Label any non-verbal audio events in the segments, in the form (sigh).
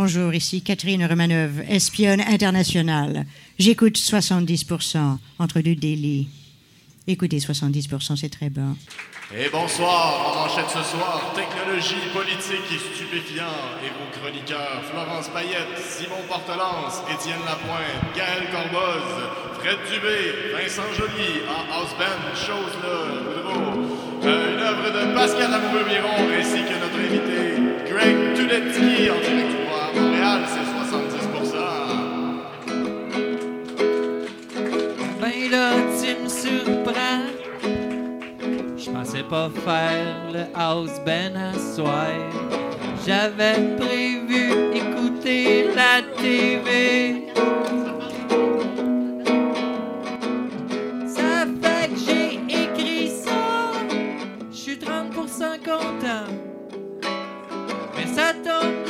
Bonjour, ici Catherine Romanov, espionne internationale. J'écoute 70% entre deux délits. Écoutez 70%, c'est très bon. Et bonsoir, en manchette ce soir, technologie, politique et stupéfiants. Et vos chroniqueurs, Florence Payette, Simon Portelance, Étienne Lapointe, Gaël Corboz, Fred Dubé, Vincent Joly, en house band, chose là, euh, une œuvre de Pascal Amoureux-Miron, ainsi que notre invité, Greg Tudetti, en direct Pensais pas faire le house band à. J'avais prévu écouter la TV. Ça fait que j'ai écrit ça. Je suis 30% content. Mais ça tombe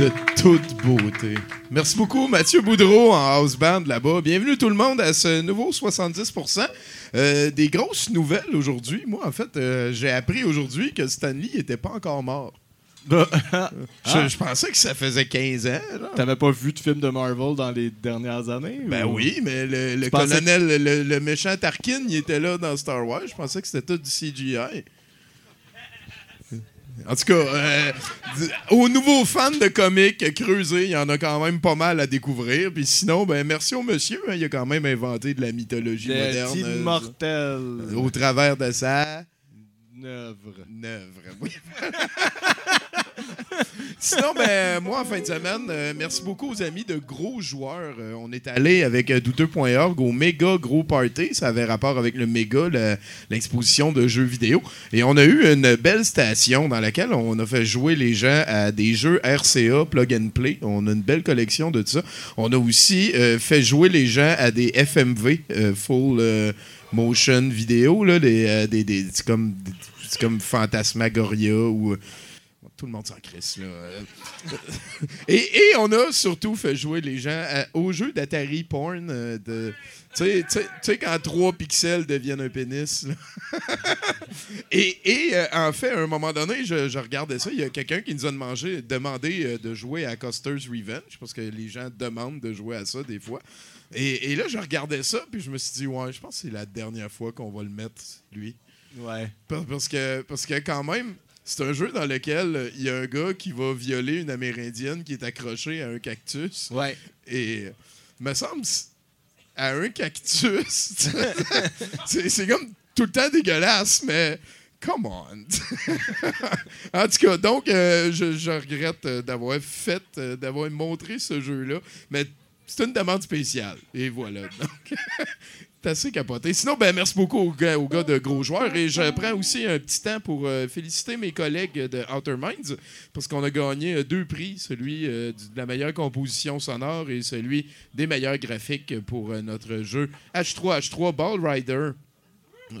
de toute beauté. Merci beaucoup, Mathieu Boudreau en house band là-bas. Bienvenue tout le monde à ce nouveau 70%. Euh, des grosses nouvelles aujourd'hui. Moi, en fait, euh, j'ai appris aujourd'hui que Stanley n'était pas encore mort. (laughs) Ah. Je, pensais que ça faisait 15 ans. T'avais pas vu de film de Marvel dans les dernières années? Ben ou- oui, mais le, colonel, le, le méchant Tarkin, il était là dans Star Wars. Je pensais que c'était tout du CGI. En tout cas, euh, aux nouveaux fans de comics creusés, il y en a quand même pas mal à découvrir. Puis sinon, ben merci au monsieur. hein, il a quand même inventé de la mythologie D'être moderne. euh, immortel. au travers de sa Œuvre. œuvre. Oui. (laughs) (laughs) Sinon, ben, moi, en fin de semaine, euh, merci beaucoup aux amis de gros joueurs. Euh, on est allé avec euh, douteux.org au méga gros party. Ça avait rapport avec le méga, le- l'exposition de jeux vidéo. Et on a eu une belle station dans laquelle on a fait jouer les gens à des jeux RCA, plug and play. On a une belle collection de tout ça. On a aussi fait jouer les gens à des FMV, full motion vidéo, là, des, des, des- c'est comme, comme Phantasmagoria ou. Tout le monde s'en crisse, là. Euh, (laughs) et, et on a surtout fait jouer les gens à- au jeu d'Atari Porn. euh, de, tu sais- quand 3 pixels deviennent un pénis. (laughs) et et, euh, en fait, à un moment donné, je, je regardais ça. Il y a quelqu'un qui nous a demandé, demandé de jouer à Custer's Revenge, parce que les gens demandent de jouer à ça des fois. Et, et là, je regardais ça, puis je me suis dit, ouais, je pense que c'est la dernière fois qu'on va le mettre, lui. Ouais. Par- Parce que, parce que quand même, c'est un jeu dans lequel euh, il y a un gars qui va violer une Amérindienne qui est accrochée à un cactus. Ouais. Et euh, me semble à un cactus, (laughs) c'est comme tout le temps dégueulasse, mais come on. (laughs) en tout cas, donc euh, je, je regrette d'avoir fait, d'avoir montré ce jeu-là, mais c'est une demande spéciale. Et voilà. Donc, (laughs) c'est assez capoté. Sinon, ben, merci beaucoup aux gars, de Gros Joueurs. Et je prends aussi un petit temps pour euh, féliciter mes collègues de Outer Minds parce qu'on a gagné euh, deux prix, celui euh, de la meilleure composition sonore et celui des meilleurs graphiques pour notre jeu H3H3 Ball Rider.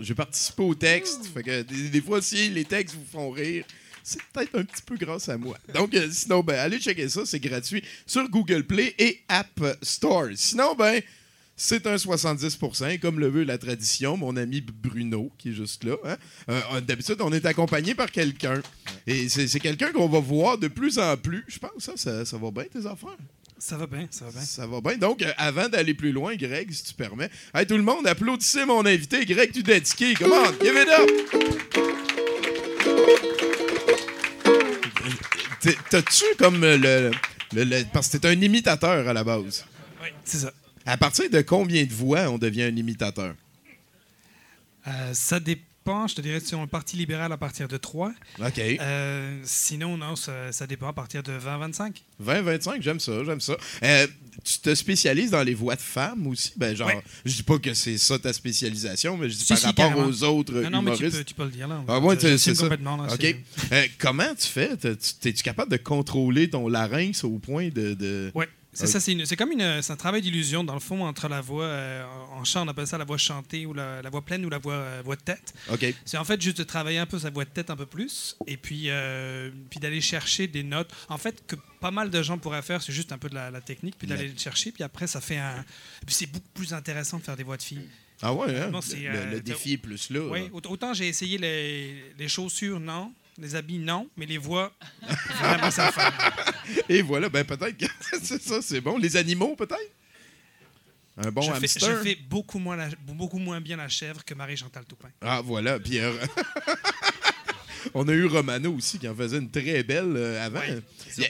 J'ai participé au texte, fait que des, fois, si les textes vous font rire, c'est peut-être un petit peu grâce à moi. Donc, sinon, ben, allez checker ça, c'est gratuit sur Google Play et App Store. Sinon, ben, c'est un 70%, et comme le veut la tradition, mon ami Bruno, qui est juste là. hein, euh, D'habitude, on est accompagné par quelqu'un. Et c'est quelqu'un qu'on va voir de plus en plus. Je pense que ça, ça, ça va bien, tes affaires? Ça va bien, ça va bien. Ça va bien. Donc, euh, avant d'aller plus loin, Greg, si tu permets, hey, tout le monde, applaudissez mon invité, Greg Tudetsky. Come on, give it up! T'as-tu comme euh, le, le- le- Parce que t'es un imitateur à la base? Oui, c'est ça. À partir de combien de voix on devient un imitateur? Euh, ça dépend. Je te dirais sur le Parti libéral à partir de 3. OK. Euh, sinon, non, ça, ça dépend à partir de 20-25. 20-25, j'aime ça, j'aime ça. Euh, tu te spécialises dans les voix de femmes aussi? Ben, genre, Ouais. je dis pas que c'est ça ta spécialisation, mais je dis Si, par si, rapport carrément. aux autres Non, non, mais tu peux, tu peux le dire là. Ah ouais, c'est- ça. complètement. là, OK. comment tu fais? T'as- tu- T'es-tu capable de contrôler ton larynx au point de... de... Ouais, c'est ça. C'est une- c'est comme une, c'est un travail d'illusion dans le fond entre la voix euh, en chant, on appelle ça la voix chantée ou la, la voix pleine ou la voix, euh, voix de tête. C'est en fait juste de travailler un peu sa voix de tête un peu plus et puis, euh, puis d'aller chercher des notes. En fait, que pas mal de gens pourraient faire, c'est juste un peu de la, la technique, puis d'aller le chercher. Puis après, ça fait un. Puis c'est beaucoup plus intéressant de faire des voix de filles. Ah ouais, hein? Non, c'est, le, euh, le défi est plus là. Oui, autant j'ai essayé les, les chaussures, non. Les habits, non. Mais les voix, (laughs) vraiment, ça le fait. Et voilà, ben peut-être que (laughs) c'est ça, c'est bon. Les animaux, peut-être? Un bon je, fais, je fais beaucoup moins, la- beaucoup moins bien la chèvre que Marie-Chantal Toupin. Ah, voilà. Euh, (laughs) on a eu Romano aussi qui en faisait une très belle euh, avant. Ouais.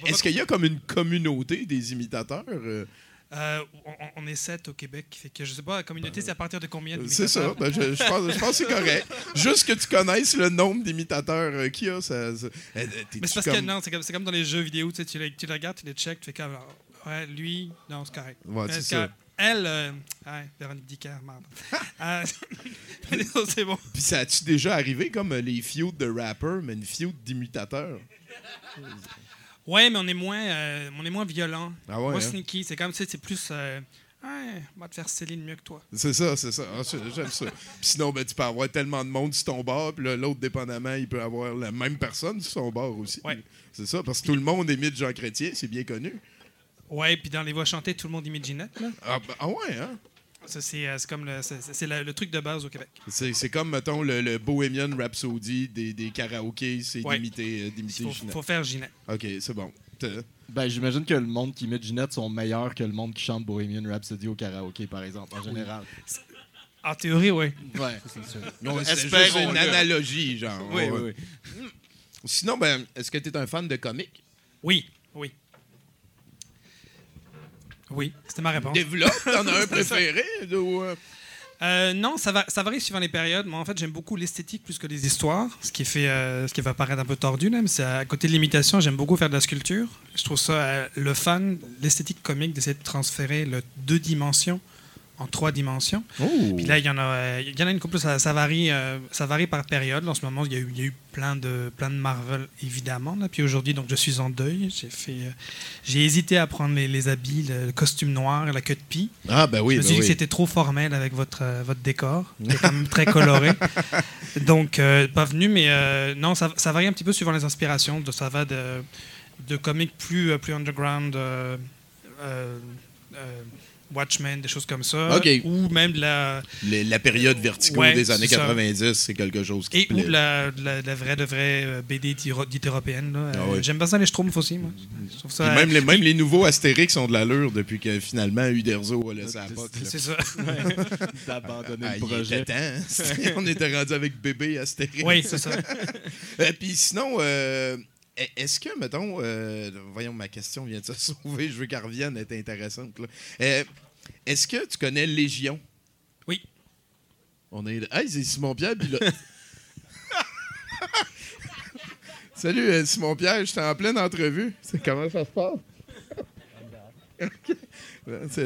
Est-ce qu'il y a comme une communauté des imitateurs? euh? Euh, on, on est sept au Québec, fait que je sais pas, la communauté, c'est à partir de combien de C'est ça. Ben, je, je pense, je pense que c'est correct. (laughs) Juste que tu connaisses le nombre d'imitateurs euh, qu'il y a. Ça, ça- euh, Mais c'est parce comme- que non, c'est comme, c'est comme dans les jeux vidéo, tu, les, tu les regardes, tu les checks, tu fais comme, ouais, lui, non, c'est correct. Ouais, c'est ça. Elle, euh, ouais, Véronique Dicker, merde. (laughs) Euh, (laughs) c'est bon. Puis ça a-tu déjà arrivé comme euh, les feuds de rappers, mais une feud d'imitateurs? Ouais, mais on est moins, euh, on est moins violent, Ah ouais, moins hein? sneaky. C'est comme, tu sais, c'est plus, euh, on va te faire Céline mieux que toi. C'est ça, c'est ça. Ah, J'aime ça. Sinon, ben, tu peux avoir tellement de monde sur ton bar, puis l'autre, dépendamment, il peut avoir la même personne sur son bar aussi. Ouais. C'est ça, parce que tout le monde imite Jean Chrétien, c'est bien connu. Ouais, puis dans les voix chantées, tout le monde imite Ginette, là. Ah, ben, ah ouais, hein? C'est, euh, c'est comme le, le, le truc de base au Québec. C'est comme, mettons, le, le Bohemian Rhapsody des, des karaokés, c'est Ouais. d'imiter euh, d'imiter Il faut, Ginette. faut faire Ginette. OK, c'est bon. Ben, j'imagine que le monde qui imite Ginette sont meilleurs que le monde qui chante Bohemian Rhapsody au karaoké, par exemple, en général. En théorie, oui. Ouais, (laughs) c'est sûr. Juste Espérons-le. une analogie, genre. Oui, oui, oui. Sinon, ben, est-ce que tu es un fan de comics? Oui, oui. Oui, c'était ma réponse. Développe, t'en as un (laughs) préféré? ou, euh? Euh, non, ça, va, ça varie suivant les périodes. Moi, en fait, j'aime beaucoup l'esthétique plus que les histoires, ce qui fait, euh, ce qui va paraître un peu tordu, là, mais c'est à côté de l'imitation, j'aime beaucoup faire de la sculpture. Je trouve ça euh, le fun, l'esthétique comique, d'essayer de transférer le deux dimensions en trois dimensions. Puis là, il y en a, il y en a une couple, ça, ça varie, euh, ça varie par période. En ce moment, il y a eu, il y a eu plein de, plein de Marvel, évidemment. Là. Puis aujourd'hui, donc, je suis en deuil. J'ai fait, euh, j'ai hésité à prendre les, les habits, le, le costume noir et la queue de pie. Ah, ben oui, je me ben suis dit oui. que c'était trop formel avec votre, euh, votre décor. Est (laughs) quand même très coloré. Donc, pas venu, mais non, ça, ça varie un petit peu suivant les inspirations. Ça va de, de comics plus, plus underground, euh, Watchmen, des choses comme ça. Ok. Ou même de la. Les- la période vertigo Ouais, des années c'est ça. 90, c'est quelque chose qui Et ou de la, de la, de la vraie, de vraie euh, BD dite européenne. Euh, Ah ouais. J'aime bien ça, les Schtroumpfs aussi, moi. Ça, même, les, (laughs) même les nouveaux Astérix ont de l'allure depuis que finalement Uderzo a laissé la là. C'est ça. (laughs) D'abandonner Ah, le projet. était temps. (laughs) On était rendu avec bébé Astérix. oui, c'est ça. Euh, Puis sinon, euh, est-ce que, mettons, euh, voyons, ma question vient de se (laughs) sauver, je veux qu'elle revienne, elle est intéressante. Euh, est-ce que tu connais Légion? Oui. On est. Hey, c'est Simon-Pierre Bilodeau. (laughs) Salut, euh, Simon-Pierre, j'étais en pleine entrevue. C'est comment ça se passe? (laughs) Ok.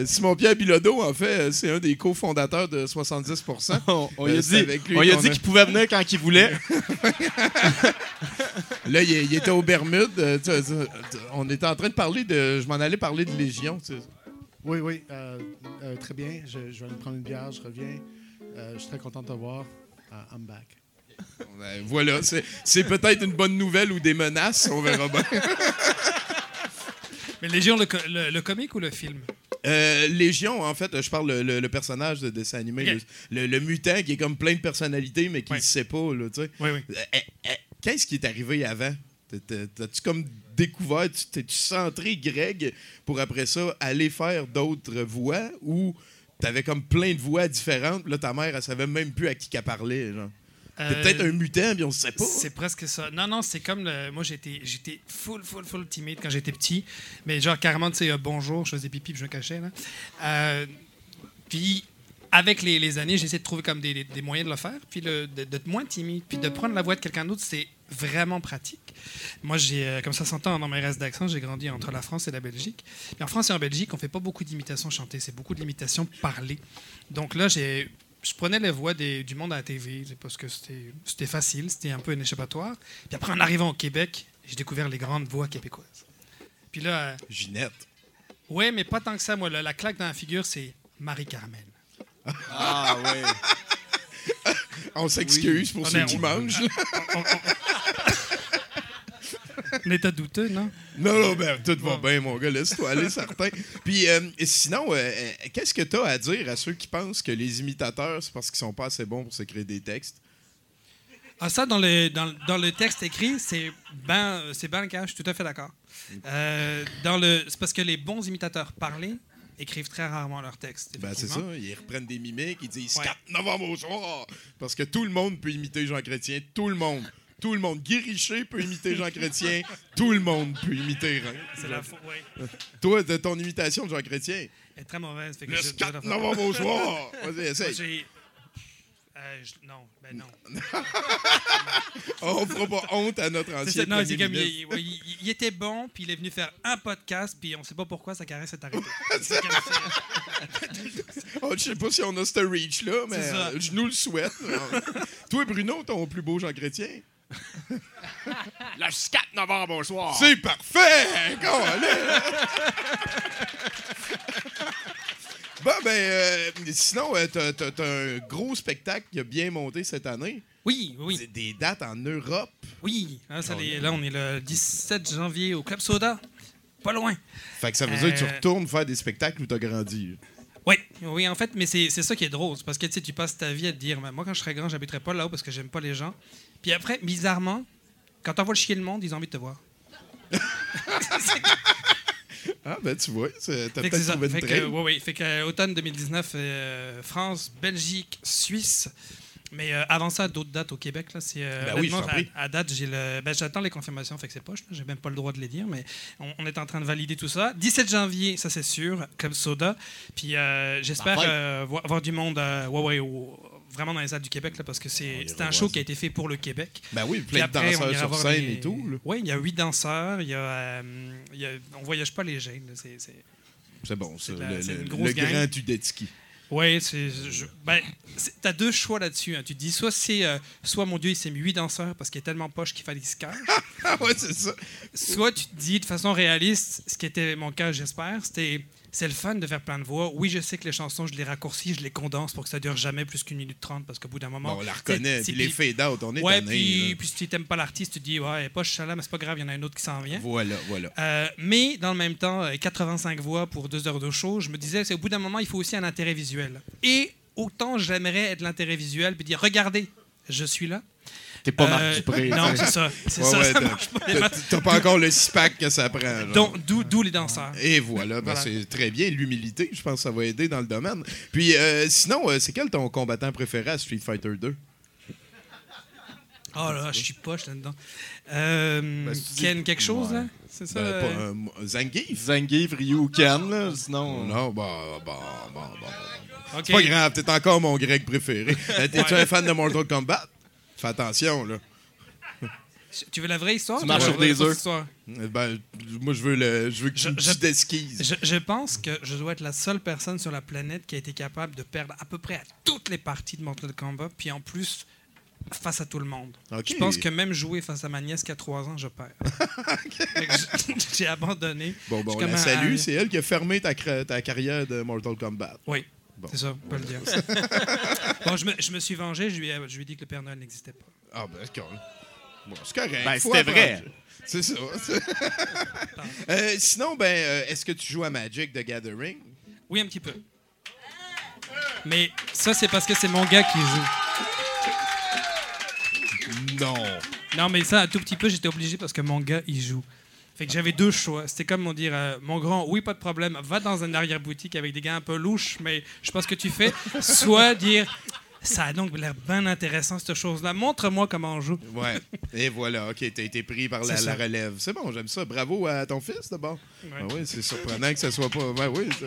Simon-Pierre Bilodeau, en fait, euh, c'est un des cofondateurs de 70 (laughs) On, on Euh, lui a dit, avec lui on lui a qu'on dit a- qu'il pouvait venir quand il voulait. (laughs) Là, il, il était aux Bermudes. euh, tu- tu- tu- on était en train de parler de. Je m'en allais parler de Légion. Oui, oui, euh, euh, très bien. Je, je vais aller prendre une bière, je reviens. Euh, je suis très content de te voir. Uh, I'm back. Ben, voilà, c'est c'est peut-être une bonne nouvelle ou des menaces, on verra bien. (laughs) Mais Légion, le, co- le, le comique ou le film? Euh, Légion, en fait, je parle le, le- le personnage de dessin animé, le, le- mutant qui est comme plein de personnalités, mais qui ne Ouais. sait pas. Là, tu sais. Oui, oui. Euh, euh, Qu'est-ce qui est arrivé avant? T'as- t'as- T'as-tu comme découvert, tu- t'es-tu centré Greg pour après ça aller faire d'autres voix ou t'avais comme plein de voix différentes, là ta mère elle savait même plus à qui qu'elle parlait, genre? T'es Euh, peut-être un mutant, puis on sait pas. C'est presque ça. Non, non, c'est comme le. Moi, j'étais, j'étais full, full, full timide quand j'étais petit. Mais genre, carrément, tu sais, euh, bonjour, je faisais pipi, puis je me cachais, là. Euh, puis, avec les, les années, j'ai essayé de trouver comme des, des- des moyens de le faire, puis le- de- d'être moins timide, puis de prendre la voix de quelqu'un d'autre, c'est vraiment pratique. Moi, j'ai, euh, comme ça s'entend dans mes restes d'accent, j'ai grandi entre la France et la Belgique. Et en France et en Belgique, on fait pas beaucoup d'imitations chantées, c'est beaucoup d'imitations parlées. Donc là, j'ai, je prenais les voix des- du monde à la TV parce que c'était, facile, c'était un peu un échappatoire. Puis après, en arrivant au Québec, j'ai découvert les grandes voix québécoises. Puis là, euh, Ginette. ouais, mais pas tant que ça, moi. La, la claque dans la figure, c'est Marie-Carmen. Ah, ouais. (laughs) On s'excuse pour on- mangent. là. On, (laughs) on- était douteux, non? Non, non, ben, tout va bien, mon gars. Laisse-toi aller, (laughs) certain. Puis, euh, sinon, euh, euh, qu'est-ce que tu as à dire à ceux qui pensent que les imitateurs, c'est parce qu'ils sont pas assez bons pour s'écrire des textes? Ah, ça, dans le, dans, dans le texte écrit, c'est ben, c'est ben le cas, je suis tout à fait d'accord. Euh, dans le, c'est parce que les bons imitateurs parlés écrivent très rarement leur texte. Ben, c'est ça. Ils reprennent des mimiques, ils disent Ouais. 4 novembre au soir. Parce que tout le monde peut imiter Jean Chrétien. Tout le monde. Tout le monde. Guy Richer peut imiter Jean Chrétien. (laughs) tout le monde peut imiter Reims. C'est la faute, ouais. Toi, de ton imitation de Jean Chrétien. Elle est très mauvaise. Fait que Le je- 4 je- novembre au soir. (laughs) Vas-y, essaye. Euh, je- non, ben non. (laughs) On fera pas honte à notre ancien non, c'est comme, il, ouais, il- il était bon, puis il est venu faire un podcast, puis on sait pas pourquoi sa carrière s'est arrêtée. Oh, je sais pas si on a ce reach-là, mais C'est ça. euh, je nous le souhaite. Toi, Bruno, ton plus beau Jean Chrétien? (laughs) Le 4 novembre au soir. C'est parfait! (laughs) Bon, ben, euh, sinon, euh, t'as, t'as- t'as un gros spectacle qui a bien monté cette année. Oui, oui, des dates en Europe. oui. Ça, les- là, on est le 17 janvier au Club Soda. Pas loin. Fait que ça veut dire que tu Euh, retournes faire des spectacles où t'as grandi. Oui, oui, en fait, mais c'est c'est ça qui est drôle. C'est parce que tu sais, tu passes ta vie à te dire, Mais moi, quand je serai grand, j'habiterai pas là-haut parce que j'aime pas les gens. Puis après, bizarrement, quand t'envoies le chier le monde, ils ont envie de te voir. (laughs) Ah, ben, tu vois, t'as Fait que peut-être trouvé Fait une que, trail. ouais, ouais. Fait que, euh, automne 2019, euh, France, Belgique, Suisse. Mais euh, avant ça, d'autres dates au Québec. Là, c'est, euh, Ben oui, à, à date, j'ai le, ben, j'attends les confirmations, fait que c'est poche. J'ai même pas le droit de les dire, mais on, on est en train de valider tout ça. 17 janvier, ça c'est sûr, Club Soda. Puis euh, j'espère euh, voir, voir du monde euh, ouais, ouais, au- vraiment dans les salles du Québec, là, parce que c'est, c'est un show ça. qui a été fait pour le Québec. Ben oui, plein de après, on danseurs sur scène les- et tout. Oui, il y a huit danseurs. Il y a, euh, il y a- on voyage pas léger. là, c'est- bon, ça. C'est Le, le- le grand Tudetsky. Oui, c'est. Ben, t'as deux choix là-dessus. hein. Tu te dis soit c'est, euh, soit mon Dieu, il s'est mis huit danseurs parce qu'il est tellement poche qu'il fallait qu'il se cache. Ah (laughs) ouais, c'est ça. soit tu te dis de façon réaliste, ce qui était mon cas, j'espère, c'était c'est le fun de faire plein de voix. Oui, je sais que les chansons, je les raccourcis, je les condense pour que ça dure jamais plus qu'une minute trente parce qu'au bout d'un moment. Bon, on la reconnaît. Puis les puis- fade-out, on est Ouais, tanné, puis, là. puis si tu t'aimes pas l'artiste, tu te dis, ouais, pas là, mais c'est pas grave, il y en a un autre qui s'en vient. Voilà, voilà. Euh, mais dans le même temps, euh, 85 voix pour deux heures de show, je me disais, c'est au bout d'un moment, il faut aussi un intérêt visuel. Et autant j'aimerais être l'intérêt visuel, puis dire, regardez, je suis là. T'es pas Euh, Marc Dupré. Non, c'est ça. C'est Ouais, ça, ouais, ça t'as- marche pas. T'as- pas encore le six-pack que ça prend. D'où d'où les danseurs. Et voilà, ben Voilà. c'est très bien. L'humilité, je pense que ça va aider dans le domaine. Puis euh, sinon, euh, c'est quel ton combattant préféré à Street Fighter 2? Oh là, je suis poche là-dedans. Euh, Ben, Ken, quelque chose, Ouais. là C'est ça Ben, euh, pas, euh, Zangief? Zangief, Ryu, Ken, là, sinon... Non, bon, bon, bon, bon. bon. ok. C'est pas grave, t'es encore mon grec préféré. (laughs) Euh, T'es-tu Ouais. un fan de Mortal Kombat? Fais attention, là. (laughs) Tu veux la vraie histoire? Tu ou marches la sur des œufs. histoire? Euh, Ben, moi, je veux, le, je veux que Je- tu je- tu. Je, je pense que je dois être la seule personne sur la planète qui a été capable de perdre à peu près à toutes les parties de Mortal Kombat, puis en plus face à tout le monde. Je pense que même jouer face à ma nièce qui a 3 ans, je perds. (laughs) (laughs) J'ai abandonné. Bon, bon, la un- c'est elle qui a fermé ta carrière de Mortal Kombat. Oui, Bon. c'est ça, on peut le dire. (laughs) bon, je me, je me suis vengé, je lui, ai, je lui ai dit que le Père Noël n'existait pas. Ah, ben, c'est correct. Bon, c'est correct. Ben, c'était vrai. C'est ça. (laughs) Euh, sinon, ben, euh, est-ce que tu joues à Magic the Gathering? Oui, un petit peu. Mais ça, c'est parce que c'est mon gars qui joue. Non. Non, mais ça, un tout petit peu, j'étais obligé parce que mon gars, il joue. Fait que j'avais deux choix. C'était comme on dire, euh, mon grand, oui, pas de problème, va dans une arrière-boutique avec des gars un peu louches, mais je ce que tu fais. (laughs) Soit dire, Ça a donc l'air bien intéressant, cette chose-là. Montre-moi comment on joue. Ouais. Et voilà, OK, t'as été pris par la, relève. C'est bon, j'aime ça. Bravo à ton fils, d'abord. Ouais. Ah oui, c'est surprenant que ça soit pas. Ben oui, ça...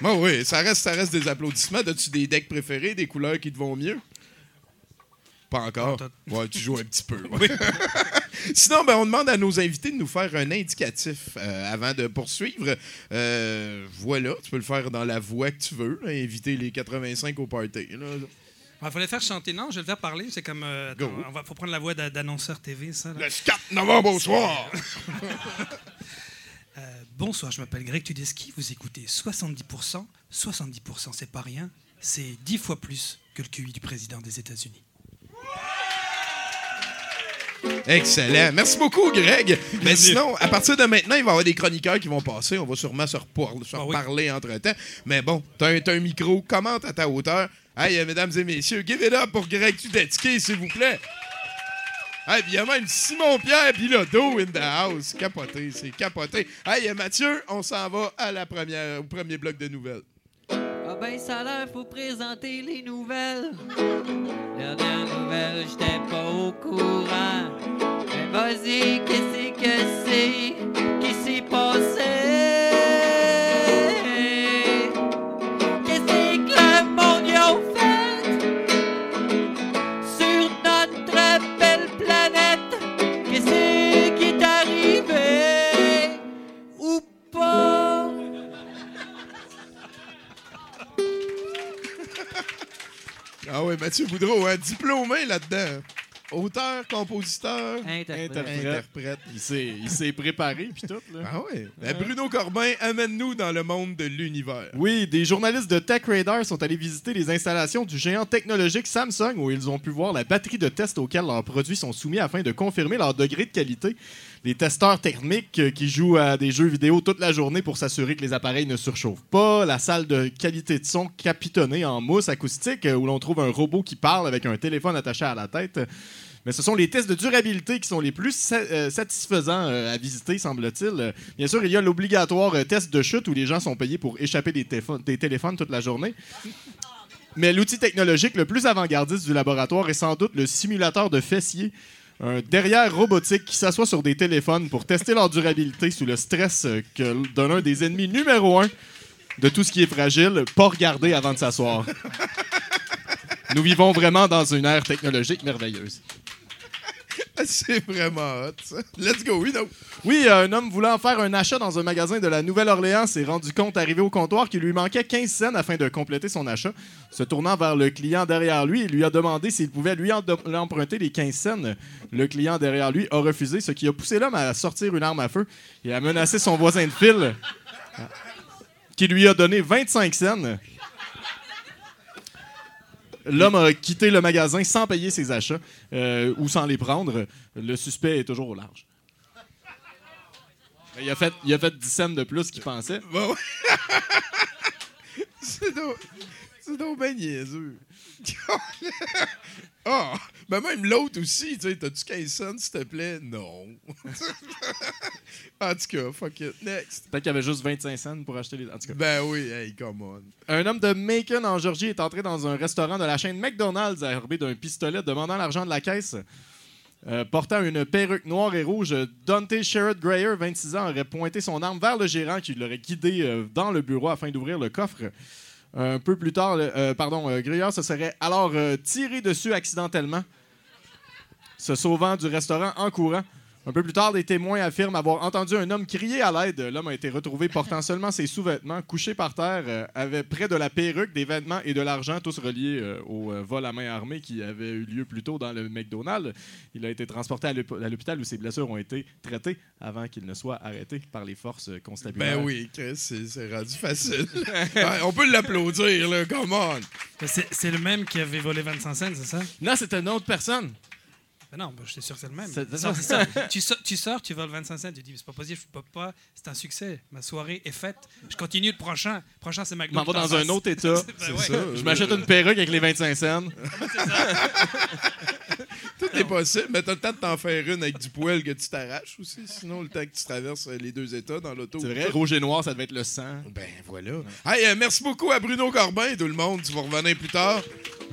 Ben oui, ça reste, ça reste des applaudissements. As-tu des decks préférés, des couleurs qui te vont mieux? Pas encore. Ouais, tu joues un petit peu. ouais. (laughs) Sinon, ben, on demande à nos invités de nous faire un indicatif euh, avant de poursuivre. Euh, voilà, tu peux le faire dans la voix que tu veux, là, inviter les 85 au party. là. Il fallait faire chanter. Non, je vais le faire parler. C'est comme. euh, attends, on va, faut prendre la voix d'a- d'annonceur TV, ça. là. Le 4 novembre au soir! (laughs) Euh, bonsoir, je m'appelle Greg Tudeski. Vous écoutez 70%. 70%, c'est pas rien. C'est 10 fois plus que le QI du président des États-Unis. Excellent. Merci beaucoup, Greg. (laughs) Mais sinon, à partir de maintenant, il va y avoir des chroniqueurs qui vont passer. On va sûrement se, Ah oui. reparler entre-temps. Mais bon, t'as un, un micro, commente à ta hauteur. Hey, euh, mesdames et messieurs, give it up pour Greg Tudetsky, s'il vous plaît. Hey, puis il y a même Simon Pierre Bilodeau in the house. Capoté, c'est capoté. Hey, euh, Mathieu, on s'en va à la première, au premier bloc de nouvelles. Ben ça a faut présenter les nouvelles. Dernière nouvelle, j'étais pas au courant. Mais vas-y, qu'est-ce que c'est? Qui s'est passé? Ah ouais, Mathieu Boudreau, hein, diplômé là-dedans. Auteur, compositeur, Interprète. Interprète. Il s'est, il s'est préparé, puis tout. Là. Ah ouais. Euh, Bruno Corbin, amène-nous dans le monde de l'univers. Oui, des journalistes de Tech Radar sont allés visiter les installations du géant technologique Samsung où ils ont pu voir la batterie de test auxquels leurs produits sont soumis afin de confirmer leur degré de qualité. Les testeurs thermiques euh, qui jouent à des jeux vidéo toute la journée pour s'assurer que les appareils ne surchauffent pas, la salle de qualité de son capitonnée en mousse acoustique euh, où l'on trouve un robot qui parle avec un téléphone attaché à la tête. Mais ce sont les tests de durabilité qui sont les plus euh, satisfaisants à visiter, semble-t-il. Bien sûr, il y a l'obligatoire test de chute où les gens sont payés pour échapper des, des téléphones toute la journée. Mais l'outil technologique le plus avant-gardiste du laboratoire est sans doute le simulateur de fessier. Un derrière robotique qui s'assoit sur des téléphones pour tester leur durabilité sous le stress euh, que d'un des ennemis numéro un de tout ce qui est fragile, pas regarder avant de s'asseoir. Nous vivons vraiment dans une ère technologique merveilleuse. (laughs) C'est vraiment hot. Let's go, non. Oui, euh, un homme voulant faire un achat dans un magasin de la Nouvelle-Orléans s'est rendu compte, arrivé au comptoir, qu'il lui manquait 15 cents afin de compléter son achat. Se tournant vers le client derrière lui, il lui a demandé s'il pouvait lui emprunter les 15 cents. Le client derrière lui a refusé, ce qui a poussé l'homme à sortir une arme à feu et à menacer son voisin de fil, qui lui a donné 25 cents. L'homme a quitté le magasin sans payer ses achats euh, ou sans les prendre. Le suspect est toujours au large. Il, a fait, il a fait 10 cents de plus qu'il pensait. Bon. (laughs) c'est donc... Donc ben. Ah! ben même l'autre aussi, tu sais, t'as-tu 15 cents, s'il te plaît? Non. (laughs) en tout cas, fuck it. Next. Peut-être qu'il y avait juste 25 cents pour acheter les. En tout cas. Ben oui, hey, come on. Un homme de Macon, en Georgie, est entré dans un restaurant de la chaîne McDonald's armé d'un pistolet demandant l'argent de la caisse. Euh, portant une perruque noire et rouge, Dante Sherrod Greyer, 26 ans, aurait pointé son arme vers le gérant qui l'aurait guidé euh, dans le bureau afin d'ouvrir le coffre. Un peu plus tard, euh, pardon, euh, Greyer se serait alors euh, tiré dessus accidentellement, se sauvant du restaurant en courant. Un peu plus tard, des témoins affirment avoir entendu un homme crier à l'aide. L'homme a été retrouvé portant seulement ses sous-vêtements, couché par terre, euh, avait près de la perruque, des vêtements et de l'argent, tous reliés euh, au euh, vol à main armée qui avait eu lieu plus tôt dans le McDonald's. Il a été transporté à l'hôp- à l'hôpital où ses blessures ont été traitées avant qu'il ne soit arrêté par les forces constabulaires. Ben oui, Chris, c'est c'est rendu facile. Ouais, (laughs) on peut l'applaudir, là, come on. C'est c'est le même qui avait volé 25 cents, c'est ça? Non, c'était une autre personne. Ben non, ben, je suis sûr que c'est le même. C'est- c'est ça. tu, sors, tu sors, tu voles 25 cents, tu dis, c'est pas possible, je peux pas, c'est un succès. Ma soirée est faite. Je continue le prochain. Prochain, c'est Je McDo. m'en vais qui t'en dans un autre état. (laughs) Ben ouais. ça. Je m'achète une perruque avec les 25 cents. (laughs) (laughs) Tout est possible, mais t'as le temps de t'en faire une avec du poil que tu t'arraches aussi. Sinon, le temps que tu traverses euh, les deux états dans l'auto. C'est vrai, rouge et noir, ça devait être le sang. Ben voilà. Hey, euh, merci beaucoup à Bruno Corbin, tout le monde. Tu vas revenir plus tard.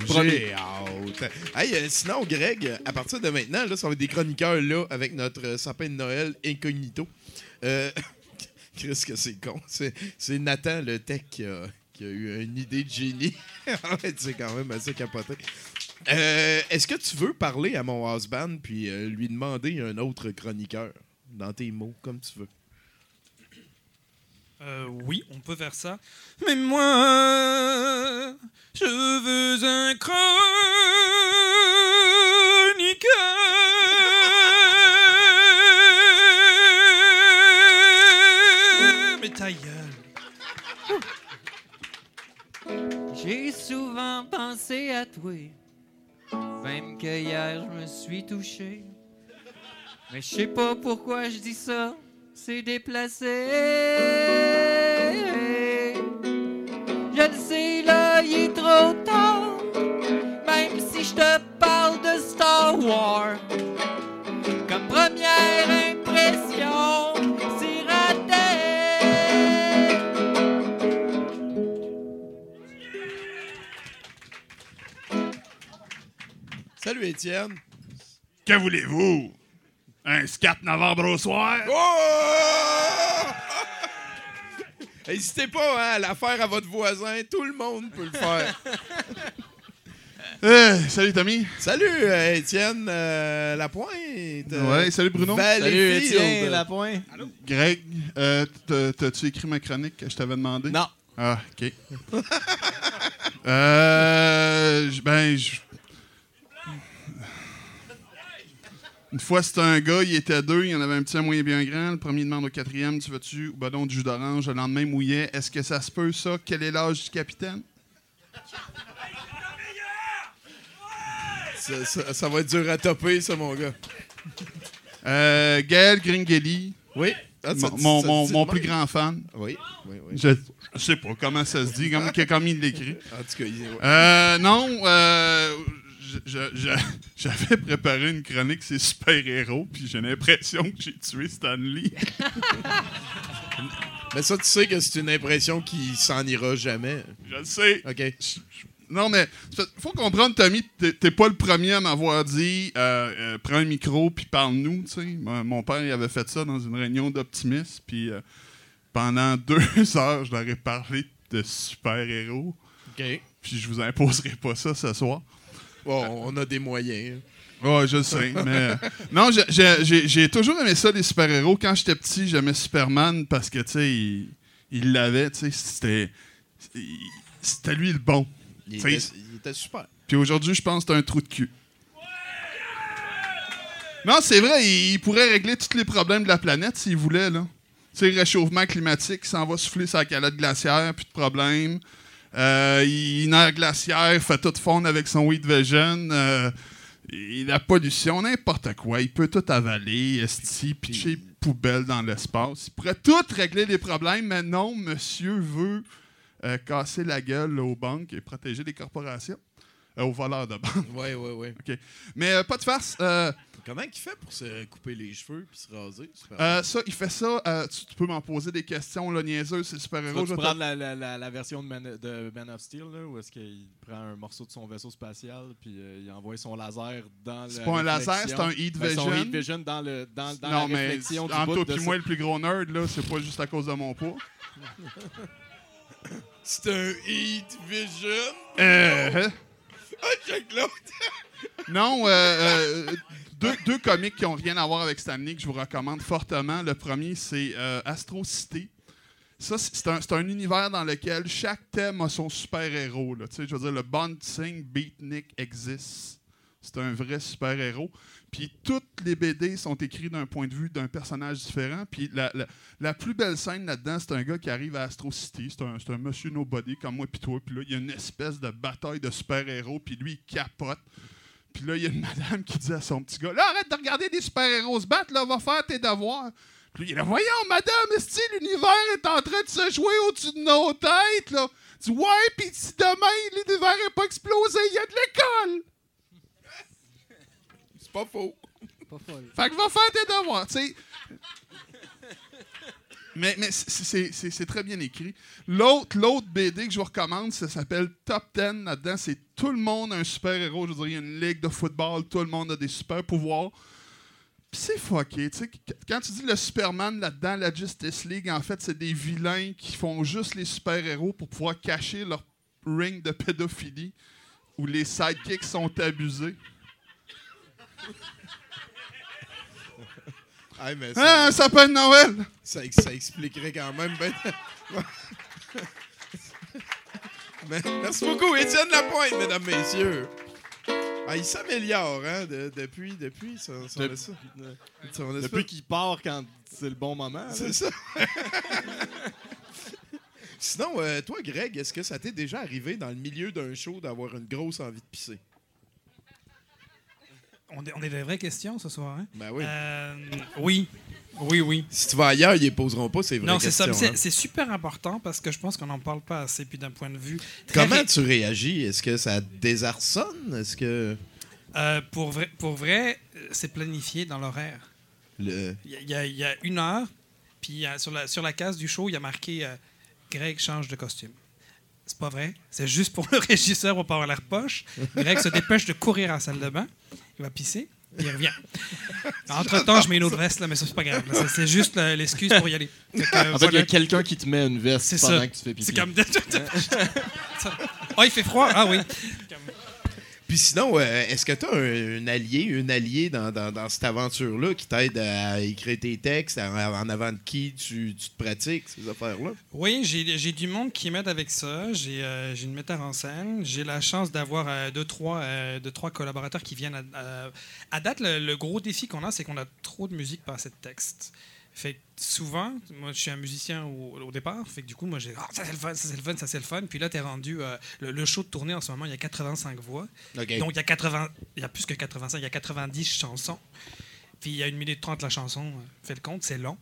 J'ai hâte. Hey, euh, sinon, Greg, à partir de maintenant, là, ça va être des chroniqueurs là avec notre euh, sapin de Noël incognito. (laughs) Chris, que c'est con. C'est, Nathan, le tech, qui a, qui a eu une idée de génie. (laughs) C'est quand même assez capoté. Euh, est-ce que tu veux parler à mon husband puis euh, lui demander un autre chroniqueur dans tes mots, comme tu veux? Euh, oui, on peut faire ça. Mais moi, je veux un chroniqueur. Mais ta gueule. J'ai souvent pensé à toi, que hier je me suis touché. Mais je sais pas pourquoi je dis ça, c'est déplacé. Je le sais, là, il est trop tard, même si je te parle de Star Wars. Comme première Salut, Étienne. Que voulez-vous? Un 4 novembre au soir? Oh! (laughs) N'hésitez pas hein, à la faire à votre voisin. Tout le monde peut le faire. (laughs) Euh, salut Tommy. Salut, euh, Étienne euh, Lapointe. euh, Ouais, salut Bruno. Valleyfield. Lapointe. Greg, euh, t'as- t'as-tu écrit ma chronique que je t'avais demandé? Non. Ah, OK. (laughs) euh, ben, je- Une fois, c'était un gars, il était deux, il y en avait un petit, un moyen bien grand. Le premier demande au quatrième, tu veux-tu ou badon de jus d'orange? Le lendemain, mouillait. Est-ce que ça se peut, ça? Quel est l'âge du capitaine? Ça, ça- ça va être dur à topper, ça, mon gars. Euh, Gaël Gringeli, Oui. Ah, ça- mon, mon- mon- plus grand fan. Oui, oui, oui. Je, je sais pas comment ça se dit, comme, comme il l'écrit. En tout cas, il- ouais. Euh, non, euh, (laughs) j'avais préparé une chronique sur super-héros, puis j'ai l'impression que j'ai tué Stan Lee. (laughs) Mais ça, tu sais que c'est une impression qui s'en ira jamais. Je le sais. OK. Non, mais c'est- faut comprendre, Tommy, t'es pas le premier à m'avoir dit euh, euh, prends un micro puis parle-nous. tu sais. Mon mon père il avait fait ça dans une réunion d'optimistes, puis euh, pendant (laughs) deux heures, je leur ai parlé de super-héros, OK. puis je vous imposerai pas ça ce soir. Bon, on a des moyens. Ouais, je le sais, mais... (laughs) non, j'ai- toujours aimé ça, les super-héros. Quand j'étais petit, j'aimais Superman parce que, tu sais, il il l'avait, tu sais, c'était... C'était lui le bon. Il était, il était super. Puis aujourd'hui, je pense que c'est un trou de cul. Non, c'est vrai, il, il pourrait régler tous les problèmes de la planète s'il voulait, là. Tu sais, réchauffement climatique, il s'en va souffler sa calotte glaciaire, plus de problème. Euh, il nage glaciaire, fait tout fondre avec son Wheat Vision. Euh, et la pollution, n'importe quoi. Il peut tout avaler, esti, pitcher poubelle dans l'espace. Il pourrait tout régler les problèmes, mais non, monsieur veut euh, casser la gueule aux banques et protéger les corporations. Euh, aux voleurs de banque. Ouais, ouais, ouais. OK. Mais pas de farce. Comment il fait pour se couper les cheveux puis se raser? Super. euh, ça, il fait ça. euh, tu, tu peux m'en poser des questions, là, niaiseuses, c'est super-héros. Tu je vais te- prendre la, la, la, la version de Man, de Man of Steel, là, où est-ce qu'il prend un morceau de son vaisseau spatial, puis euh, il envoie son laser dans la C'est pas un laser, c'est un heat Ben, Son vision. heat vision dans, le, dans, dans non, la mais réflexion du entre bout toi de moi, le plus gros nerd, là, c'est pas juste à cause de mon poids. C'est un Heat Vision. Euh, hein? Ah, check l'autre. Non, euh, euh, deux, deux qui ont rien à voir avec Stanley que je vous recommande fortement. Le premier, c'est euh, Astro City. Ça, c'est un, univers dans lequel chaque thème a son super-héros. Je veux dire, le Bouncing Beatnik existe. C'est un vrai super-héros. Puis toutes les BD sont écrites d'un point de vue d'un personnage différent. Puis la, plus belle scène là-dedans, c'est un gars qui arrive à Astro City. C'est un, un monsieur nobody comme moi puis toi. Puis là, il y a une espèce de bataille de super-héros. Puis lui, il capote. Puis là, il y a une (laughs) madame qui dit à son petit gars Là, arrête de regarder des super-héros se battre, là, va faire tes devoirs. Puis là, il est là Voyons, madame, est l'univers est en train de se jouer au-dessus de nos têtes, là? Tu dis Ouais, puis si demain l'univers n'est pas explosé, il y a de l'école. C'est pas faux. Pas folle. Fait que va faire tes devoirs, tu sais. Mais, mais c'est- très bien écrit. L'autre BD que je vous recommande, ça s'appelle Top 10. Là-dedans, c'est tout le monde un super-héros. Je dire, il y a une ligue de football, tout le monde a des super-pouvoirs. C'est fucké. Quand tu dis le Superman là-dedans, la Justice League, en fait, c'est des vilains qui font juste les super-héros pour pouvoir cacher leur ring de pédophilie où les sidekicks sont abusés. Ah, mais ça, Ah, un sapin de Noël! ça, ça expliquerait quand même. ben- (laughs) Mais- merci beaucoup, Étienne Lapointe, mesdames, messieurs. Ah, il s'améliore, hein, de- depuis, depuis son, son, Depuis- son- Depuis qu'il part quand c'est le bon moment. C'est ça. (laughs) Sinon, euh, toi, Greg, est-ce que ça t'est déjà arrivé dans le milieu d'un show d'avoir une grosse envie de pisser? On est, on est des vraies questions ce soir. Hein? Ben oui. Euh, oui. Oui, oui. Si tu vas ailleurs, ils les poseront pas, c'est vrai. Non, c'est ça. C'est c'est super important parce que je pense qu'on n'en parle pas assez. Puis d'un point de vue. Comment ré- tu réagis? Est-ce que ça désarçonne? Est-ce que Euh, pour vrai, pour vrai c'est planifié dans l'horaire. le... Il y, a- il y une heure, puis sur, la, sur la case du show, il y a marqué euh, Greg change de costume. C'est pas vrai. C'est juste pour (laughs) le régisseur pour pas avoir l'air poche. Greg se dépêche de courir à la salle de bain. Il va pisser, il revient. (laughs) Entre-temps, je mets une autre veste, là, mais ça, c'est pas grave. C'est- juste euh, l'excuse pour y aller. Que, euh, En fait, il y a quelqu'un qui te met une veste pendant ça. que tu fais pipi. C'est comme. oh, (laughs) il fait froid? Ah oui. Puis sinon, euh, est-ce que tu as un, un allié, dans, cette aventure-là qui t'aide à écrire tes textes, en, avant de qui tu, te pratiques, ces affaires-là? Oui, j'ai du monde qui m'aide avec ça. J'ai euh, j'ai une metteur en scène. J'ai la chance d'avoir euh, deux, trois, euh, deux, trois collaborateurs qui viennent. À, date, le, le gros défi qu'on a, c'est qu'on a trop de musique, assez de texte. Fait que souvent, moi, je suis un musicien au, au départ. Fait que du coup, moi, j'ai Ah, ça c'est le fun, ça c'est le fun, ça c'est le fun. Puis là, t'es rendu. euh, le, le show de tournée en ce moment, il y a 85 voix. Donc, il y, a 80, il y a plus que 85, il y a 90 chansons. Puis il y a une minute 30 la chanson. euh, Fais le compte, c'est long.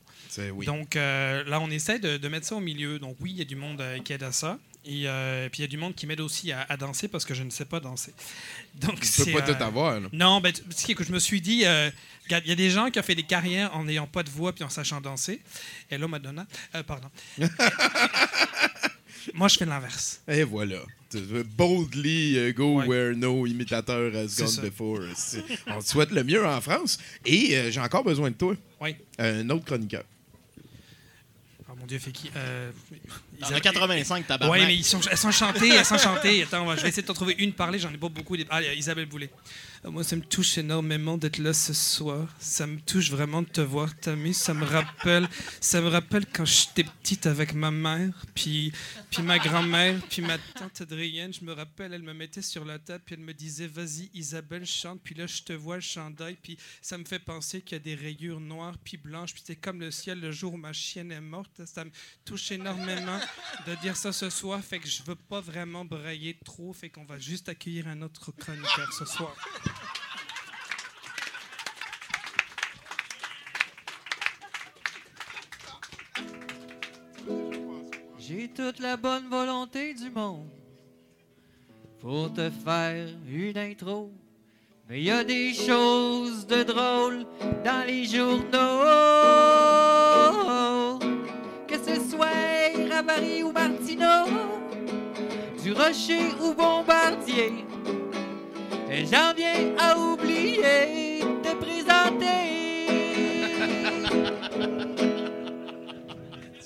Oui. Donc euh, là, on essaie de, de mettre ça au milieu. Donc oui, il y a du monde euh, qui aide à ça. Et euh, puis il y a du monde qui m'aide aussi à, à danser parce que je ne sais pas danser. (laughs) Donc tu peux pas euh, tout avoir. là. Non, ben, que je me suis dit, euh, il y a des gens qui ont fait des carrières en n'ayant pas de voix puis en sachant danser. Hello Madonna, Euh, pardon. (laughs) Moi, je fais l'inverse. Et voilà. Boldly go Ouais. where no imitateur has gone before. On te souhaite le mieux en France. Et j'ai encore besoin de toi. Oui. Un autre chroniqueur. Oh mon Dieu, fait qui Il y en a Isabelle- 85, tabarnak. Ouais, mais ils sont, elles sont chantées, elles sont chantées. Attends, je vais essayer de t'en trouver une parler, j'en ai pas beaucoup. Ah, Isabelle Boulet. Euh, Moi, ça me touche énormément d'être là ce soir. Ça me touche vraiment de te voir, Tammy. Ça me rappelle, ça me rappelle quand j'étais petite avec ma mère, puis, puis ma grand-mère, puis ma tante Adrienne. Je me rappelle, elle me mettait sur la table, puis elle me disait, vas-y, Isabelle, chante. Puis là, je te vois le chandail, puis ça me fait penser qu'il y a des rayures noires puis blanches, puis c'est comme le ciel le jour où ma chienne est morte. Ça me touche énormément de dire ça ce soir, fait que je veux pas vraiment brailler trop, fait qu'on va juste accueillir un autre chroniqueur ce soir. J'ai toute la bonne volonté du monde pour te faire une intro. Mais y a des choses de drôles dans les journaux. Que ce soit Ravary ou Martineau, du Rocher ou Bombardier. Et j'en viens à oublier de te présenter.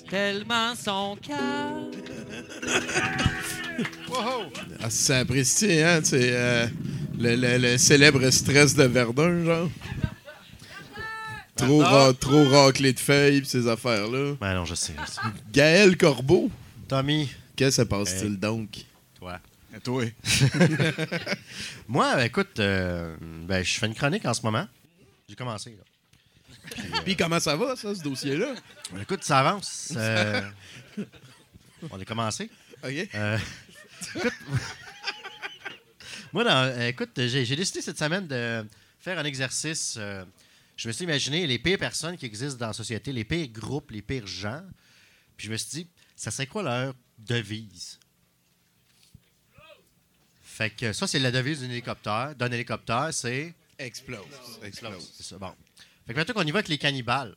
(laughs) Tellement son cœur. Ah, c'est apprécié, hein? C'est euh, le, le- le célèbre stress de Verdun, genre. Trop, ra- trop raclé de feuilles pis ces affaires-là. Ben non, je sais. je sais. Gaël Corbeau, Tommy, qu'est-ce que se passe-t-il donc? toi. Toi? (laughs) Moi, écoute, euh, ben, je fais une chronique en ce moment. J'ai commencé. Là. Puis comment ça va, ça, ce dossier-là? Écoute, ça avance. Euh, on a commencé. OK. Euh, écoute, (laughs) moi, euh, écoute, j'ai j'ai décidé cette semaine de faire un exercice. euh, je me suis imaginé les pires personnes qui existent dans la société, les pires groupes, les pires gens. Puis je me suis dit, ça serait quoi leur devise? Fait que ça, c'est la devise d'un hélicoptère. D'un hélicoptère, c'est Explose. explose. C'est ça, bon. Fait que maintenant qu'on y va avec les cannibales.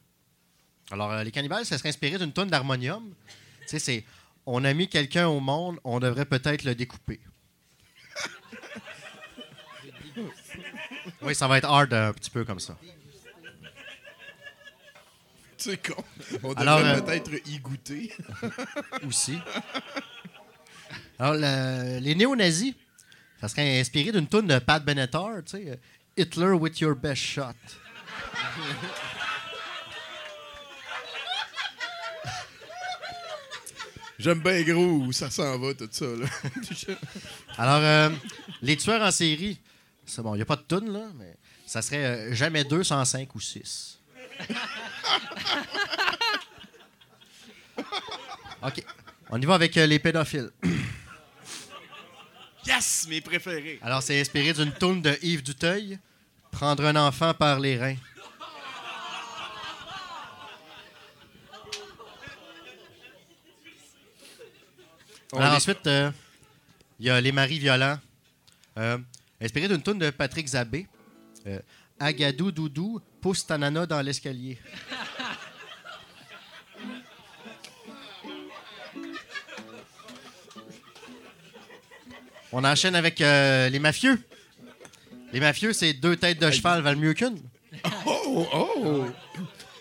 Alors, euh, les cannibales, ça serait inspiré d'une tonne d'harmonium. Tu sais, c'est on a mis quelqu'un au monde, on devrait peut-être le découper. oui, ça va être hard un petit peu comme ça. C'est con. On devrait euh, peut-être y goûter. (laughs) Aussi. Alors, le- les néo-nazis, ça serait inspiré d'une toune de Pat Benatar, tu sais, euh, Hitler with your best shot. (laughs) J'aime bien gros où ça s'en va, tout ça. Là. (laughs) Alors, euh, les tueurs en série, c'est bon, il n'y a pas de toune, là, mais ça serait euh, jamais deux sans cinq ou six. (laughs) OK. On y va avec euh, les pédophiles. Yes, mes préférés. Alors, c'est inspiré d'une toune de Yves Duteuil, Prendre un enfant par les reins. Alors, est- ensuite, euh, il y a Les maris violents, euh, inspiré d'une toune de Patrick Zabé. Euh, Agadou Doudou, pousse ta nana dans l'escalier. On enchaîne avec euh, les mafieux. Les mafieux, c'est deux têtes de cheval valent mieux qu'une. Oh, oh!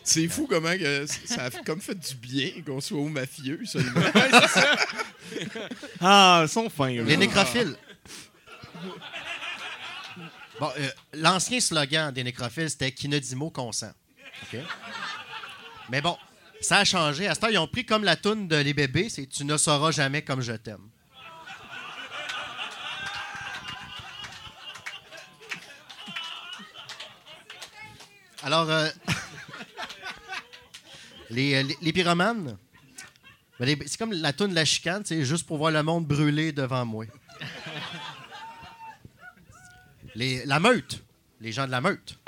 C'est fou comment que ça a comme fait du bien qu'on soit au mafieux seulement. Ah, ils sont fins. Les nécrophiles. Bon, euh, l'ancien slogan des nécrophiles, c'était qui ne dit mot consent. OK? Mais bon, ça a changé. À ce temps, ils ont pris comme la toune de Les bébés, c'est Tu ne sauras jamais comme je t'aime. Alors, euh, (laughs) les, les, les pyromanes, ben, c'est comme la toune de la chicane, c'est juste pour voir le monde brûler devant moi. Les- la meute, les gens de la meute.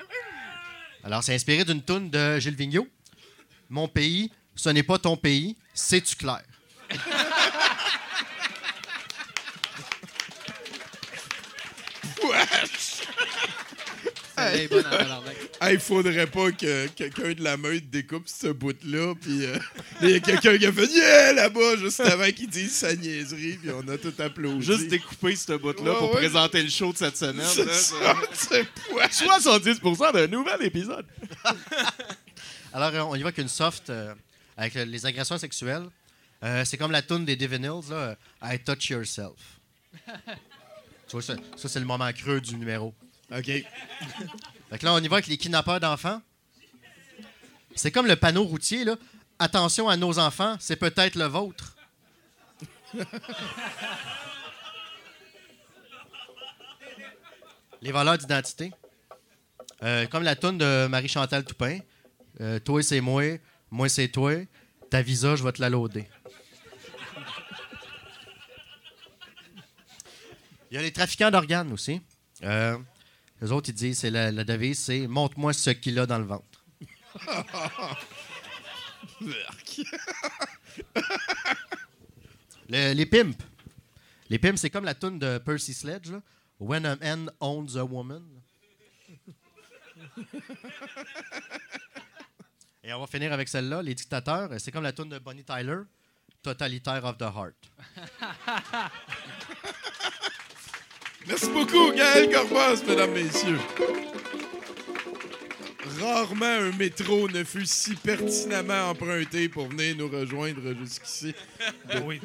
Alors, c'est inspiré d'une toune de Gilles Vigneault. Mon pays, ce n'est pas ton pays, c'est-tu clair? (laughs) Bonne Il faudrait pas que quelqu'un de la meute découpe ce bout-là, puis euh, il y a quelqu'un qui a fait Yeah là-bas juste avant qu'il dise sa niaiserie, puis on a tout applaudi. Juste découper ce bout-là Ouais, pour ouais. présenter le show de cette semaine. C'est là, ça, c'est poil. 70% d'un nouvel épisode. (laughs) Alors, euh, on y va qu'une soft euh, avec les agressions sexuelles. Euh, c'est comme la toune des Divinals, là, I Touch Yourself. (laughs) tu vois, ça, ça, c'est le moment creux du numéro. OK. Fait que là, on y va avec les kidnappeurs d'enfants. C'est comme le panneau routier, là. Attention à nos enfants, c'est peut-être le vôtre. les voleurs d'identité. Euh, comme la toune de Marie-Chantal Toupin. Euh, toi, c'est moi. Moi, c'est toi. Ta visa, je vais te la loader. Il y a les trafiquants d'organes aussi. Euh, les autres, ils disent, c'est la, la devise, c'est montre-moi ce qu'il a dans le ventre. (laughs) Le- les pimps. Les pimps, c'est comme la tune de Percy Sledge. là. When a man owns a woman. Et on va finir avec celle-là. Les dictateurs, c'est comme la tune de Bonnie Tyler. Totalitaire of the Heart. (laughs) Merci beaucoup, Gaël Corbas, mesdames, messieurs. Rarement un métro ne fut si pertinemment emprunté pour venir nous rejoindre jusqu'ici. De, Oui.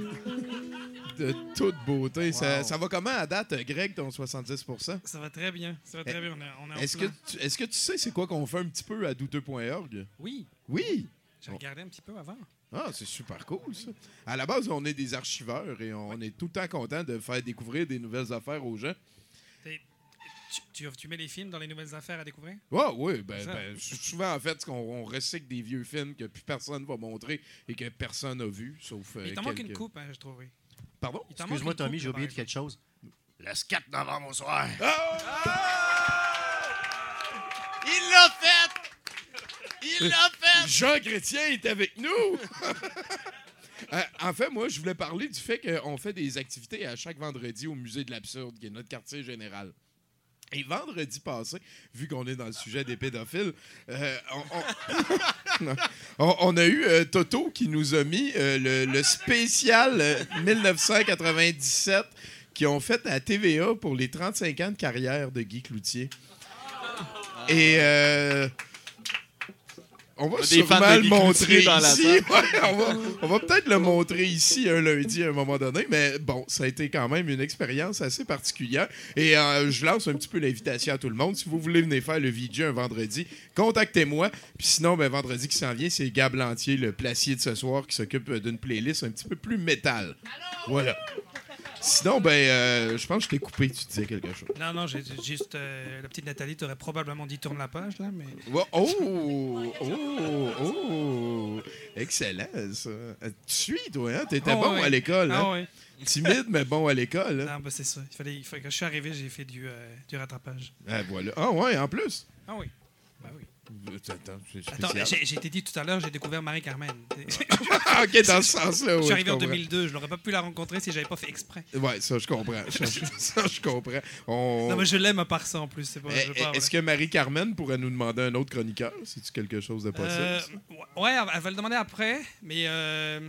de toute beauté. Ça, ça va comment à date, Greg, ton 70 Ça va très bien. Ça va très bien. On est, Est-ce que, tu- est-ce que tu sais c'est quoi qu'on fait un petit peu à douteux.org? Oui. Oui! J'ai regardé un petit peu avant. Ah, c'est super cool, ça. À la base, on est des archiveurs et on est tout le temps content de faire découvrir des nouvelles affaires aux gens. Tu, tu, tu mets les films dans les nouvelles affaires à découvrir? Ouais, oui, ben, ben, sou- souvent, en fait, on, on recycle des vieux films que plus personne va montrer et que personne n'a vu, sauf euh, Il t'en manque une coupe, hein, je trouve. oui. Pardon? Excuse-moi, Tommy, j'ai oublié de quelque chose. Le 4 novembre au soir. Il l'a fait! Il l'a fait! Jean Chrétien est avec nous! (laughs) Euh, en fait, moi, je voulais parler du fait qu'on fait des activités à chaque vendredi au Musée de l'Absurde, qui est notre quartier général. Et vendredi passé, vu qu'on est dans le sujet des pédophiles, euh, on, on- (laughs) on- on a eu euh, Toto qui nous a mis le, le spécial euh, 1997 qui ont fait à TVA pour les 35 ans de carrière de Guy Cloutier. Et euh, on va Des fans sûrement le montrer dans ici. Ouais, on va, on va peut-être le montrer ici un lundi à un moment donné, mais bon, ça a été quand même une expérience assez particulière. Et euh, je lance un petit peu l'invitation à tout le monde. Si vous voulez venir faire le VJ un vendredi, contactez-moi. Puis sinon, ben, vendredi qui s'en vient, c'est Gab Lantier, le placier de ce soir, qui s'occupe d'une playlist un petit peu plus métal. Voilà. Sinon, ben, euh, je pense que je t'ai coupé, tu disais quelque chose. Non, non, j'ai juste. euh, la petite Nathalie t'aurait probablement dit tourne la page, là, mais. Oh, oh, oh, oh, excellent ça. Tu suis, toi, hein? T'étais Ah bon ouais. à l'école, hein? Ah ouais. Timide, mais bon à l'école. hein? Non, ben c'est ça. Il fallait, il fallait que je suis arrivé, j'ai fait du, euh, du rattrapage. Ah, voilà. Ah, ouais, en plus? Ah oui. Ben oui. Attends, j'ai été dit tout à l'heure, j'ai découvert Marie-Carmen. (laughs) Ok, dans ce sens-là, Je oui, suis arrivé je en comprends. 2002, je n'aurais pas pu la rencontrer si j'avais pas fait exprès. Ouais, ça, je comprends. (laughs) Ça, je- je comprends. On- Non, mais je l'aime à part ça en plus. je Eh, pas- Est-ce que Marie-Carmen pourrait nous demander un autre chroniqueur? C'est-tu quelque chose de possible? Euh, ouais, elle va le demander après, mais euh,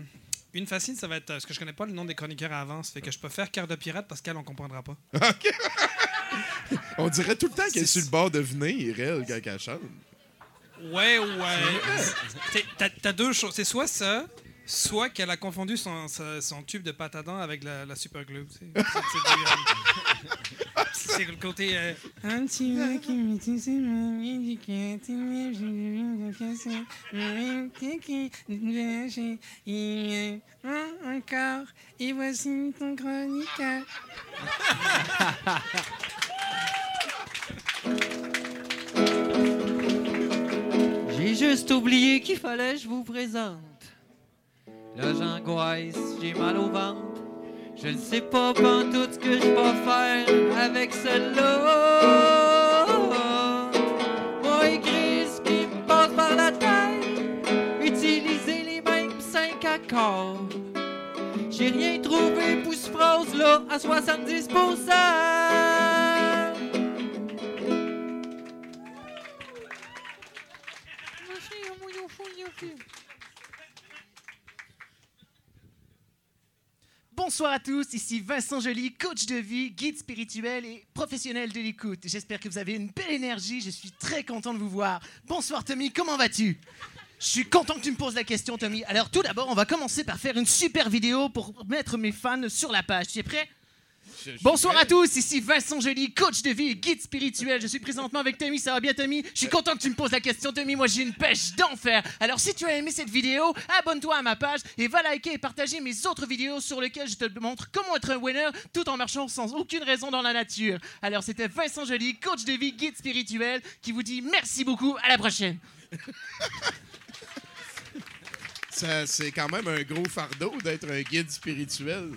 une fascine, ça va être. Parce que je connais pas le nom des chroniqueurs à avance, fait que je peux faire cœur de pirate parce qu'elle, on comprendra pas. (laughs) On dirait tout le temps qu'elle est sur le bord de venir, elle, quand elle chante. Ouais, ouais. T'as- deux choses. C'est soit ça, soit qu'elle a confondu son, tube de pâte à dents avec la, la super glue. C'est- euh, C'est le côté. euh, Un petit mec qui me dit, c'est ma vie, qui je casser, il est encore, et voici ton chroniqueur. (laughs) J'ai juste oublié qu'il fallait que je vous présente. Là, j'angoisse, j'ai mal au ventre. Je ne sais pas tout ce que je vais faire avec celle-là. Moi, écrit ce qui me passe par la tête. Utiliser les mêmes cinq accords. J'ai rien trouvé pour ce phrase-là à 70%. Bonsoir à tous, ici Vincent Joly, coach de vie, guide spirituel et professionnel de l'écoute. J'espère que vous avez une belle énergie, je suis très content de vous voir. Bonsoir Tommy, comment vas-tu? Je suis content que tu me poses la question Tommy. Alors tout d'abord, on va commencer par faire une super vidéo pour mettre mes fans sur la page. Tu es prêt? Bonsoir à tous, ici Vincent Joly, coach de vie et guide spirituel. Je suis présentement avec Tommy, ça va bien Tommy Je suis content que tu me poses la question Tommy, moi j'ai une pêche d'enfer. Alors si tu as aimé cette vidéo, abonne-toi à ma page et va liker et partager mes autres vidéos sur lesquelles je te montre comment être un winner tout en marchant sans aucune raison dans la nature. Alors c'était Vincent Joly, coach de vie, guide spirituel, qui vous dit merci beaucoup, à la prochaine. C'est quand même un gros fardeau d'être un guide spirituel.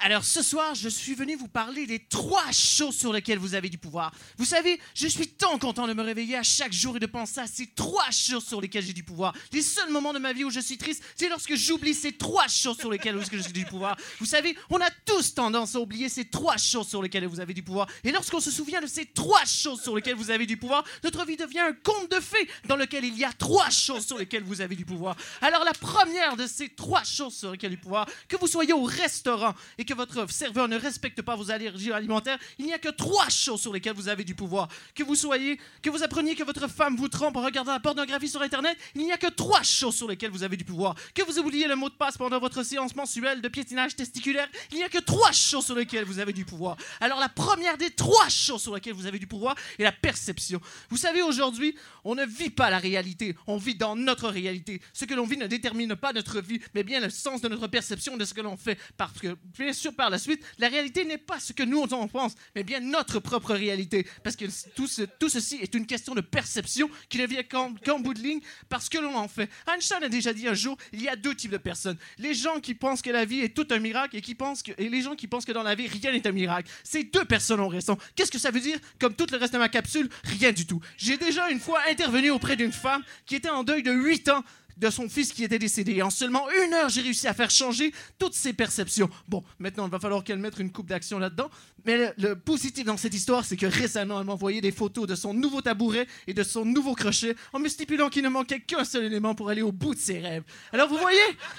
Alors ce soir, je suis venu vous parler des trois choses sur lesquelles vous avez du pouvoir. Vous savez, je suis tant content de me réveiller à chaque jour et de penser à ces trois choses sur lesquelles j'ai du pouvoir. Les seuls moments de ma vie où je suis triste, c'est lorsque j'oublie ces trois choses sur lesquelles j'ai du pouvoir. Vous savez, on a tous tendance à oublier ces trois choses sur lesquelles vous avez du pouvoir. Et lorsqu'on se souvient de ces trois choses sur lesquelles vous avez du pouvoir, notre vie devient un conte de fées dans lequel il y a trois choses sur lesquelles vous avez du pouvoir. Alors la première de ces trois choses sur lesquelles du pouvoir, que vous soyez au restaurant et que votre serveur ne respecte pas vos allergies alimentaires, il n'y a que trois choses sur lesquelles vous avez du pouvoir. Que vous soyez, que vous appreniez que votre femme vous trompe en regardant la pornographie sur Internet, il n'y a que trois choses sur lesquelles vous avez du pouvoir. Que vous oubliez le mot de passe pendant votre séance mensuelle de piétinage testiculaire, il n'y a que trois choses sur lesquelles vous avez du pouvoir. Alors la première des trois choses sur lesquelles vous avez du pouvoir est la perception. Vous savez, aujourd'hui, on ne vit pas la réalité, on vit dans notre réalité. Ce que l'on vit ne détermine pas notre vie, mais bien le sens de notre perception de ce que l'on fait. Parce que, bien sûr, par la suite, la réalité n'est pas ce que nous on pense, mais bien notre propre réalité. Parce que tout, ce- tout ceci est une question de perception qui ne vient qu'en qu'en bout de ligne parce que l'on en fait. Einstein a déjà dit un jour, il y a deux types de personnes. Les gens qui pensent que la vie est tout un miracle et, qui pensent que, et les gens qui pensent que dans la vie, rien n'est un miracle. Ces deux personnes ont raison. Qu'est-ce que ça veut dire? Comme tout le reste de ma capsule, rien du tout. J'ai déjà une fois intervenu auprès d'une femme qui était en deuil de 8 ans de son fils qui était décédé. Et en seulement une heure, j'ai réussi à faire changer toutes ses perceptions. Bon, maintenant, il va falloir qu'elle mette une coupe d'action là-dedans. Mais le, le positif dans cette histoire, c'est que récemment, elle m'a envoyé des photos de son nouveau tabouret et de son nouveau crochet en me stipulant qu'il ne manquait qu'un seul élément pour aller au bout de ses rêves. Alors vous voyez,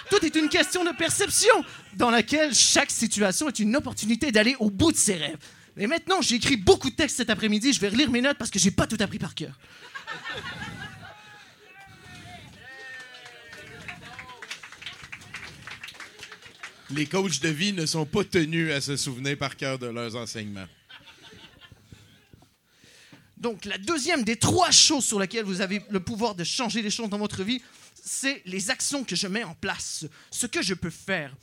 tout est une question de perception dans laquelle chaque situation est une opportunité d'aller au bout de ses rêves. Et maintenant, j'ai écrit beaucoup de textes cet après-midi. Je vais relire mes notes parce que j'ai pas tout appris par cœur. Les coachs de vie ne sont pas tenus à se souvenir par cœur de leurs enseignements. Donc, la deuxième des trois choses sur lesquelles vous avez le pouvoir de changer les choses dans votre vie, c'est les actions que je mets en place, ce que je peux faire.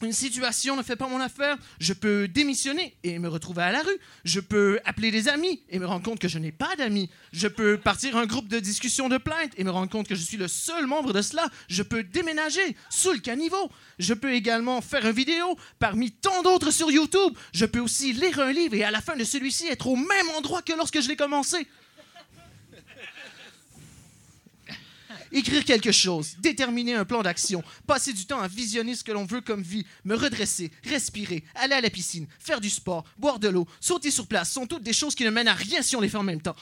Une situation ne fait pas mon affaire, je peux démissionner et me retrouver à la rue. Je peux appeler des amis et me rendre compte que je n'ai pas d'amis. Je peux partir un groupe de discussion de plainte et me rendre compte que je suis le seul membre de cela. Je peux déménager sous le caniveau. Je peux également faire une vidéo parmi tant d'autres sur YouTube. Je peux aussi lire un livre et à la fin de celui-ci être au même endroit que lorsque je l'ai commencé. Écrire quelque chose, déterminer un plan d'action, passer du temps à visionner ce que l'on veut comme vie, me redresser, respirer, aller à la piscine, faire du sport, boire de l'eau, sauter sur place, sont toutes des choses qui ne mènent à rien si on les fait en même temps.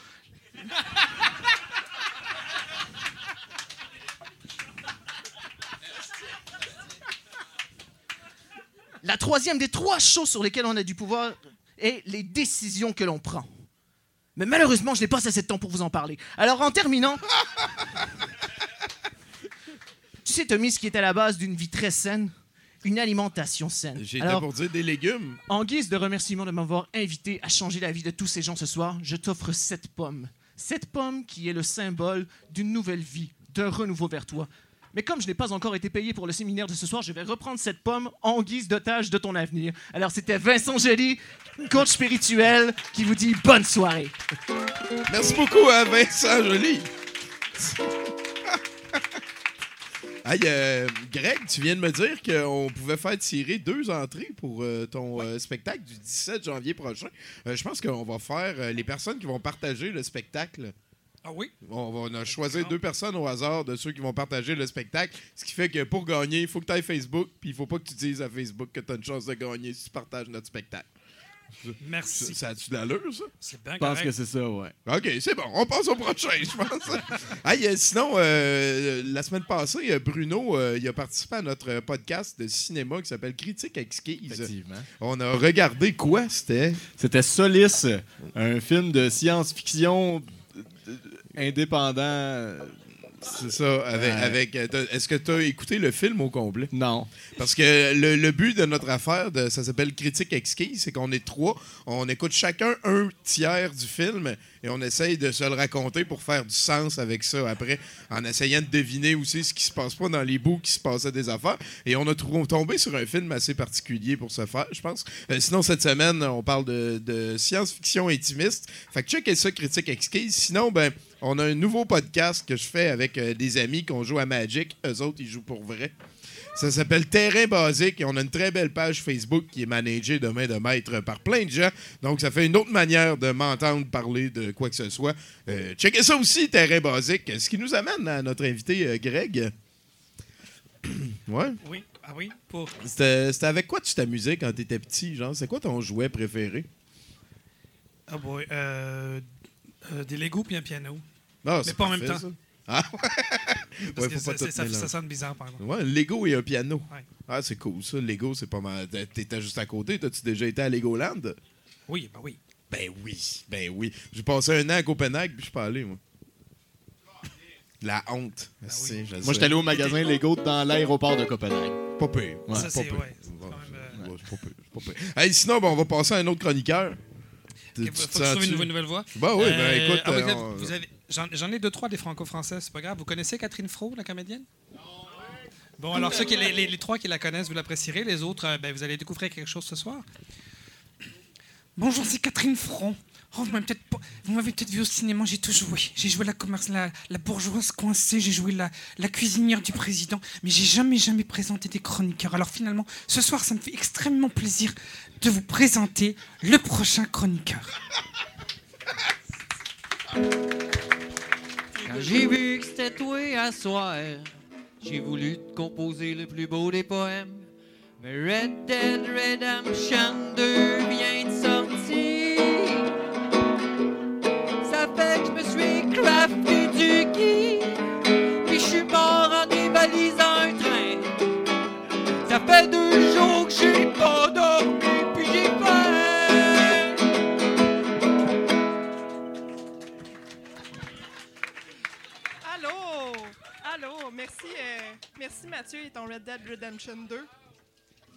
La troisième des trois choses sur lesquelles on a du pouvoir est les décisions que l'on prend. Mais malheureusement, je n'ai pas assez de temps pour vous en parler. Alors en terminant, sais, Tommy, ce qui est à la base d'une vie très saine, une alimentation saine. J'étais Alors, pour dire des légumes. en guise de remerciement de m'avoir invité à changer la vie de tous ces gens ce soir, je t'offre cette pomme. Cette pomme qui est le symbole d'une nouvelle vie, d'un renouveau vers toi. Mais comme je n'ai pas encore été payé pour le séminaire de ce soir, je vais reprendre cette pomme en guise d'otage de ton avenir. Alors c'était Vincent Joly, coach spirituel, qui vous dit bonne soirée. Merci beaucoup à Vincent Joly. (laughs) Hey, euh, Greg, tu viens de me dire qu'on pouvait faire tirer deux entrées pour euh, ton euh, spectacle du 17 janvier prochain. Euh, je pense qu'on va faire les personnes qui vont partager le spectacle. Ah oui? On, va, on a choisi deux personnes au hasard de ceux qui vont partager le spectacle. Ce qui fait que pour gagner, il faut que tu ailles Facebook, puis il faut pas que tu dises à Facebook que tu as une chance de gagner si tu partages notre spectacle. Merci. Ça, a-tu de l'allure, ça? C'est bien Je pense correct. que c'est ça, ouais. OK, c'est bon. On passe au prochain, je pense. (laughs) Hey, euh, sinon, euh, la semaine passée, euh, Bruno, euh, il a participé à notre podcast de cinéma qui s'appelle Critique exquise. Effectivement. On a regardé quoi, c'était? C'était Solis, un film de science-fiction indépendant. C'est ça. Avec, Ouais. avec, euh, Est-ce que tu as écouté le film au complet? Non. Parce que le, le but de notre affaire, de, ça s'appelle Critique exquise, c'est qu'on est trois. On écoute chacun un tiers du film et on essaye de se le raconter pour faire du sens avec ça après, en essayant de deviner aussi ce qui se passe pas dans les bouts qui se passaient des affaires. Et on a tombé sur un film assez particulier pour ce faire, je pense. Euh, sinon, cette semaine, on parle de, de science-fiction intimiste. Fait que checkez ça, Critique exquise. Sinon, ben, on a un nouveau podcast que je fais avec euh, des amis qu'on joue à Magic. Eux autres, ils jouent pour vrai. Ça s'appelle Terrain Basique et on a une très belle page Facebook qui est managée de main de maître par plein de gens. Donc, ça fait une autre manière de m'entendre parler de quoi que ce soit. Euh, checkez ça aussi, Terrain Basique. Ce qui nous amène à notre invité, euh, Greg. ouais. Oui, ah oui, pour. C'était avec quoi tu t'amusais quand tu étais petit? genre? C'est quoi ton jouet préféré? Ah boy, euh, euh, des Legos puis un piano. Ah, Mais c'est pas en même temps. ça. Ah, Parce Ouais, que faut pas ça, ça- sonne bizarre, par exemple. Ouais, un Lego et un piano. Ouais. Ah, c'est cool, ça. Lego, c'est pas mal. T'étais juste à côté. T'as-tu déjà été à Legoland? Oui, bah oui. Ben oui, ben oui. J'ai passé un an à Copenhague, puis je suis pas allé, moi. La honte. Ben je Moi, sais. j'étais allé au magasin Lego dans l'aéroport de Copenhague. Pas pire. Ouais. ça, pas c'est. pire. Ouais, c'est quand même. euh, Ouais, c'est pas pire, pas pire. Hey, sinon, ben, on va passer à un autre chroniqueur. Tu- faut que je trouve sens-tu- une nouvelle, voix? Ben oui, ben Euh, écoute. euh, vous avez- on- vous avez- J'en ai deux, trois des franco-français, c'est pas grave. Vous connaissez Catherine Fro, la comédienne? Bon, alors ceux qui, les, les- les trois qui la connaissent, vous l'apprécierez. Les autres, euh, ben, vous allez découvrir quelque chose ce soir. Bonjour, c'est Catherine Fron. Oh, vous m'avez peut-être peut-être vu au cinéma, j'ai tout joué. J'ai joué la commerce, la, la bourgeoise coincée, j'ai joué la, la cuisinière du président, mais j'ai jamais, jamais présenté des chroniqueurs. Alors finalement, ce soir, ça me fait extrêmement plaisir de vous présenter le prochain chroniqueur. Quand j'ai vu que c'était toi à soir, J'ai voulu te composer le plus beau des poèmes. Mais Red Dead Redemption 2 vient de crafté du qui. Puis je suis mort en dévalisant un train. Ça fait deux jours que j'ai pas dormi, puis j'ai. Allô? Allô? Merci, euh, merci Mathieu et ton Red Dead Redemption 2.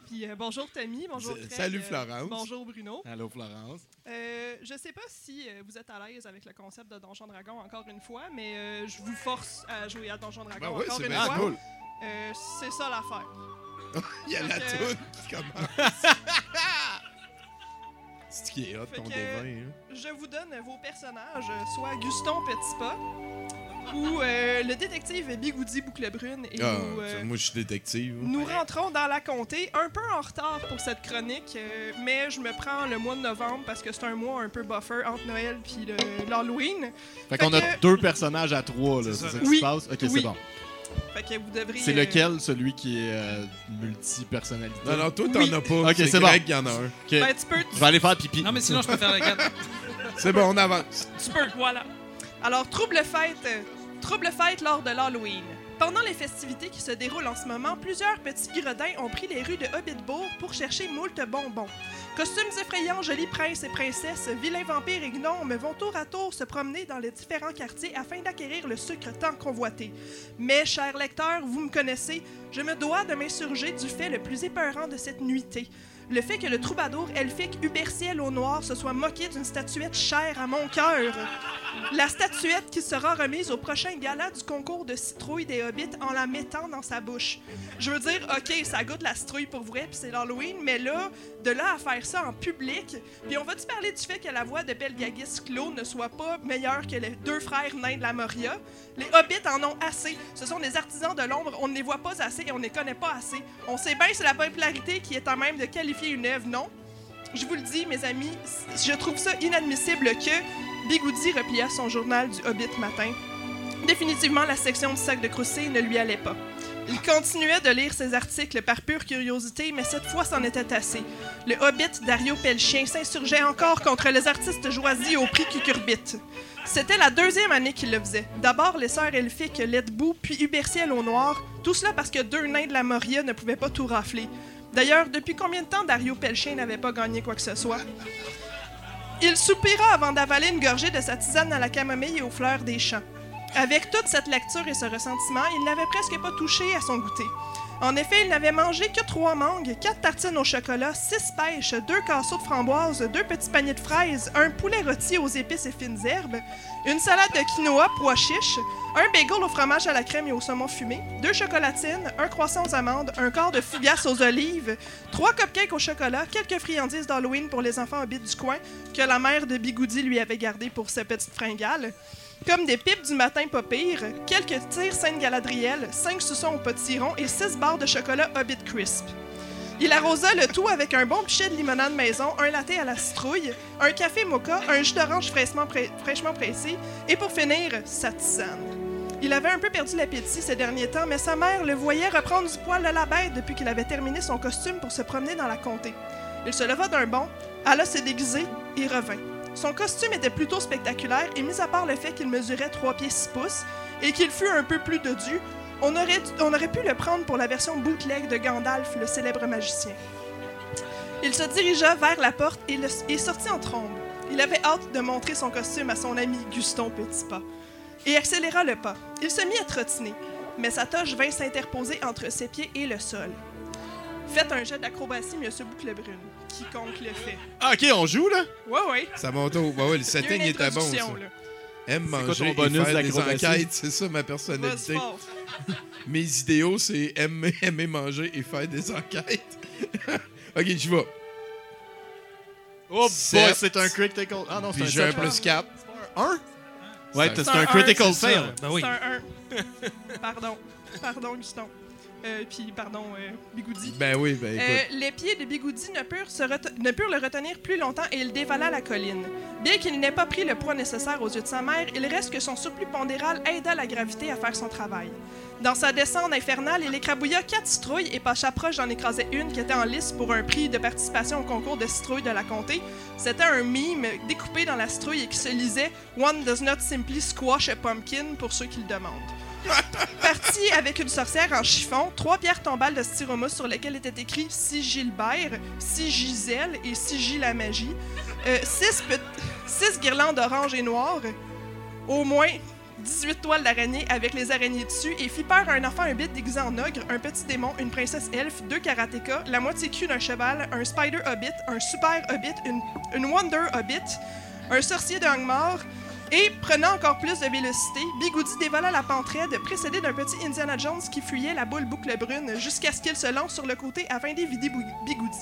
Puis euh, bonjour Tommy, bonjour Craig, salut, euh, Florence. bonjour Bruno. Allô, Florence. Euh, je sais pas si euh, vous êtes à l'aise avec le concept de Donjon Dragon encore une fois, mais je vous force à jouer à Donjon Dragon Ben encore c'est une bien fois. cool. C'est ça l'affaire. (laughs) Il y a la que- toune qui commence. (laughs) C'est qui est hot, ton devin. Hein? Je vous donne vos personnages, soit Guston Petitpas ou euh, le détective Bigoudi Bouclebrune et Ah, nous, euh, moi, je suis détective. Nous rentrons dans la comté, un peu en retard pour cette chronique, euh, mais je me prends le mois de novembre parce que c'est un mois un peu buffer entre Noël puis l'Halloween. Fait qu'on a deux personnages à trois, là. C'est ça, qui Oui. se passe? Ok, Oui. c'est bon. Fait que vous devriez. C'est lequel, celui qui est euh, multi-personnalité? Non, non, toi, t'en Oui. as pas. Ok, c'est c'est Greg bon. qui en a un. Ok. Ben, tu peux, Je vais aller faire pipi. Non, mais sinon, je peux faire la quatre. C'est bon, on avance. tu peux, voilà. Alors, trouble fête, trouble fête lors de l'Halloween. Pendant les festivités qui se déroulent en ce moment, plusieurs petits gredins ont pris les rues de Hobbitbourg pour chercher moult bonbons. Costumes effrayants, jolis princes et princesses, vilains vampires et gnomes vont tour à tour se promener dans les différents quartiers afin d'acquérir le sucre tant convoité. Mais, chers lecteurs, vous me connaissez, je me dois de m'insurger du fait le plus épeurant de cette nuitée. Le fait que le troubadour elfique Huberciel au noir se soit moqué d'une statuette chère à mon cœur. La statuette qui sera remise au prochain gala du concours de citrouille des hobbits en la mettant dans sa bouche. Je veux dire, OK, ça goûte la citrouille pour vrai, puis c'est l'Halloween, mais là, de là à faire ça en public, puis on va-tu parler du fait que la voix de Belgagis Claude ne soit pas meilleure que les deux frères nains de la Moria? Les hobbits en ont assez. Ce sont des artisans de l'ombre, on ne les voit pas assez et on ne les connaît pas assez. On sait bien c'est la popularité qui est en même de qualifier une œuvre, non? Je vous le dis, mes amis, je trouve ça inadmissible que Bigoudi replia son journal du Hobbit matin. Définitivement, la section du sac de croustilles ne lui allait pas. Il continuait de lire ses articles par pure curiosité, mais cette fois, c'en était assez. Le Hobbit Dario Pelchien s'insurgeait encore contre les artistes choisis au prix Cucurbit. C'était la deuxième année qu'il le faisait. D'abord les sœurs elfiques Ledbou, puis Huberciel au noir, tout cela parce que deux nains de la Moria ne pouvaient pas tout rafler. D'ailleurs, depuis combien de temps Dario Pelchien n'avait pas gagné quoi que ce soit? Il soupira avant d'avaler une gorgée de sa tisane à la camomille et aux fleurs des champs. Avec toute cette lecture et ce ressentiment, il n'avait presque pas touché à son goûter. En effet, il n'avait mangé que trois mangues, quatre tartines au chocolat, six pêches, deux casseaux de framboises, deux petits paniers de fraises, un poulet rôti aux épices et fines herbes, une salade de quinoa, pois chiches, un bagel au fromage à la crème et au saumon fumé, deux chocolatines, un croissant aux amandes, un quart de fougasse aux olives, trois cupcakes au chocolat, quelques friandises d'Halloween pour les enfants hobbits du coin que la mère de Bigoudi lui avait gardées pour sa petite fringale, comme des pipes du matin pas pire, quelques tirs Sainte-Galadriel, cinq suçons au potiron et six barres de chocolat Hobbit Crisp. Il arrosa le tout avec un bon pichet de limonade maison, un latte à la citrouille, un café mocha, un jus d'orange fraîchement pressé et pour finir, sa tisane. Il avait un peu perdu l'appétit ces derniers temps, mais sa mère le voyait reprendre du poil de la bête depuis qu'il avait terminé son costume pour se promener dans la comté. Il se leva d'un bond, alla se déguiser et revint. Son costume était plutôt spectaculaire et mis à part le fait qu'il mesurait 3 pieds 6 pouces et qu'il fut un peu plus dodu, on aurait, on aurait pu le prendre pour la version bootleg de Gandalf, le célèbre magicien. Il se dirigea vers la porte et sortit en trombe. Il avait hâte de montrer son costume à son ami Guston Petitpas et accéléra le pas. Il se mit à trottiner, mais sa toche vint s'interposer entre ses pieds et le sol. Faites un jet d'acrobatie, Monsieur Bouclebrune. Quiconque le fait. Ah, ok, on joue, là? Ouais, ouais. Ça monte au. Ouais, ouais, le setting était bon. Ça. là. Aime C'est quoi manger ton et bonus faire des enquêtes, c'est ça ma personnalité. (laughs) Mes idéaux, c'est aimer, (laughs) aimer manger et faire des enquêtes. (laughs) ok, j'y vais. Oh, Sept. boy, c'est un critical. Ah non, c'est un j'ai un plus 4. Un? Ouais, C'est c'est un un critical fail. Ben oui. C'est un 1. Pardon. Pardon, Guston. Euh, puis pardon, euh, Bigoudi. Ben oui, ben écoute. Euh, les pieds de Bigoudi ne purent, se rete- ne purent le retenir plus longtemps et il dévala la colline. Bien qu'il n'ait pas pris le poids nécessaire aux yeux de sa mère, il reste que son surplus pondéral aida la gravité à faire son travail. Dans sa descente infernale, il écrabouilla quatre citrouilles et Pacha proche d'en écraser une qui était en lice pour un prix de participation au concours de citrouilles de la comté. C'était un mime découpé dans la citrouille et qui se lisait One does not simply squash a pumpkin pour ceux qui le demandent. (laughs) Parti avec une sorcière en chiffon, trois pierres tombales de styromousse sur lesquelles était écrit Si Gilbert, Si Gisèle et Si Gilles la magie, euh, six, six guirlandes oranges et noires, au moins 18 toiles d'araignée avec les araignées dessus et fit peur à un enfant un bit déguisé en ogre, un petit démon, une princesse elfe, deux karatékas, la moitié cul d'un cheval, un spider hobbit, un super hobbit, une, wonder hobbit, un sorcier de et, prenant encore plus de vélocité, Bigoudi dévala la pente raide, précédé d'un petit Indiana Jones qui fuyait la boule boucle brune jusqu'à ce qu'il se lance sur le côté afin d'éviter Bou- Bigoudi.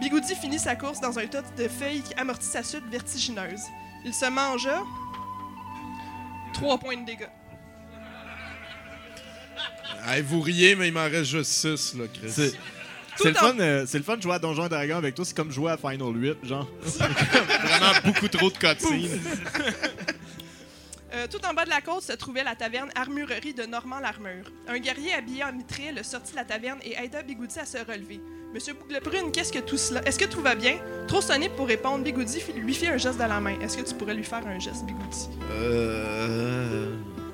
Bigoudi finit sa course dans un tas de feuilles qui amortit sa chute vertigineuse. Il se mangea 3 points de dégâts. Hey, vous riez, mais il m'en reste juste 6, là, Chris. C'est- C'est le, fun, euh, c'est le fun de jouer à Donjons et Dragons avec toi. C'est comme jouer à Final 8, genre. (laughs) Vraiment beaucoup trop de cutscenes. Euh, tout en bas de la côte se trouvait la taverne Armurerie de Normand l'Armure. Un guerrier habillé en mitril sortit de la taverne et aida Bigoudi à se relever. Monsieur Bouglebrune, qu'est-ce que tout cela? Est-ce que tout va bien? Trop sonné pour répondre, Bigoudi lui fit un geste de la main. Est-ce que tu pourrais lui faire un geste, Bigoudi Euh...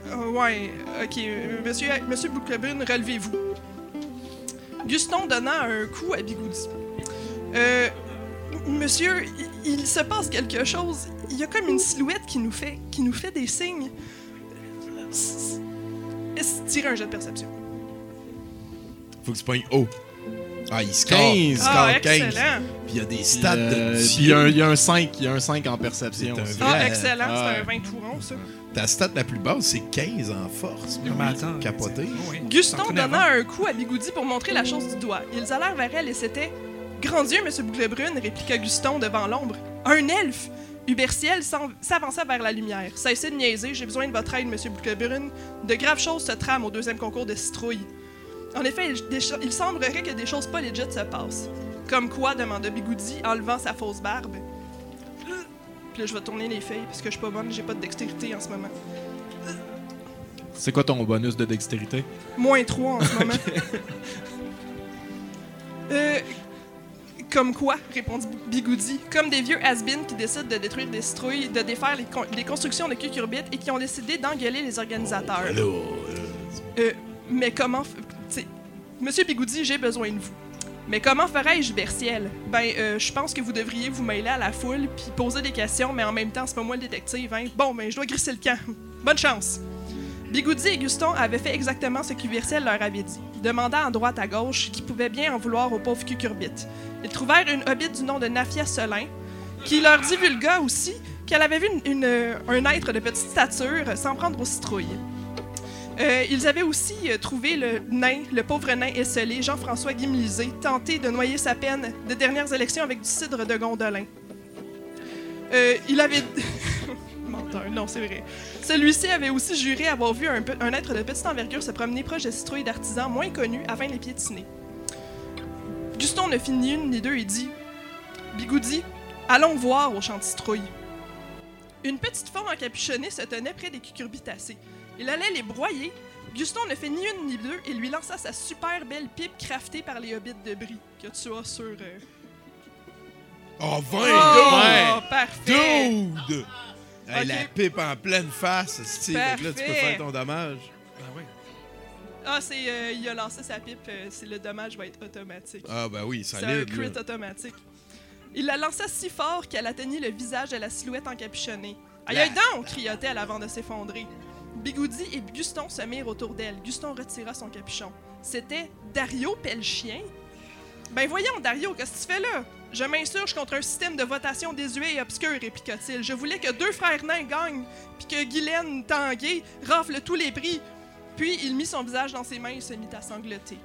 Euh, Ouais, ok. euh, Monsieur, monsieur Bouglebrune, relevez-vous. Guston donna un coup à Bigoudi. Euh, monsieur, il, il se passe quelque chose. Il y a comme une silhouette qui nous fait, qui nous fait des signes. Est-ce Tirez un jet de perception? Faut que tu pognes haut. Ah, il score. 15. Il score Ah, 15. excellent. Puis il y a des stats de puis il y, a un- il y a un 5, il y a un 5 en perception. C'est un vrai- Ah, excellent. Ah, C'est un 20 tout rond, ça. Ta stat la plus basse, c'est 15 en force. Mais attends, Capoté. Oui. Guston donna avant. un coup à Bigoudi pour montrer la chose du doigt. Ils allèrent vers elle et c'était Grand Dieu, Monsieur Bouglebrune, répliqua Guston devant l'ombre. Un elfe Huberciel s'en- s'avança vers la lumière. Cessez de niaiser, j'ai besoin de votre aide, Monsieur Bouglebrune. De graves choses se trament au deuxième concours de citrouille. En effet, il, semblerait que des choses pas legit se passent. Comme quoi demanda Bigoudi en levant sa fausse barbe. Puis là, je vais tourner les feuilles parce que je suis pas bonne, j'ai pas de dextérité en ce moment. C'est quoi ton bonus de dextérité? Moins 3 en ce moment. (laughs) Euh, comme quoi, répondit Bigoudi. Comme des vieux has qui décident de détruire des citrouilles, de défaire les, con- les constructions de cucurbites et qui ont décidé d'engueuler les organisateurs. Euh, mais comment. f- t'sais, Monsieur Bigoudi, j'ai besoin de vous. Mais comment ferais-je, Berciel? Ben, euh, je pense que vous devriez vous mêler à la foule puis poser des questions, mais en même temps, c'est pas moi le détective, hein? Bon, ben, je dois grisser le camp. Bonne chance. Bigoudi et Guston avaient fait exactement ce qu'Uverciel leur avait dit, demandant à droite à gauche qui pouvait bien en vouloir aux pauvres cucurbites. Ils trouvèrent une hobbit du nom de Nafia Solin, qui leur divulgua aussi qu'elle avait vu euh, un être de petite stature s'en prendre aux citrouilles. Euh, ils avaient aussi euh, trouvé le nain, le pauvre nain esselé, Jean-François Guimlisé, tenté de noyer sa peine des dernières élections avec du cidre de Gondolin. Il avait... (laughs) Menteur, non, c'est vrai. Celui-ci avait aussi juré avoir vu un, être de petite envergure se promener proche de citrouilles d'artisans moins connus afin de les piétiner. Guston ne fit ni une ni deux et dit Bigoudi, allons voir au champ de citrouilles. Une petite forme encapuchonnée se tenait près des cucurbitacées. Il allait les broyer. Guston ne fait ni une ni deux et lui lança sa super belle pipe craftée par les hobbits de Brie, que tu as sur. euh, Oh, 20! Oh, parfait! Dude! Hey. La pipe en pleine face, Steve. Là, tu peux faire ton dommage. Ah, c'est. euh, il a lancé sa pipe, euh, c'est le dommage va être automatique. Ah, ben oui, C'est un crit là. automatique. Il la lança si fort qu'elle atteignit le visage de la silhouette encapuchonnée. Aïe aïe donc! cria-t-elle avant de s'effondrer. Bigoudi et Guston se mirent autour d'elle. Guston retira son capuchon. C'était Dario Pelchien. Ben voyons, Dario, qu'est-ce que tu fais là? Je m'insurge contre un système de votation désuet et obscur, répliqua-t-il. Je voulais que deux frères nains gagnent, puis que Guylaine Tanguay rafle tous les prix. Puis il mit son visage dans ses mains et se mit à sangloter.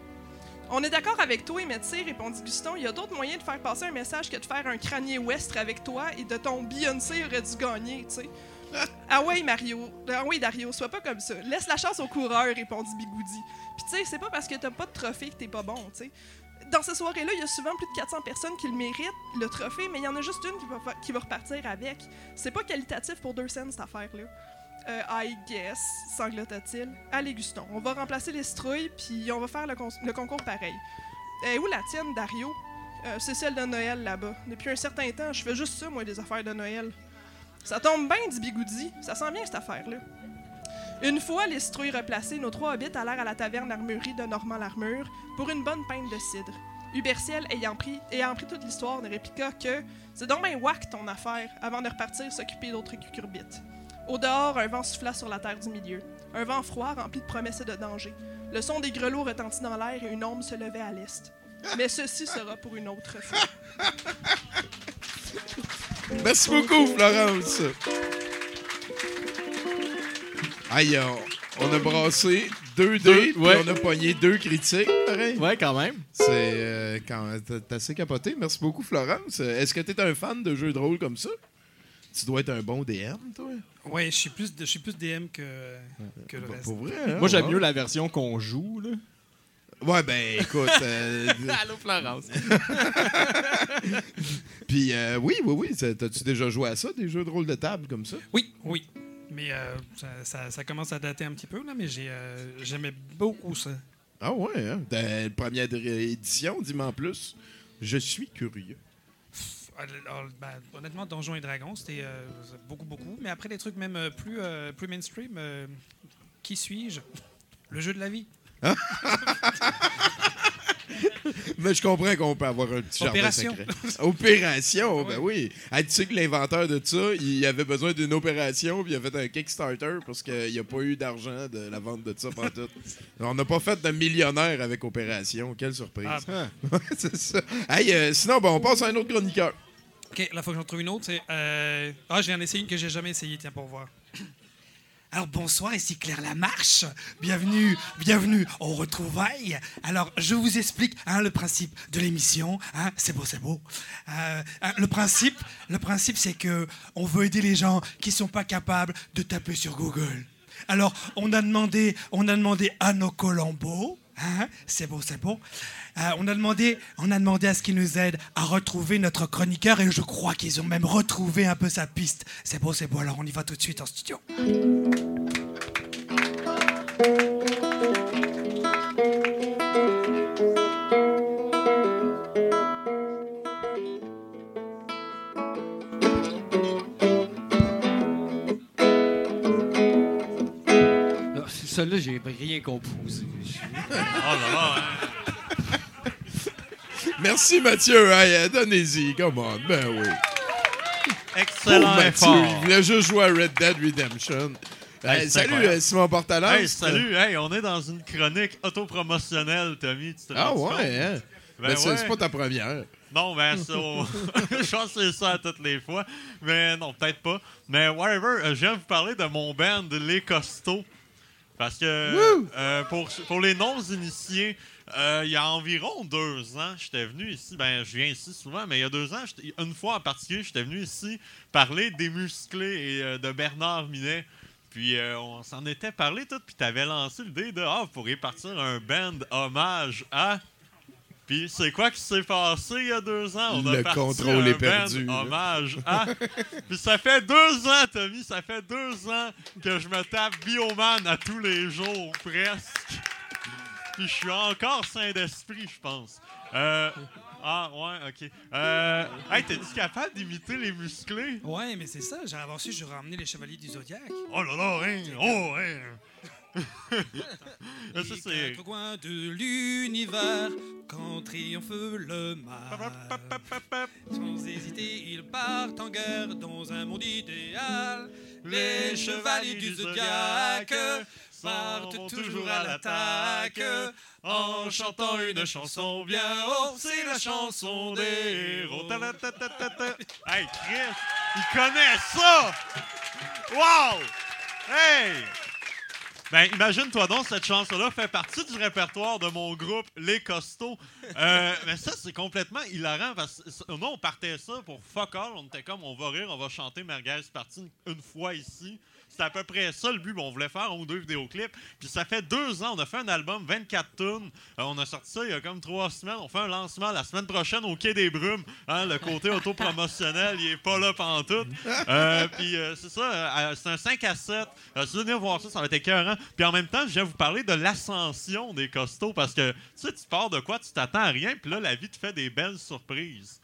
On est d'accord avec toi, sais, répondit Guston, il y a d'autres moyens de faire passer un message que de faire un crânier ouestre avec toi et de ton Beyoncé aurait dû gagner, tu sais. Ah ouais, Mario. Ah oui, Dario, sois pas comme ça. Laisse la chance au coureur, répondit Bigoudi. Puis tu sais, c'est pas parce que t'as pas de trophée que t'es pas bon, tu sais. Dans ces soirées-là, il y a souvent plus de 400 personnes qui le méritent, le trophée, mais il y en a juste une qui va, qui va repartir avec. C'est pas qualitatif pour deux scènes, cette affaire-là. Euh, I guess, sanglota-t-il. Allez, Guston, on va remplacer les citrouilles, puis on va faire le, con- le concours pareil. Eh, où la tienne, Dario? Euh, c'est celle de Noël, là-bas. Depuis un certain temps, je fais juste ça, moi, des affaires de Noël. Ça tombe bien, dit Bigoudi. Ça sent bien, cette affaire-là. Une fois les citrouilles replacées, nos trois hobbits allèrent à la taverne Armurerie de Normand l'Armure pour une bonne pinte de cidre. Huberciel, ayant pris, ayant pris toute l'histoire, ne répliqua que C'est donc bien whack ton affaire avant de repartir s'occuper d'autres cucurbites. Au dehors, un vent souffla sur la terre du milieu. Un vent froid rempli de promesses et de dangers. Le son des grelots retentit dans l'air et une ombre se levait à l'est. Mais ceci sera pour une autre fois. Merci beaucoup, Florence. Aïe, on, on a brassé deux dés, puis ouais. on a pogné deux critiques, pareil. Ouais, quand même. C'est euh, quand t'as- assez capoté. Merci beaucoup, Florence. Est-ce que t'es un fan de jeux de rôle comme ça? Tu dois être un bon DM, toi. Ouais, je suis plus, je suis plus DM que, que le Bah, reste. Pour vrai, hein? Moi, j'aime Ouais. mieux la version qu'on joue, là. Ouais, ben, écoute. euh, (laughs) Allô, Florence. (laughs) Puis, euh, oui, oui, oui. T'as-tu déjà joué à ça, des jeux de rôle de table comme ça? Oui, oui. Mais euh, ça, ça- ça commence à dater un petit peu, là, mais j'ai, euh, j'aimais beaucoup ça. Ah ouais, hein? La première édition, dis-moi en plus. Je suis curieux. Alors, ben, honnêtement, Donjons et Dragons, c'était euh, beaucoup, beaucoup. Mais après, des trucs même plus, plus mainstream, qui suis-je? Le jeu de la vie. (laughs) (laughs) Mais je comprends qu'on peut avoir un petit Opération. jardin secret. (laughs) Opération, ben oui. Hey, tu sais que l'inventeur de ça, il avait besoin d'une opération, puis il a fait un Kickstarter parce qu'il n'y a pas eu d'argent de la vente de ça pendant tout. On n'a pas fait de millionnaire avec Opération. Quelle surprise. Ah. (laughs) Ouais, c'est ça. Hey, euh, sinon, ben, on passe à un autre chroniqueur. OK, là, faut que j'en trouve une autre. C'est, euh, Ah, j'ai en essayé une que j'ai jamais essayé, tiens, pour voir. Alors bonsoir, ici Claire Lamarche. Bienvenue, bienvenue au retrouvailles. Alors je vous explique hein, le principe de l'émission. Hein, c'est beau, c'est beau. Euh, hein, le principe, le principe, c'est que on veut aider les gens qui sont pas capables de taper sur Google. Alors on a demandé, à nos Colombos. C'est beau, c'est beau. Euh, on, a demandé, on a demandé à ce qu'ils nous aident à retrouver notre chroniqueur et je crois qu'ils ont même retrouvé un peu sa piste. C'est beau, c'est beau. Alors on y va tout de suite en studio. Là, c'est ça, là, j'ai rien. Oh là, hein. Merci, Mathieu. Hey, donnez-y. Come on. Ben oui. Excellent Pauvre Mathieu, effort. il voulait juste jouer à Red Dead Redemption. Hey, Euh, salut, Simon Portalance. Hey, salut, hey, on est dans une chronique autopromotionnelle, Tommy. Tu te Ah ouais, hein? Ben Ben, c'est ouais. c'est pas ta première. Non, ben ça, on- (laughs) (laughs) je pense que c'est ça à toutes les fois. Mais non, peut-être pas. Mais whatever, euh, je viens vous parler de mon band, Les Costauds. Parce que euh, pour, pour les non-initiés, euh, il y a environ deux ans, j'étais venu ici, ben je viens ici souvent, mais il y a deux ans, une fois en particulier, j'étais venu ici parler des musclés et euh, de Bernard Minet. Puis euh, on s'en était parlé tout, puis t'avais lancé l'idée de Ah, vous pourriez partir un band hommage à. Puis c'est quoi qui s'est passé il y a deux ans? On a Le parti contrôle un est band perdu. Hommage à. (laughs) Puis ça fait deux ans, Tommy, ça fait deux ans que je me tape Bioman à tous les jours, presque. Puis je suis encore sain d'esprit, je pense. Euh, ah, ouais, ok. Euh, hey, t'es-tu capable d'imiter les musclés? Ouais, mais c'est ça. Avoir su, j'aurais emmené les Chevaliers du Zodiaque. Oh là là, hein! Oh, hein! Ça, c'est- quatre coins de l'univers, quand triomphe le mal. Sans hésiter, ils partent en guerre dans un monde idéal. Les chevaliers du zodiaque partent toujours à l'attaque en chantant une chanson bien haut. C'est la chanson des héros. Hey, Chris, il connaît ça! Wow! Hey! Ben, imagine-toi donc, cette chanson-là fait partie du répertoire de mon groupe Les Costauds. Euh, (laughs) mais ça, c'est complètement hilarant parce nous, on partait ça pour fuck all. On était comme, on va rire, on va chanter Merguez partie une fois ici. C'était à peu près ça le but. mais On voulait faire un ou deux vidéoclips. Puis ça fait deux ans, on a fait un album, 24 tunes. Euh, on a sorti ça il y a comme trois semaines. On fait un lancement la semaine prochaine au Quai des Brumes. Hein, le côté autopromotionnel, il est pas là pantoute. Euh, puis euh, c'est ça, euh, c'est un 5 à 7. Euh, si vous venez voir ça, ça va être écœurant. Puis en même temps, je viens vous parler de l'ascension des costauds parce que tu sais, tu pars de quoi, tu t'attends à rien, puis là, la vie te fait des belles surprises.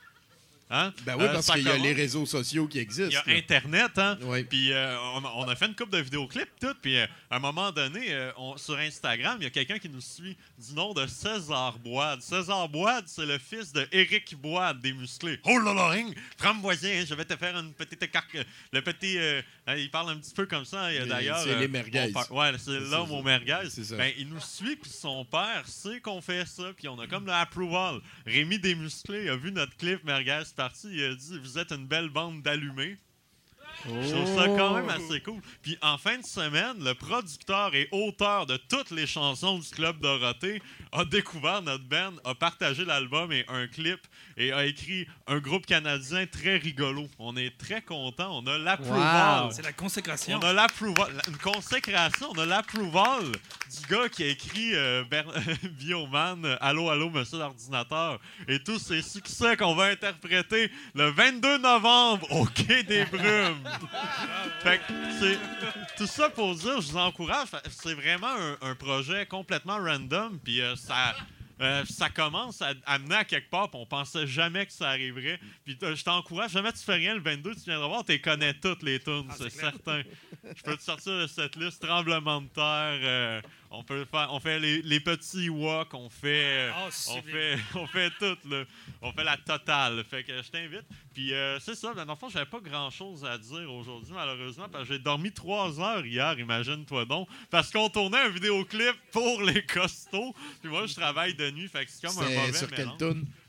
Hein? Ben oui, Euh, parce qu'il y a les réseaux sociaux qui existent. il y a. Internet, hein? Puis euh, on, a- on a fait une couple de vidéoclips, tout. Puis euh, à un moment donné, on- sur Instagram, il y a quelqu'un qui nous suit du nom de César Boide. César Boide, c'est le fils de Éric Boide des musclés. Oh là là, hein, framboisien, je vais te faire une petite écarque. Le petit. Hein, il parle un petit peu comme ça, hein, d'ailleurs. c'est les euh, merguez. Ouais, c'est l'homme ça. au merguez. Ben, il nous suit, puis son père sait qu'on fait ça, puis on a comme l'approval. Rémi Desmusclés a vu notre clip Merguez parti, il a dit Vous êtes une belle bande d'allumés. Je trouve ça quand même assez cool. Puis en fin de semaine, le producteur et auteur de toutes les chansons du Club Dorothée a découvert notre band, a partagé l'album et un clip et a écrit un groupe canadien très rigolo. On est très content. On a l'approval. C'est la consécration. On a l'approval. Une consécration. On a l'approval du gars qui a écrit euh, (laughs) Bioman, Allô, allô, monsieur l'ordinateur. Et tous ces succès qu'on va interpréter le 22 novembre au Quai des Brumes. (laughs) fait que c'est tout ça pour dire, je vous encourage. C'est vraiment un, un projet complètement random. Puis euh, ça. Euh, ça commence à à amener à quelque part, puis on pensait jamais que ça arriverait. Puis euh, je t'encourage, jamais tu fais rien le 22, tu viendras voir, tu connais toutes les tunes, c'est certain. Je peux te sortir de cette liste tremblement de terre. On peut faire, on fait les, les petits walks, on fait, Ah, on sublime. fait, (laughs) on fait tout, là. on fait la totale. Fait que je t'invite. Puis euh, c'est ça. Dans le fond, j'avais pas grand chose à dire aujourd'hui, malheureusement, parce que j'ai dormi trois heures hier, imagine-toi donc, parce qu'on tournait un vidéoclip pour les costauds. Puis moi, je travaille de nuit, fait que c'est comme un mauvais sur mélange.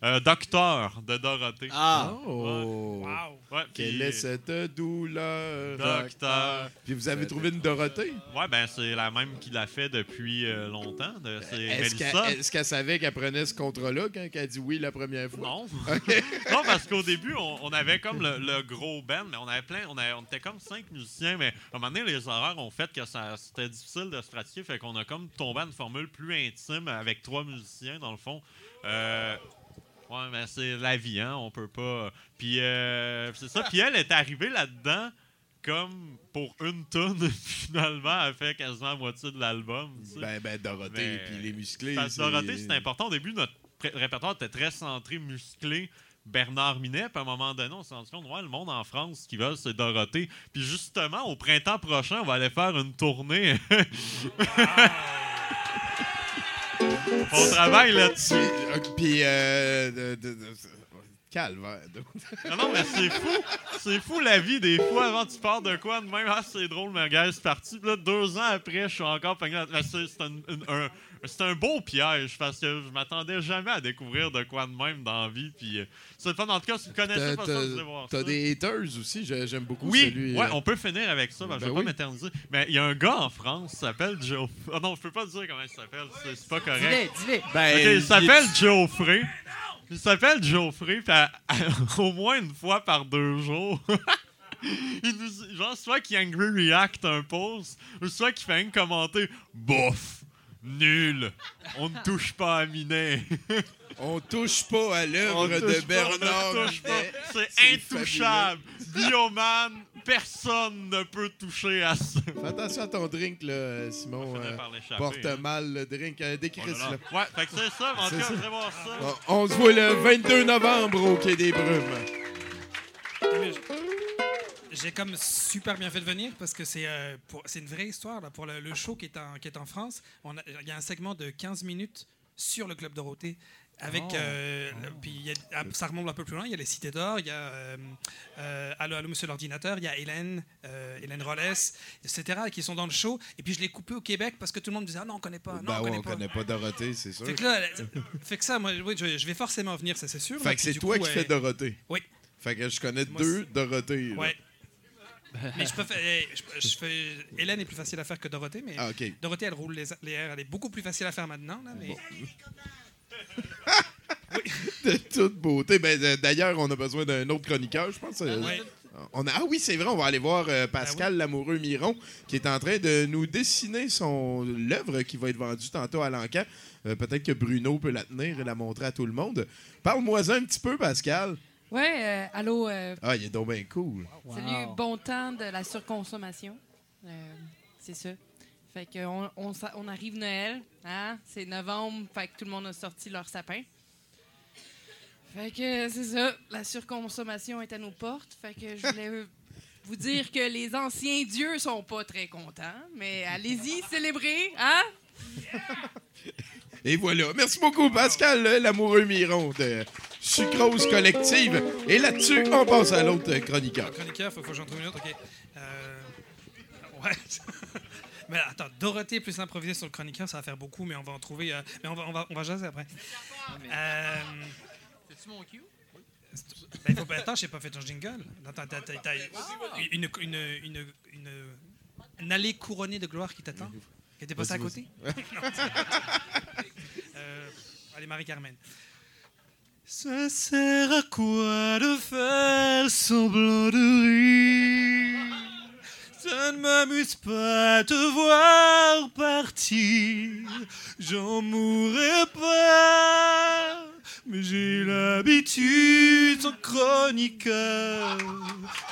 Euh, Docteur de Dorothée. Ah! Oh! Ouais, Quelle puis- est cette douleur? Docteur. Puis vous avez trouvé une Dorothée? Ouais, ben c'est la même qui l'a fait depuis euh, longtemps. de- C'est Est-ce qu'elle Mélissa. est-ce qu'elle savait qu'elle prenait ce contrat-là quand elle a dit oui la première fois? Non. (laughs) (laughs) Non, parce qu'au début, on, on avait comme le, le gros band, mais on avait plein, on, avait- on était comme cinq musiciens, mais à un moment donné, les horaires ont fait que ça, c'était difficile de se pratiquer, fait qu'on a comme tombé à une formule plus intime avec trois musiciens, dans le fond. Euh, ouais, mais c'est la vie, hein, on peut pas... Puis euh, c'est ça, puis elle est arrivée là-dedans comme pour une tonne, (laughs) finalement, elle fait quasiment la moitié de l'album. tu sais. Ben, ben, Dorothée puis les musclés. parce que Dorothée, c'est important. Au début, notre pré- répertoire était très centré, musclé. Bernard Minet, puis à un moment donné, on s'est rendu compte, ouais, le monde en France, ce qu'ils veulent, c'est Dorothée. Puis justement, au printemps prochain, on va aller faire une tournée. (laughs) on travaille là-dessus. Euh, Puis, euh, de- de- de- calvaire. Non, non, mais c'est fou. C'est fou la vie des fois. Avant, tu pars de quoi de même? Ah, c'est drôle, merguez, c'est parti. Puis là, deux ans après, je suis encore pogné. Mais C'est un- c'est un beau piège parce que je m'attendais jamais à découvrir de quoi de même dans la vie. Puis euh, c'est le fun. En tout cas, si vous connaissez pas ça, vous allez voir t'as des haters aussi, j'ai- j'aime beaucoup Oui, celui. ouais, euh, on peut finir avec ça. Ben, je Ben vais oui. pas m'éterniser. Mais il y a un gars en France qui s'appelle Joe. Ah non, je peux pas dire comment il s'appelle. C'est pas correct. Dis-le, dis-le. Ben, Ok, il- il s'appelle Geoffrey. Il s'appelle Geoffrey. Puis à- à- (laughs) au moins une fois par deux jours. (laughs) il nous, genre, soit qu'il angry react un post, ou soit qu'il fait un commenter bof, nul, on ne touche pas à Minet. (laughs) On touche pas à l'œuvre de pas, Bernard on touche pas. Minet. C'est intouchable. Bioman, personne ne peut toucher à ça. Fais attention à ton drink, là, Simon. euh, porte hein. mal le drink. Euh, décris Oh là là. là. Ouais, fait que c'est ça. mais En tout cas, ça. vous allez voir ça. Bon, on se voit le 22 novembre au Quai des Brumes. J'ai comme super bien fait de venir parce que c'est euh, une vraie histoire. Là, pour le, le show qui est en, qui est en France, il y a un segment de 15 minutes sur le Club Dorothée. Avec, Oh. euh, le- puis il y a- ah, ça remonte un peu plus loin. Il y a les Cités d'Or, il y a euh, euh, Allô, allô, monsieur l'ordinateur, il y a Hélène, euh, Hélène Rollès, etc., qui sont dans le show. Et puis je l'ai coupé au Québec parce que tout le monde me disait Ah non, on connaît pas. Non, Ben on ouais, connaît on pas. connaît pas Dorothée, c'est sûr. Fait que là, fait que ça, moi, oui, je, je vais forcément venir, ça c'est sûr. Fait que c'est toi coup, qui fais Dorothée. Oui. Fait que je connais Moi, deux Dorothées. là. Mais je préfère. eh, je- je fais- Hélène est plus facile à faire que Dorothée, mais Ah. Dorothée, elle roule les, les airs. Elle est beaucoup plus facile à faire maintenant. Là, mais... (laughs) de toute beauté. Ben, d- D'ailleurs, on a besoin d'un autre chroniqueur, je pense. euh, Ouais. On a, ah oui, c'est vrai, on va aller voir euh, Pascal Lamoureux Miron, qui est en train de nous dessiner son l'œuvre qui va être vendue tantôt à l'encan. Euh, Peut-être que Bruno peut la tenir et la montrer à tout le monde. Parle-moi un petit peu, Pascal. Ouais, euh, allô, euh, Ah, il est donc bien cool. salut, bon temps de la surconsommation. Euh, c'est ça. Fait que on, on s'a- on arrive Noël, hein? C'est novembre, fait que tout le monde a sorti leur sapin. Fait que c'est ça, la surconsommation est à nos portes. Fait que je voulais euh, (laughs) vous dire que les anciens dieux sont pas très contents, mais allez-y, célébrez, hein? Et voilà. Merci beaucoup, Pascal euh, Lamoureux Miron de Sucrose Collective. Et là-dessus, on passe à l'autre chroniqueur. Chroniqueur, faut, faut que j'en trouve une autre. OK. Euh, Ouais. (laughs) mais attends, Dorothée plus improviser sur le chroniqueur, ça va faire beaucoup, mais on va en trouver. euh, mais on va, on va, on va jaser après. Euh, C'est-tu mon cue? ben, il faut, attends, j'ai pas fait ton jingle. Attends, t'as, t'as- t'as une, une, une, une, une allée couronnée de gloire qui t'attend? Qui était passée à côté? (laughs) Non. (laughs) Euh, allez, Marie-Carmen. Ça sert à quoi de faire semblant de rire Ça ne m'amuse pas te voir partir. J'en mourrai pas. Mais j'ai l'habitude en chroniqueur.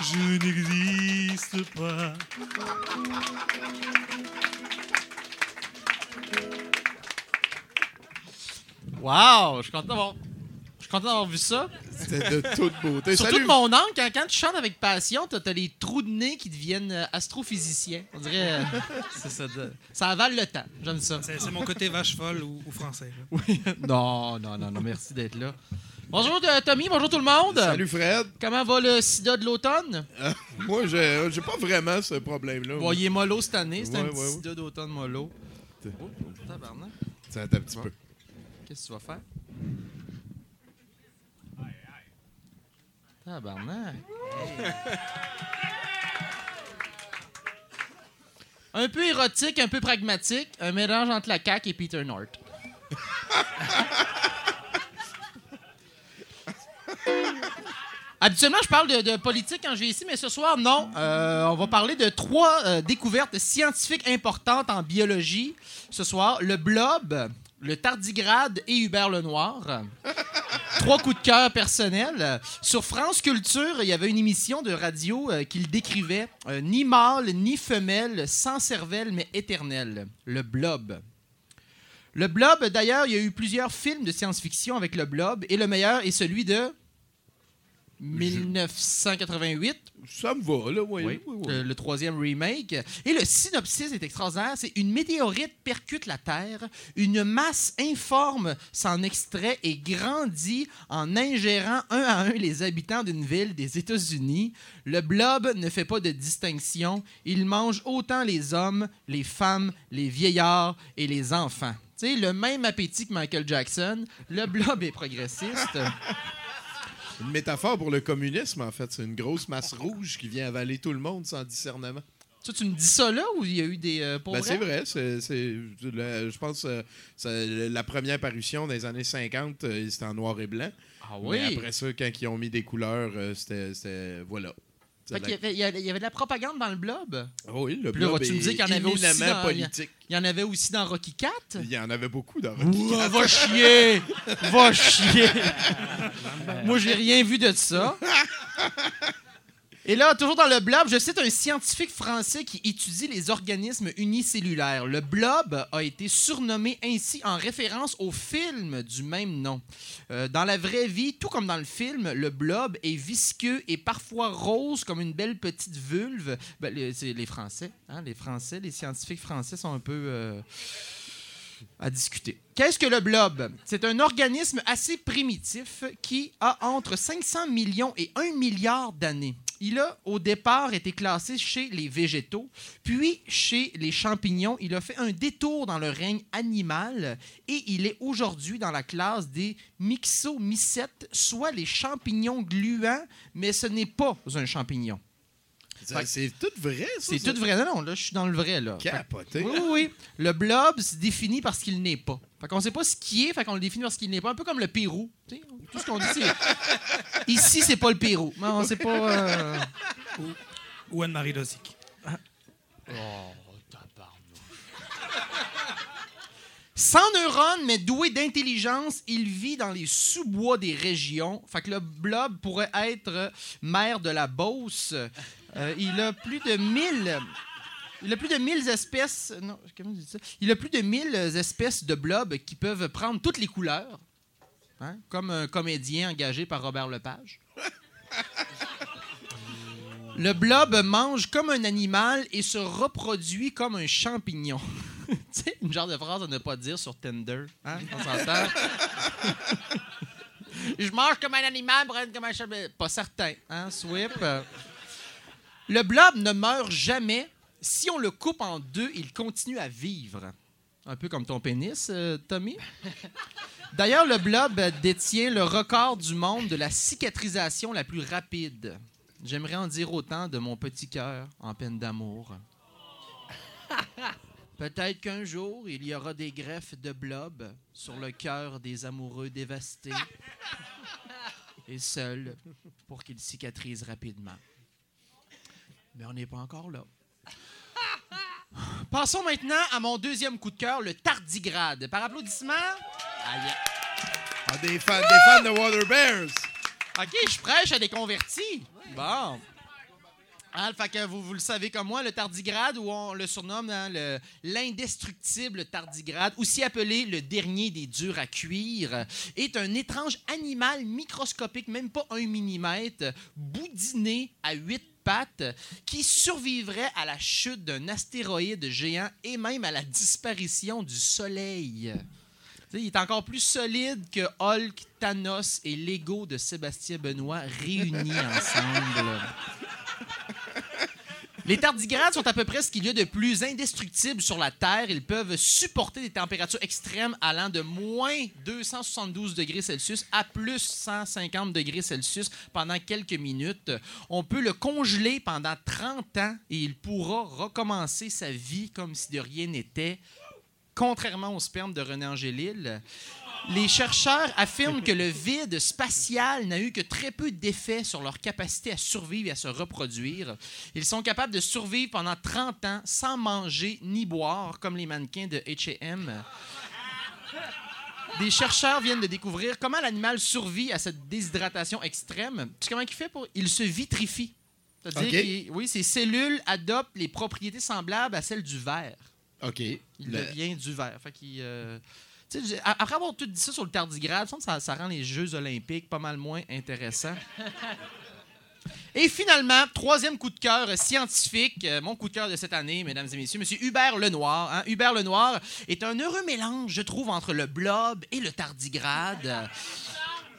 Je n'existe pas. Wow! Je suis content suis content d'avoir vu ça. C'était de toute beauté. Surtout Salut. de mon angle, quand, quand tu chantes avec passion, t'as as les trous de nez qui deviennent euh, astrophysiciens. On dirait. euh, (laughs) c'est ça, de- ça avale le temps. J'aime ça. C'est, mon côté vache folle ou, ou français. là. Oui. (laughs) Non, non, non, non, merci d'être là. Bonjour euh, Tommy, bonjour tout le monde. Salut Fred. Comment va le sida de l'automne? Euh, moi, j'ai j'ai pas vraiment ce problème-là. Bon, il est mollo cette année, c'est un Ouais, petit ouais, sida d'automne mollo. Oh, tabarnak. Un petit peu. Qu'est-ce que tu vas faire? Tabarnak. Un peu érotique, un peu pragmatique, un mélange entre la CAQ et Peter North. (laughs) Habituellement, je parle de, de politique quand je viens ici, mais ce soir, non. Euh, on va parler de trois euh, découvertes scientifiques importantes en biologie. Ce soir, le blob, le tardigrade et Hubert Lenoir. Trois coups de cœur personnels. Sur France Culture, il y avait une émission de radio euh, qui le décrivait euh, ni mâle ni femelle, sans cervelle mais éternelle. Le blob. Le blob, d'ailleurs, il y a eu plusieurs films de science-fiction avec le blob, et le meilleur est celui de 1988. Ça me va, là, oui. Oui, Le, le troisième remake. Et le synopsis est extraordinaire. C'est une météorite percute la Terre, une masse informe s'en extrait et grandit en ingérant un à un les habitants d'une ville des États-Unis. Le blob ne fait pas de distinction. Il mange autant les hommes, les femmes, les vieillards et les enfants. Tu sais, le même appétit que Michael Jackson. Le blob est progressiste. (laughs) Une métaphore pour le communisme, en fait. C'est une grosse masse rouge qui vient avaler tout le monde sans discernement. Ça, tu me dis ça là ou il y a eu des. euh, Ben, c'est vrai? c'est- je pense que la première parution des années 50, euh, c'était en noir et blanc. Ah oui? Mais après ça, quand ils ont mis des couleurs, euh, c'était- Voilà. Fait qu'il y la- avait- il y, avait, de la propagande dans le blob. Ah oui, le Puis là, vas-tu me dire qu'il y en avait aussi dans, politique. Il y en avait aussi dans Rocky 4? Il y en avait beaucoup dans Ouah, va chier! Va chier! (laughs) Moi, j'ai rien vu de ça. (laughs) Et là, toujours dans le blob, je cite un scientifique français qui étudie les organismes unicellulaires. Le blob a été surnommé ainsi en référence au film du même nom. Euh, dans la vraie vie, tout comme dans le film, le blob est visqueux et parfois rose comme une belle petite vulve. Ben, les- c'est les Français, hein, les Français, les scientifiques français sont un peu euh, à discuter. Qu'est-ce que le blob? C'est un organisme assez primitif qui a entre 500 millions et 1 milliard d'années. Il a au départ été classé chez les végétaux, puis chez les champignons. Il a fait un détour dans le règne animal et il est aujourd'hui dans la classe des myxomycètes, soit les champignons gluants, mais ce n'est pas un champignon. C'est tout vrai, ça? C'est tout vrai. Non, non, là, je suis dans le vrai, là. Fait- Capoté. Oui, oui, oui. Le blob se définit parce qu'il n'est pas. Fait qu'on sait pas ce qui est, fait qu'on le définit parce qu'il n'est pas. Un peu comme le Pérou. Tu sais, tout ce qu'on dit, c'est... (laughs) Ici, c'est pas le Pérou. Mais on sait pas... euh, Ou Anne-Marie Lozic. Sans neurones, mais doué d'intelligence, il vit dans les sous-bois des régions. Fait que le blob pourrait être maire de la Beauce. Euh, il a plus de 1000... Il a plus de 1000 espèces... Non, comment ça? Il a plus de 1000 espèces de blobs qui peuvent prendre toutes les couleurs. Hein, Comme un comédien engagé par Robert Lepage. (laughs) Le blob mange comme un animal et se reproduit comme un champignon. (laughs) tu sais, une genre de phrase à ne pas dire sur Tinder. Hein? On s'entend? (laughs) Je mange comme un animal, être comme un champignon. Pas certain. Hein, Swip? Le blob ne meurt jamais. Si on le coupe en deux, il continue à vivre. Un peu comme ton pénis, euh, Tommy. (laughs) D'ailleurs, le blob détient le record du monde de la cicatrisation la plus rapide. J'aimerais en dire autant de mon petit cœur en peine d'amour. (laughs) Peut-être qu'un jour, il y aura des greffes de blob sur le cœur des amoureux dévastés (laughs) et seuls pour qu'ils cicatrisent rapidement. Mais on n'est pas encore là. Passons maintenant à mon deuxième coup de cœur, le tardigrade. Par applaudissement. Aïe. Ah, des, fans, des fans de Water Bears. OK, je prêche à des convertis. Bon. Hein, fait que vous, vous le savez comme moi, le tardigrade, ou on le surnomme hein, le- l'indestructible tardigrade, aussi appelé le dernier des durs à cuire, est un étrange animal microscopique, même pas un millimètre, boudiné à huit qui survivrait à la chute d'un astéroïde géant et même à la disparition du Soleil. Il est encore plus solide que Hulk, Thanos et Lego de Sébastien Benoît réunis ensemble. (laughs) Les tardigrades sont à peu près ce qu'il y a de plus indestructible sur la Terre. Ils peuvent supporter des températures extrêmes allant de moins 272 degrés Celsius à plus 150 degrés Celsius pendant quelques minutes. On peut le congeler pendant 30 ans et il pourra recommencer sa vie comme si de rien n'était contrairement au sperme de René Angélil. Les chercheurs affirment que le vide spatial n'a eu que très peu d'effet sur leur capacité à survivre et à se reproduire. Ils sont capables de survivre pendant 30 ans sans manger ni boire, comme les mannequins de H&M. Des chercheurs viennent de découvrir comment l'animal survit à cette déshydratation extrême. Tu sais comment il fait pour... Il se vitrifie. C'est-à-dire OK. qu'il- oui, ses cellules adoptent les propriétés semblables à celles du verre. OK. Il Le- devient du. Fait qu'il, euh, après avoir tout dit ça sur le tardigrade, ça, ça rend les Jeux olympiques pas mal moins intéressants. (laughs) Et finalement, troisième coup de cœur scientifique, euh, mon coup de cœur de cette année, mesdames et messieurs, M. Hubert Lenoir. Hein? Hubert Lenoir est un heureux mélange, je trouve, entre le blob et le tardigrade.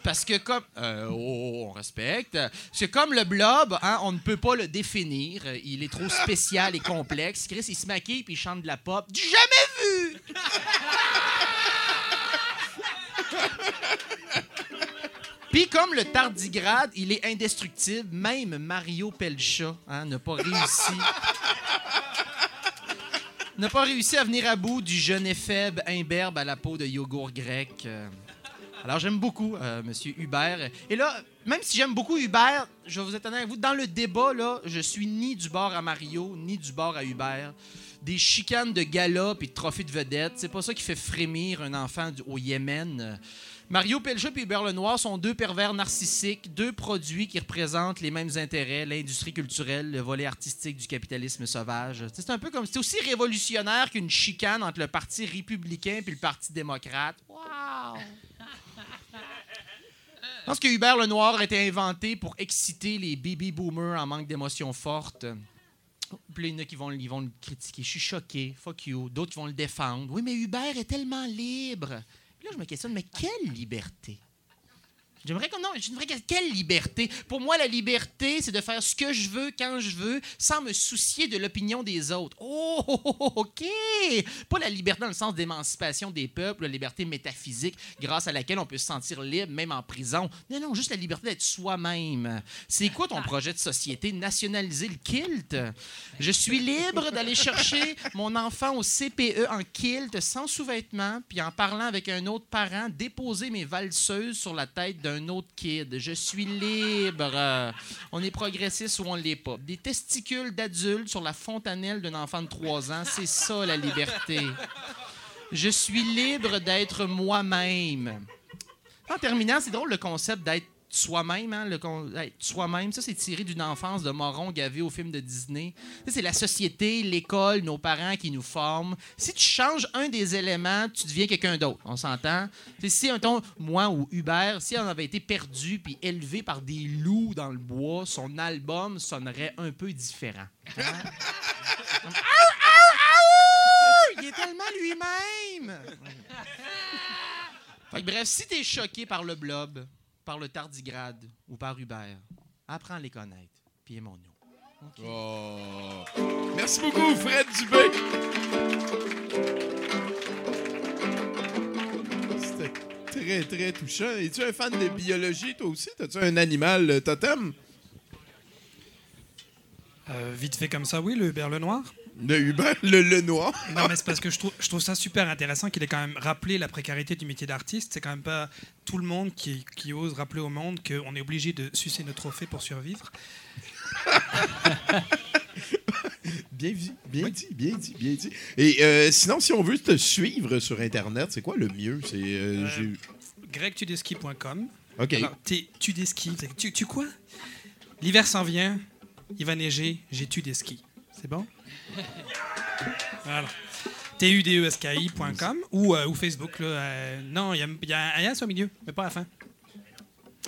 Parce que comme... euh, oh, oh, on respecte. Parce que comme le blob, hein, on ne peut pas le définir. Il est trop spécial et complexe. Chris, il se maquille puis il chante de la pop. Du jamais vu! Puis comme le tardigrade, il est indestructible. Même Mario Pelcha hein, n'a pas réussi... n'a pas réussi à venir à bout du jeune éphèbe imberbe à la peau de yogourt grec. Alors j'aime beaucoup euh, Monsieur Hubert. Et là, même si j'aime beaucoup Hubert, je vais vous être avec vous, dans le débat, là, je suis ni du bord à Mario, ni du bord à Hubert. Des chicanes de gala et de trophées de vedette, c'est pas ça qui fait frémir un enfant au Yémen. Mario Pelcha et Hubert Lenoir sont deux pervers narcissiques, deux produits qui représentent les mêmes intérêts, l'industrie culturelle, le volet artistique du capitalisme sauvage. C'est un peu comme c'est aussi révolutionnaire qu'une chicane entre le parti républicain et le parti démocrate. Wow! Je pense que Hubert Lenoir a été inventé pour exciter les baby boomers en manque d'émotions fortes. Puis il y en a qui vont, vont le critiquer. Je suis choqué. Fuck you. D'autres vont le défendre. Oui, mais Hubert est tellement libre. Puis là, je me questionne, mais quelle liberté? J'aimerais qu'on. Non, j'aimerais que- quelle liberté? Pour moi, la liberté, c'est de faire ce que je veux, quand je veux, sans me soucier de l'opinion des autres. Oh, (laughs) OK! Pas la liberté dans le sens d'émancipation des peuples, la liberté métaphysique, grâce à laquelle on peut se sentir libre, même en prison. Non, non, juste la liberté d'être soi-même. C'est quoi ton projet de société? Nationaliser le kilt? Je suis libre d'aller chercher mon enfant au CPE en kilt, sans sous-vêtements, puis en parlant avec un autre parent, déposer mes valseuses sur la tête d'un autre kid. Je suis libre. Euh, On est progressiste ou on l'est pas. Des testicules d'adulte sur la fontanelle d'un enfant de 3 ans, c'est ça la liberté. Je suis libre d'être moi-même. En terminant, c'est drôle le concept d'être soi-même. Hein, soi-même, ça, c'est tiré d'une enfance de moron gavé au film de Disney. C'est la société, l'école, nos parents qui nous forment. Si tu changes un des éléments, tu deviens quelqu'un d'autre. On s'entend? Si, un ton, moi ou Hubert, si on avait été perdu puis élevé par des loups dans le bois, son album sonnerait un peu différent. Hein? Il est tellement lui-même! (laughs) Fait que bref, si t'es choqué par le blob, par le tardigrade ou par Hubert, apprends à les connaître, puis aimons-nous. Oh. Merci beaucoup, Fred Dubé. C'était très, très touchant. Es-tu un fan de biologie, toi aussi? T'as-tu un animal euh, totem? Euh, vite fait comme ça, oui, le Hubert Lenoir. Le Hubert le, le Noir? Non, mais c'est parce que je trouve, je trouve ça super intéressant qu'il ait quand même rappelé la précarité du métier d'artiste. C'est quand même pas tout le monde qui, qui ose rappeler au monde qu'on est obligé de sucer nos trophées pour survivre. (laughs) Bien dit, bien dit, bien dit, bien dit. Et euh, sinon, si on veut te suivre sur Internet, c'est quoi le mieux? C'est euh, Euh. OK. Alors, t'es- tu des skis. Tu, tu quoi? L'hiver s'en vient, il va neiger, j'ai tu des skis. C'est bon? (laughs) Voilà. tudeski.com ou, euh, ou Facebook. Là, euh, non, il y y a un S au milieu, mais pas à la fin.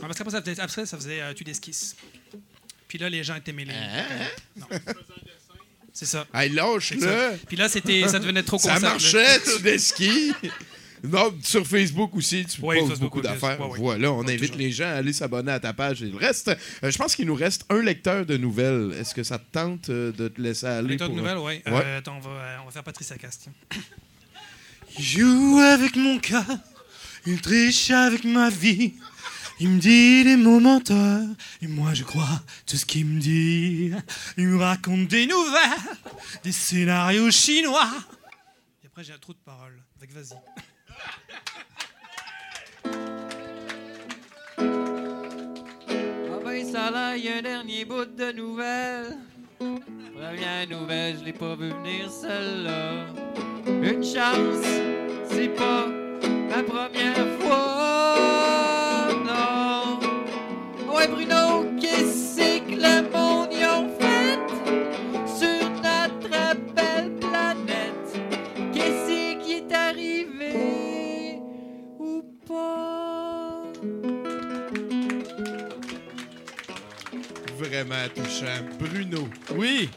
Ah, Parce qu'après, ça faisait, après, ça faisait euh, tu des skis. Puis là, les gens étaient mêlés. Non. C'est ça. Hey, lâche-le. Puis là, c'était, ça devenait trop Ça concept, là. marchait, tu des skis. (laughs) Non, sur Facebook aussi, tu Oui, poses beaucoup d'affaires. oui, oui. Voilà, on invite toujours. les gens à aller s'abonner à ta page et le reste. euh, je pense qu'il nous reste un lecteur de nouvelles. Est-ce que ça te tente euh, de te laisser aller Lecteur de pour- nouvelles, oui. Ouais. Euh, attends, on va, euh, on va faire Patricia Cast. tiens. joue avec mon cœur, il triche avec ma vie. Il me dit des mots menteurs, et moi je crois tout ce qu'il me dit. Il me raconte des nouvelles, des scénarios chinois. Et après, j'ai un trou de parole. Fait que vas-y. Ah ben ça là, y a un dernier bout de nouvelles. Première nouvelle, je l'ai pas vu venir celle-là. Une chance, c'est pas la première fois, non. Ouais Bruno, Vraiment touchant. Bruno. Oui.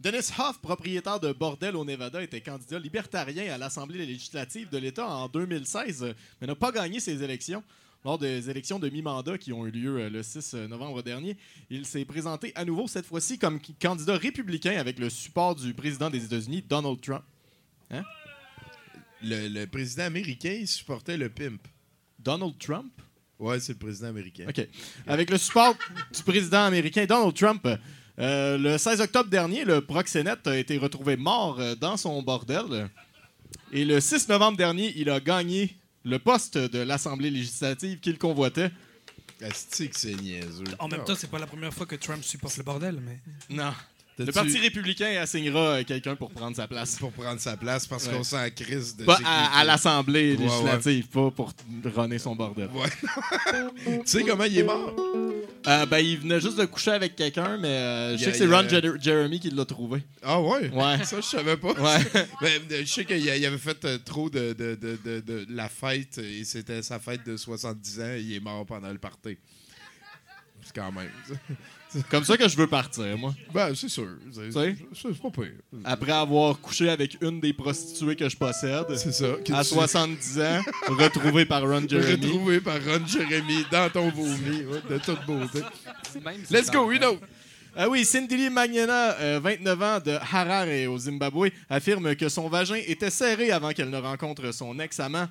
Dennis Hoff, propriétaire de bordel au Nevada, était candidat libertarien à l'Assemblée législative de l'État en 2016, euh, mais n'a pas gagné ses élections. Lors des élections de mi-mandat qui ont eu lieu euh, le 6 novembre dernier, il s'est présenté à nouveau, cette fois-ci, comme candidat républicain avec le support du président des États-Unis, Donald Trump. Hein? Le, le président américain il supportait le pimp. Donald Trump? Ouais, c'est le président américain. OK. Avec le support (laughs) du président américain Donald Trump, euh, le 16 octobre dernier, le proxénète a été retrouvé mort euh, dans son bordel. Et le 6 novembre dernier, il a gagné le poste de l'Assemblée législative qu'il convoitait. Asti que c'est niaiseux. En même temps, c'est pas la première fois que Trump supporte le bordel, mais. Non. Le Parti républicain assignera euh, quelqu'un pour prendre sa place. Pour prendre sa place parce Ouais. qu'on sent en crise de Pas à, à l'Assemblée Ouais, législative, pas pour runner son bordel. Ouais. (laughs) tu sais comment il est mort? Euh, ben, il venait juste de coucher avec quelqu'un, mais euh, je sais que c'est Ron Jer- Jeremy qui l'a trouvé. Ah ouais? Ouais. Ça, je savais pas. Ouais. Mais, (laughs) euh, je sais qu'il avait fait trop de, de, de, de- de la fête et c'était sa fête de 70 ans et il est mort pendant le party. C'est quand même. Comme ça que je veux partir, moi. Ben, c'est sûr. C'est Tu sais? c'est pas pire. Après avoir couché avec une des prostituées que je possède. C'est ça. À tu- 70 ans, retrouvé par Ron Jeremy. Retrouvé par Ron Jeremy dans ton vomi, de toute beauté. Même si Let's c'est go, une autre. Ah oui, Cindy Lee Magnana, euh, 29 ans, de Harare au Zimbabwe, affirme que son vagin était serré avant qu'elle ne rencontre son ex-amant,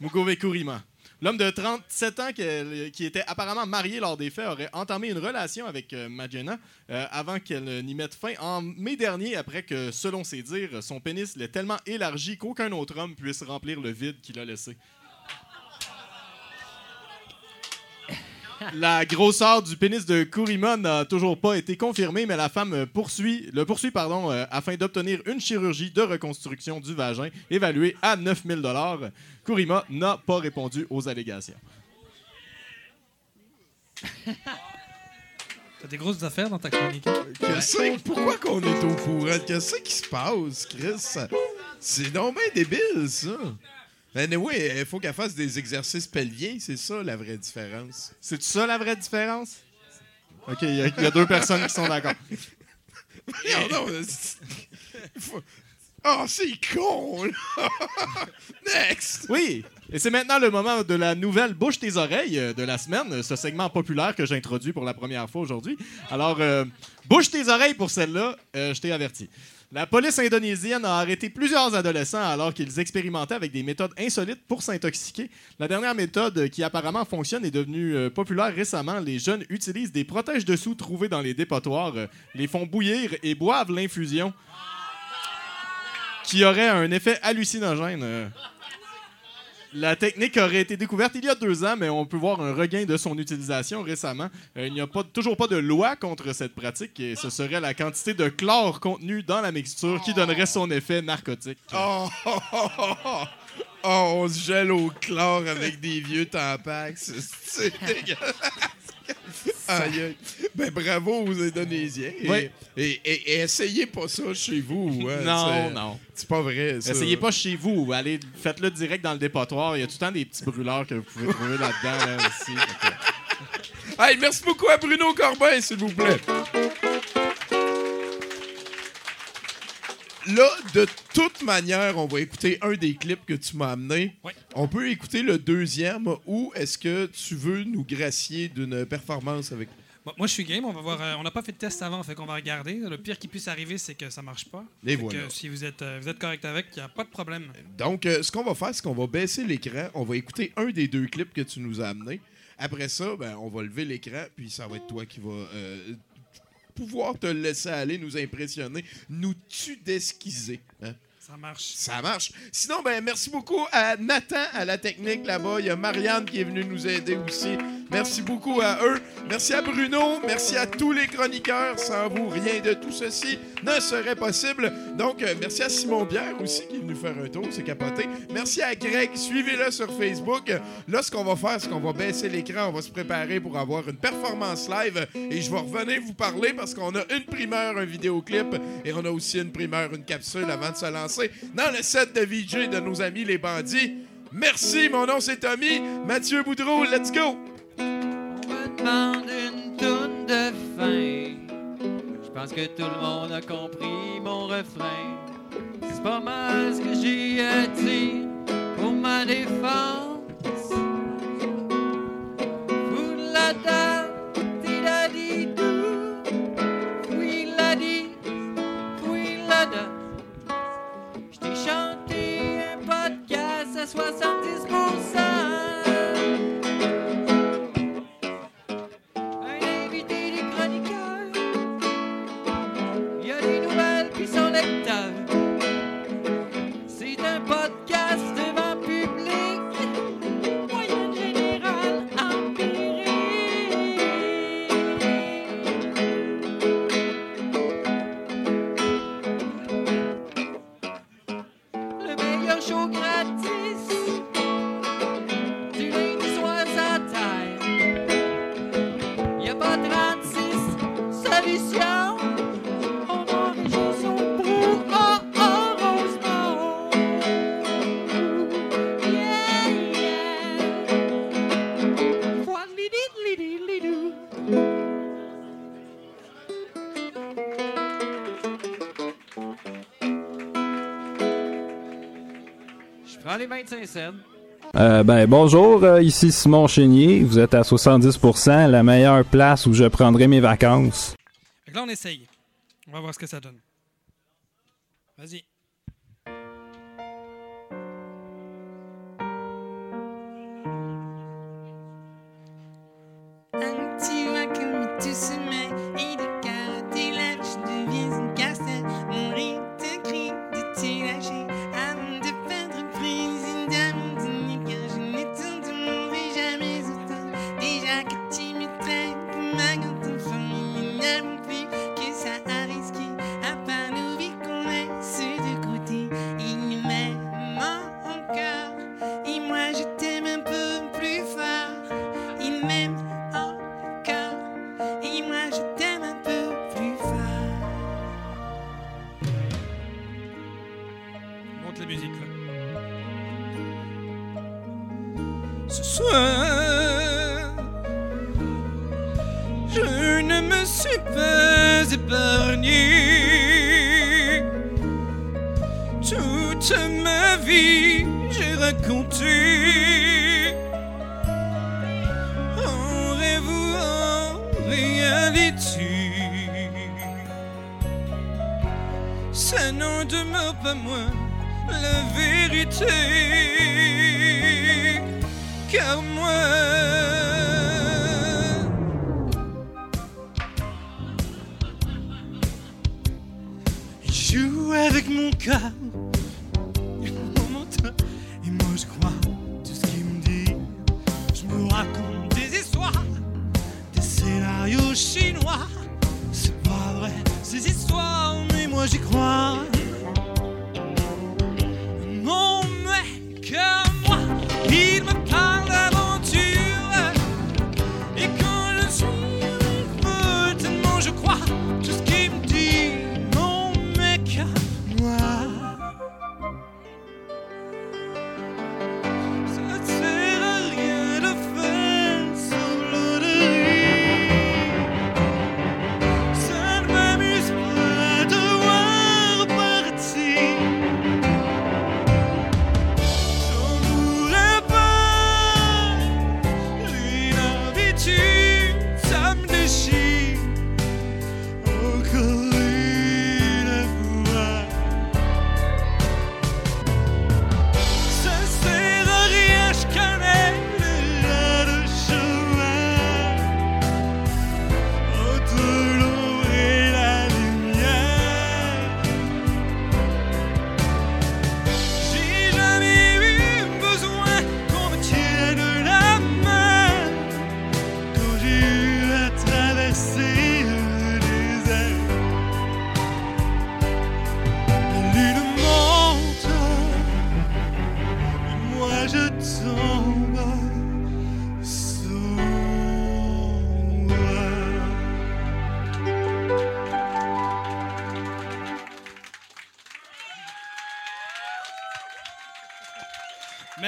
Mugobe Kurima. L'homme de 37 ans qui était apparemment marié lors des faits aurait entamé une relation avec euh, Magena euh, avant qu'elle n'y mette fin en mai dernier après que, selon ses dires, son pénis l'ait tellement élargi qu'aucun autre homme puisse remplir le vide qu'il a laissé. La grosseur du pénis de Kurima n'a toujours pas été confirmée, mais la femme poursuit, le poursuit pardon, euh, afin d'obtenir une chirurgie de reconstruction du vagin évaluée à 9000 Kurima n'a pas répondu aux allégations. T'as des grosses affaires dans ta chronique. hein? Qu'est-ce que- pourquoi qu'on est au courant? Qu'est-ce qui se passe, Chris? C'est bien débile, ça. Mais oui, il faut qu'elle fasse des exercices pelviens, c'est ça la vraie différence. C'est ça la vraie différence? OK, il y, y a deux personnes qui sont d'accord. non, non, faut- Oh, c'est con, là! (laughs) Next! Oui, et c'est maintenant le moment de la nouvelle Bouche tes oreilles euh, de la semaine, ce segment populaire que j'introduis pour la première fois aujourd'hui. Alors, euh, bouche tes oreilles pour celle-là, euh, je t'ai averti. La police indonésienne a arrêté plusieurs adolescents alors qu'ils expérimentaient avec des méthodes insolites pour s'intoxiquer. La dernière méthode euh, qui apparemment fonctionne est devenue euh, populaire récemment. Les jeunes utilisent des protèges-dessous trouvés dans les dépotoirs, euh, les font bouillir et boivent l'infusion qui aurait un effet hallucinogène. La technique aurait été découverte il y a deux ans, mais on peut voir un regain de son utilisation récemment. Euh, il n'y a toujours pas de loi contre cette pratique et ce serait la quantité de chlore contenue dans la mixture qui donnerait son effet narcotique. Oh, oh, oh. Oh, on se gèle au chlore avec des vieux tampax. (laughs) C'est dégueulasse. Ben bravo aux Indonésiens. Et, Oui. et, et- et essayez pas ça chez vous. hein. Non, non. C'est pas vrai. Ça. Essayez pas chez vous, allez, faites-le direct dans le dépotoir. Il y a tout le temps des petits brûleurs que vous pouvez trouver là-dedans là, aussi. (laughs) Merci beaucoup à Bruno Corbin, s'il vous plaît. Là, de toute manière, on va écouter un des clips que tu m'as amené. On peut écouter le deuxième ou est-ce que tu veux nous gracier d'une performance avec Bon, moi, je suis game. On va voir. euh, on n'a pas fait de test avant, fait qu'on va regarder. Le pire qui puisse arriver, c'est que ça marche pas. Et voilà. que si vous êtes, euh, vous êtes correct avec, il n'y a pas de problème. Donc, euh, ce qu'on va faire, c'est qu'on va baisser l'écran. On va écouter un des deux clips que tu nous as amenés. Après ça, ben, on va lever l'écran, puis ça va être toi qui va pouvoir te laisser aller, nous impressionner, nous tudesquiser. Hein? Ça marche. Ça marche. Sinon, ben, merci beaucoup à Nathan à la technique là-bas. Il y a Marianne qui est venue nous aider aussi. Merci beaucoup à eux. Merci à Bruno. Merci à tous les chroniqueurs. Sans vous, rien de tout ceci ne serait possible. Donc, euh, merci à Simon Bière aussi qui est venu faire un tour. C'est capoté. Merci à Greg. Suivez-le sur Facebook. Là, ce qu'on va faire, c'est qu'on va baisser l'écran. On va se préparer pour avoir une performance live. Et je vais revenir vous parler parce qu'on a une primeur, un vidéoclip. Et on a aussi une primeur, une capsule avant de se lancer dans le set de VJ de nos amis les bandits. Merci, mon nom c'est Tommy. Mathieu Boudreau, let's go! demande une toune de fin. Je pense que tout le monde a compris mon refrain. C'est pas mal ce que j'ai à dire pour ma défense. Podcast à 70%. Les 25 cents. Euh, ben, bonjour, euh, ici Simon Chénier. Vous êtes à 70%, la meilleure place où je prendrai mes vacances. Fait que là, on essaye. On va voir ce que ça donne. Vas-y.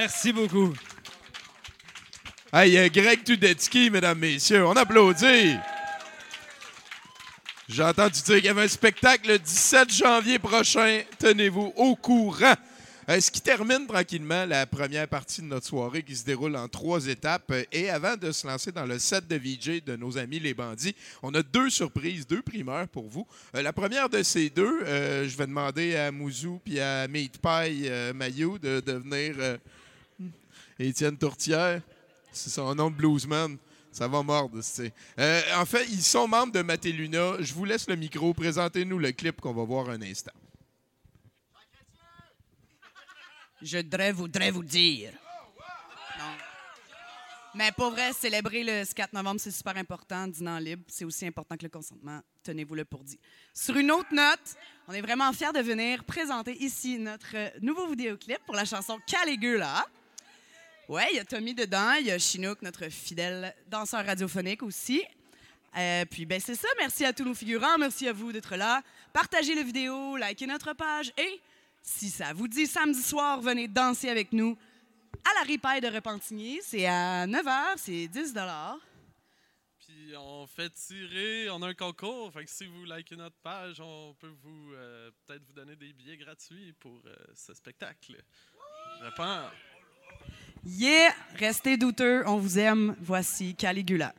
Merci beaucoup. Hey, euh, Greg Tudetsky, mesdames, messieurs, on applaudit. J'ai entendu dire qu'il y avait un spectacle le 17 janvier prochain. Tenez-vous au courant. Euh, ce qui termine tranquillement la première partie de notre soirée qui se déroule en trois étapes. Euh, Et avant de se lancer dans le set de VJ de nos amis les bandits, on a deux surprises, deux primeurs pour vous. La première de ces deux, je vais demander à Mouzou puis à Meat Pie Mayou de devenir euh, Étienne Tourtière. C'est son nom de bluesman. Ça va mordre, c'est. Euh, en fait, ils sont membres de Matéluna. Je vous laisse le micro. Présentez-nous le clip qu'on va voir un instant. Je voudrais, vous dire. Mais pour vrai, célébrer le 4 novembre, c'est super important. Dîner libre, c'est aussi important que le consentement. Tenez-vous-le pour dit. Sur une autre note, on est vraiment fiers de venir présenter ici notre nouveau vidéoclip pour la chanson Caligula. Ouais, il y a Tommy dedans, il y a Chinook, notre fidèle danseur radiophonique aussi. Euh, puis ben c'est ça, merci à tous nos figurants, merci à vous d'être là. Partagez la vidéo, likez notre page et si ça vous dit samedi soir, venez danser avec nous à la ripaille de Repentigny. C'est à 9h, c'est 10 Puis on fait tirer, on a un concours. Fait que si vous likez notre page, on peut vous euh, peut-être vous donner des billets gratuits pour euh, ce spectacle. Yeah! Restez douteux, on vous aime. Voici Caligula.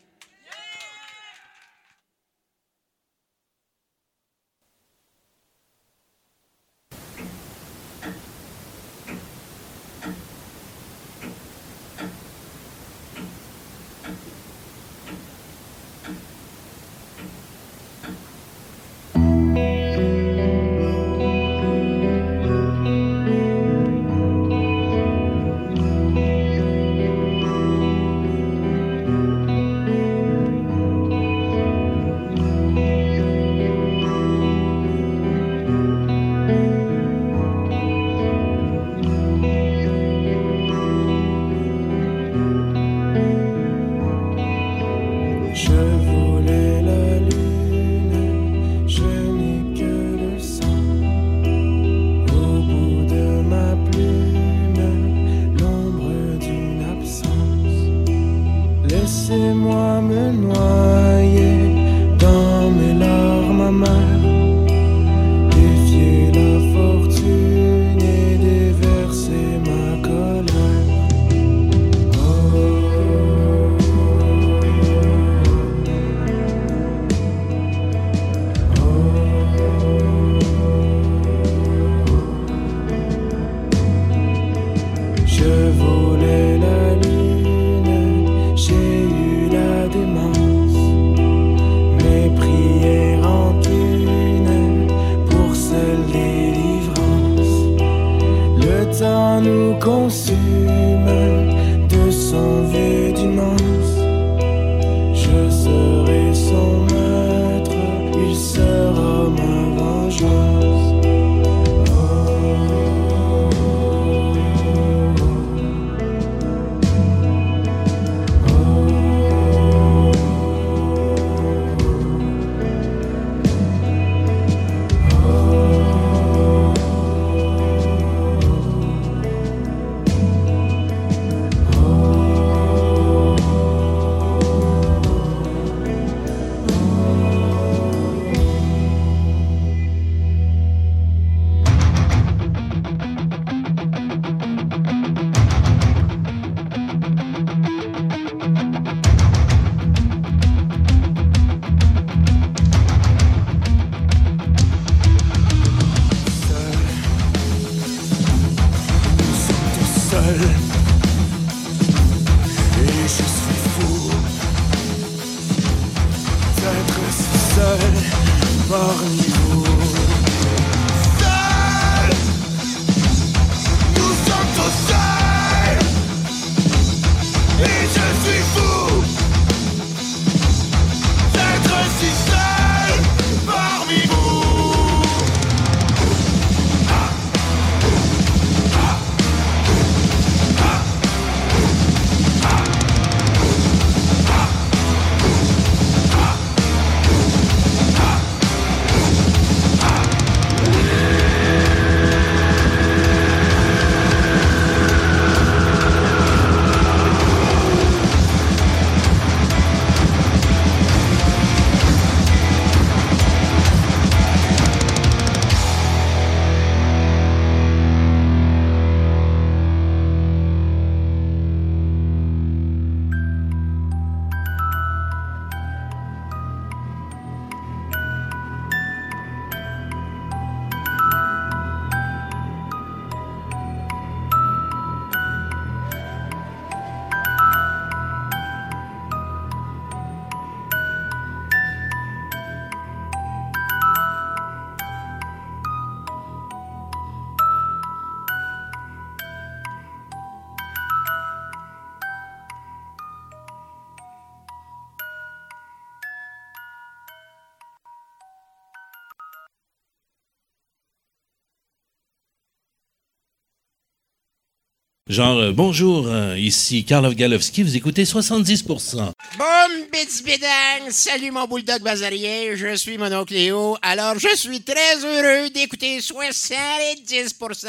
Genre, euh, bonjour, euh, ici Karlov Galowski, vous écoutez 70%. Boum, bits bidang! Salut mon bulldog bazarien, je suis mon oncle Léo. Alors, je suis très heureux d'écouter 70%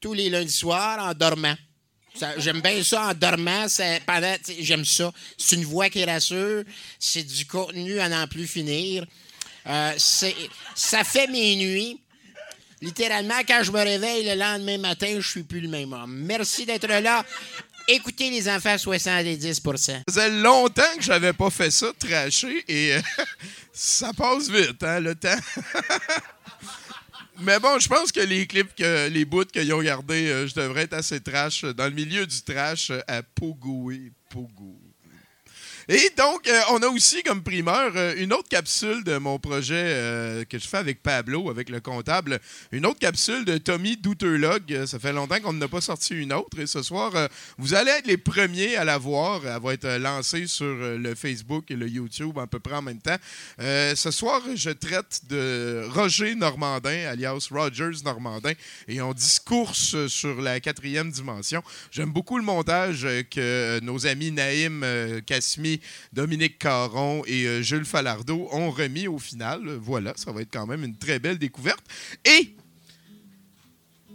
tous les lundis soirs en dormant. J'aime bien ça en dormant. j'aime ça. C'est une voix qui rassure. C'est du contenu à n'en plus finir. Euh, ça fait mes nuits. Littéralement, quand je me réveille le lendemain matin, je suis plus le même homme. Merci d'être là. Écoutez les enfants 70 Ça faisait longtemps que j'avais pas fait ça, tracher, et euh, (laughs) ça passe vite, hein, le temps. (laughs) Mais bon, je pense que les clips, les bouts qu'ils ont gardés, euh, je devrais être assez trash, euh, dans le milieu du trash, à Pogoué, Pogou. Et donc, euh, on a aussi comme primeur euh, une autre capsule de mon projet euh, que je fais avec Pablo, avec le comptable. Une autre capsule de Tommy Douterlog. Ça fait longtemps qu'on n'a pas sorti une autre. Et ce soir, vous allez être les premiers à la voir. Elle va être lancée sur le Facebook et le YouTube à peu près en même temps. Ce soir, je traite de Roger Normandin, alias Rogers Normandin. Et on discourse sur la quatrième dimension. J'aime beaucoup le montage que nos amis Naïm euh, Dominique Caron et euh, Jules Falardeau ont remis au final. Voilà, ça va être quand même une très belle découverte. Et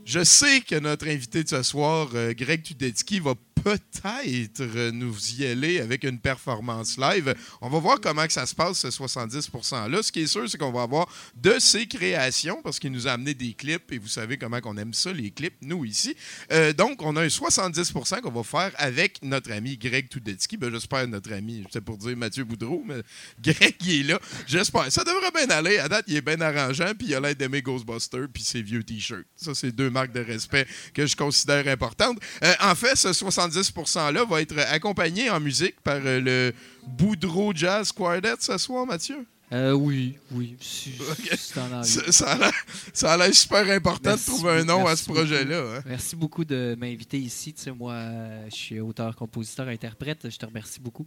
je sais que notre invité de ce soir, euh, Greg Tudetsky, va peut-être euh, nous y aller avec une performance live. On va voir comment que ça se passe, ce 70%-là. Ce qui est sûr, c'est qu'on va avoir de ses créations, parce qu'il nous a amené des clips, et vous savez comment on aime ça, les clips, nous, ici. Euh, donc, on a un 70% qu'on va faire avec notre ami Greg Tudetsky. Ben, J'espère notre ami, c'est pour dire Mathieu Boudreau, mais (laughs) Greg, il est là. J'espère. Ça devrait bien aller. À date, il est bien arrangeant, puis il a l'air d'aimer Ghostbusters, puis ses vieux T-shirts. Ça, c'est deux marques de respect que je considère importantes. Euh, en fait, ce 70%-là va être accompagné en musique par euh, le Boudreau Jazz Quartet ce soir, Mathieu? Euh, oui, oui. Envie. (laughs) Ça, ça a l'air- super important Merci de trouver un nom à ce projet-là. hein. Merci beaucoup de m'inviter ici. Tu sais, moi, je suis auteur, compositeur, interprète. Je te remercie beaucoup.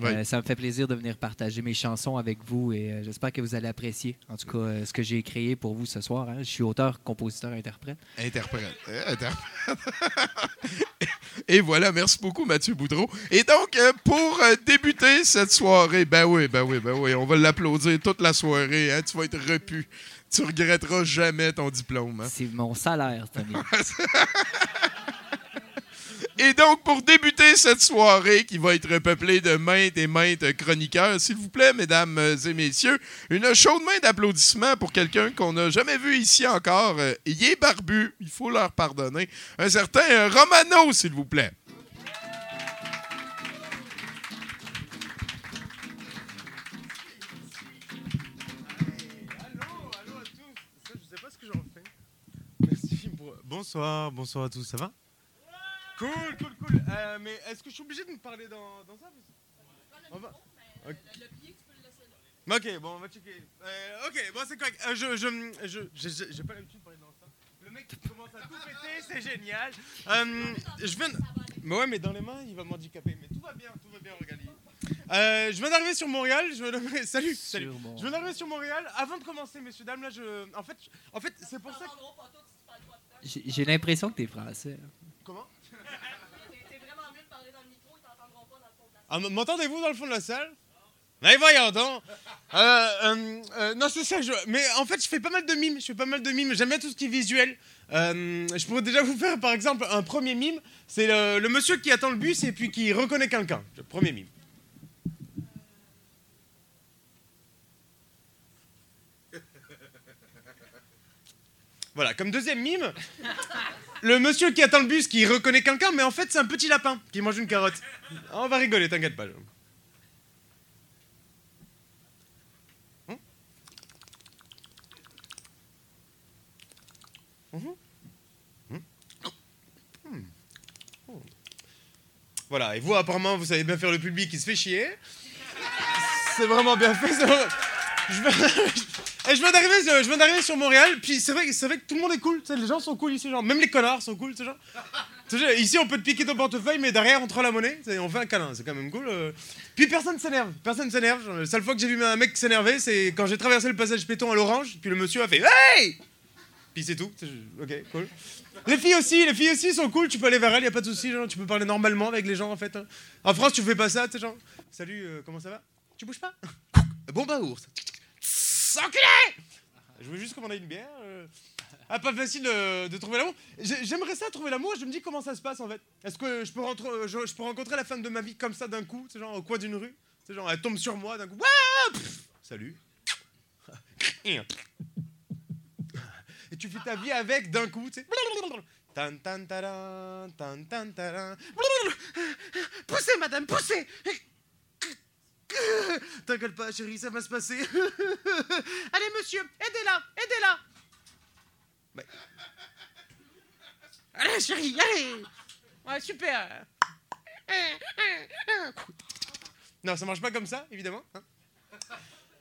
Oui. Euh, ça me fait plaisir de venir partager mes chansons avec vous et euh, j'espère que vous allez apprécier, en tout cas, euh, ce que j'ai créé pour vous ce soir. hein. Je suis auteur, compositeur, interprète. Interprète. Interprète. (laughs) Et voilà, merci beaucoup Mathieu Boudreau. Et donc, pour débuter cette soirée, ben oui, ben oui, ben oui, on va l'applaudir toute la soirée. hein. Tu vas être repu. Tu regretteras jamais ton diplôme. hein. C'est mon salaire, Tommy. (laughs) Et donc, pour débuter cette soirée qui va être peuplée de maintes et maintes chroniqueurs, s'il vous plaît, mesdames et messieurs, une chaude main d'applaudissements pour quelqu'un qu'on n'a jamais vu ici encore. Euh, Il est barbu, il faut leur pardonner. Un certain euh, Romano, s'il vous plaît. Bonsoir, bonsoir à tous, ça va? Cool, cool, cool. Euh, mais est-ce que je suis obligé de me parler dans, dans ça? On va- Ok. Ok, bon, on va checker. Euh, ok, bon, c'est correct. Euh, je, je, je, je- j'ai pas l'habitude de parler dans ça. Le mec qui commence à tout péter, (laughs) c'est génial. Euh, je viens. Mais ouais, mais dans les mains, il va m'handicaper. Mais tout va bien, tout va bien, regarde. Euh, je viens d'arriver sur Montréal. Je viens d'arriver- (laughs) Salut, salut. Je viens d'arriver sur Montréal. Avant de commencer, messieurs dames, là, je, en fait, en fait, c'est pour ça. que- J'ai j'ai l'impression que t'es français. Comment? Ah, M'entendez-vous dans le fond de la salle? Mais voyons donc Euh, euh, euh, Non, c'est ça. Je... Mais en fait, je fais pas mal de mimes. Je fais pas mal de mimes. J'aime bien tout ce qui est visuel. Je pourrais déjà vous faire, par exemple, un premier mime. C'est le, monsieur qui attend le bus et puis qui reconnaît quelqu'un. Premier mime. Voilà, comme deuxième mime, le monsieur qui attend le bus qui reconnaît quelqu'un, mais en fait c'est un petit lapin qui mange une carotte. Ah, On va rigoler, t'inquiète pas. Voilà, et vous apparemment vous savez bien faire le public qui se fait chier. C'est vraiment bien fait. Je Et je viens d'arriver, je viens d'arriver sur Montréal, puis c'est vrai, c'est vrai que tout le monde est cool, les gens sont cool ici, genre, même les connards sont cool, ici on peut te piquer ton portefeuille, mais derrière on te rend la monnaie, on fait un câlin, c'est quand même cool. euh. Puis personne s'énerve, personne s'énerve. La seule fois que j'ai vu un mec s'énerver, c'est quand j'ai traversé le passage piéton à l'orange, puis le monsieur a fait Hey Puis c'est tout, ok, cool. Les filles aussi, les filles aussi sont cool, tu peux aller vers elles, y a pas de souci, tu peux parler normalement avec les gens en fait. hein. En France, tu fais pas ça, tu sais, salut, euh, comment ça va? Tu bouges pas? Bon bah ours. Enculé Je voulais juste commander une bière. euh. Ah, pas facile de, de trouver l'amour. J'ai- J'aimerais ça trouver l'amour. Je me dis comment ça se passe en fait. Est-ce que je peux, rentrer- je, je peux rencontrer la femme de ma vie comme ça d'un coup, c'est genre au coin d'une rue? C'est genre elle tombe sur moi d'un coup. Pff, Salut. (laughs) et tu fais ta vie avec d'un coup, tu sais. Tan tan taran, tan tan taran. Poussez, madame, poussez (laughs) T'inquiète pas, chérie, ça va se passer. (laughs) Allez, monsieur, aidez-la, aidez-la. Ouais. Allez, chérie, allez. Ouais, super. Non, ça marche pas comme ça, évidemment. hein.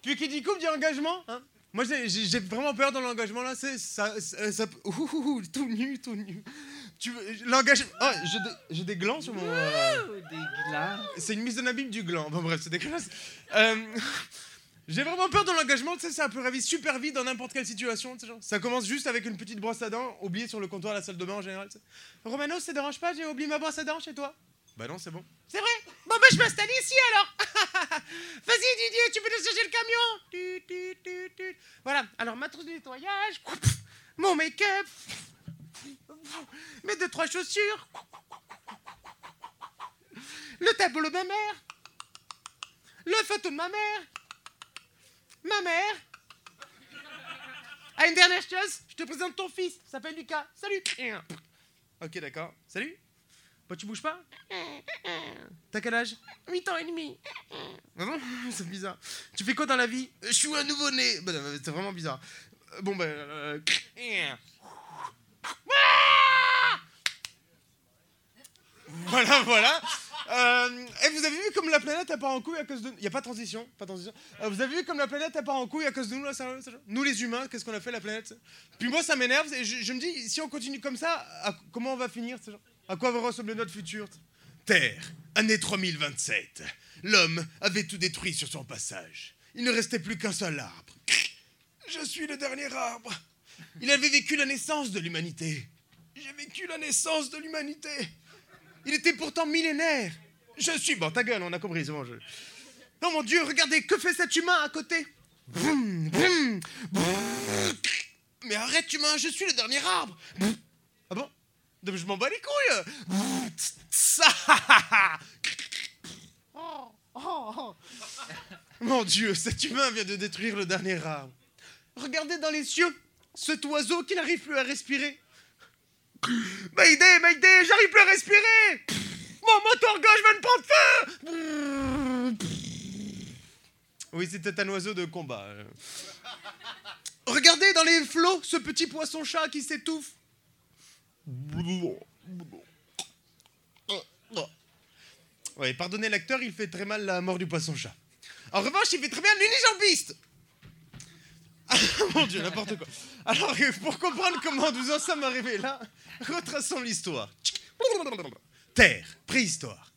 Puis qui dit couple dit engagement. hein. Moi, j'ai- vraiment peur dans l'engagement là. C'est ça, ça, ça- ouh, ouh, ouh, tout nu, tout nu. Tu veux l'engagement Ah, j'ai des- j'ai des glands sur mon. euh, Des glands. C'est une mise en abîme du gland. Bon bref, c'est dégueulasse. Euh, (laughs) J'ai vraiment peur dans l'engagement, tu sais, ça peut arriver super vite dans n'importe quelle situation, tu sais, genre. Ça commence juste avec une petite brosse à dents, oubliée sur le comptoir à la salle de bain en général, tu sais. Romano, ça te dérange pas, j'ai oublié ma brosse à dents chez toi Bah non, c'est bon. C'est vrai? Bon, bah, je m'installe ici alors (laughs) Vas-y, Didier, tu peux décharger le camion Tut, tut, tut, tut. Voilà, alors ma trousse de nettoyage, mon make-up, mes deux, trois chaussures, le tableau de ma mère, le photo de ma mère, ma mère. Ah, une dernière chose, je te présente ton fils, il s'appelle Lucas. Salut Ok, d'accord. Salut Bah, tu bouges pas? T'as quel âge? 8 ans et demi. Ah bon? (laughs) C'est bizarre. Tu fais quoi dans la vie? Je suis un nouveau-né. Bah, c'est vraiment bizarre. Euh, Bon, bah. euh, Voilà, voilà. Euh, et vous avez vu comme la planète elle part en couille à cause de. Il y a pas de transition, pas de transition. Euh, vous avez vu comme la planète elle part en couille à cause de nous Nous les humains, qu'est-ce qu'on a fait la planète? Puis moi ça m'énerve. et Je, me dis si on continue comme ça, comment on va finir À quoi va ressembler notre futur? Terre, année 3027. L'homme avait tout détruit sur son passage. Il ne restait plus qu'un seul arbre. Je suis le dernier arbre. Il avait vécu la naissance de l'humanité. J'ai vécu la naissance de l'humanité. Il était pourtant millénaire. Je suis... Bon, ta gueule, on a compris, c'est bon. Je... Oh mon Dieu, regardez, que fait cet humain à côté? Vroom, vroom, vroom. Mais arrête, humain, je suis le dernier arbre. Ah bon? Donc, Je m'en bats les couilles. (laughs) Oh, oh, oh. Mon Dieu, cet humain vient de détruire le dernier arbre. Regardez dans les cieux, cet oiseau qui n'arrive plus à respirer. (coughs) Mayday, Mayday, j'arrive plus à respirer (coughs) Mon moteur gauche va me prendre feu (coughs) Oui, c'était un oiseau de combat. euh. Regardez dans les flots ce petit poisson-chat qui s'étouffe. Ouais, pardonnez l'acteur, il fait très mal la mort du poisson-chat. En revanche, il fait très bien l'unijambiste. Ah, mon dieu, n'importe quoi. Alors, pour comprendre comment nous en sommes arrivés là, retraçons l'histoire. Terre, préhistoire.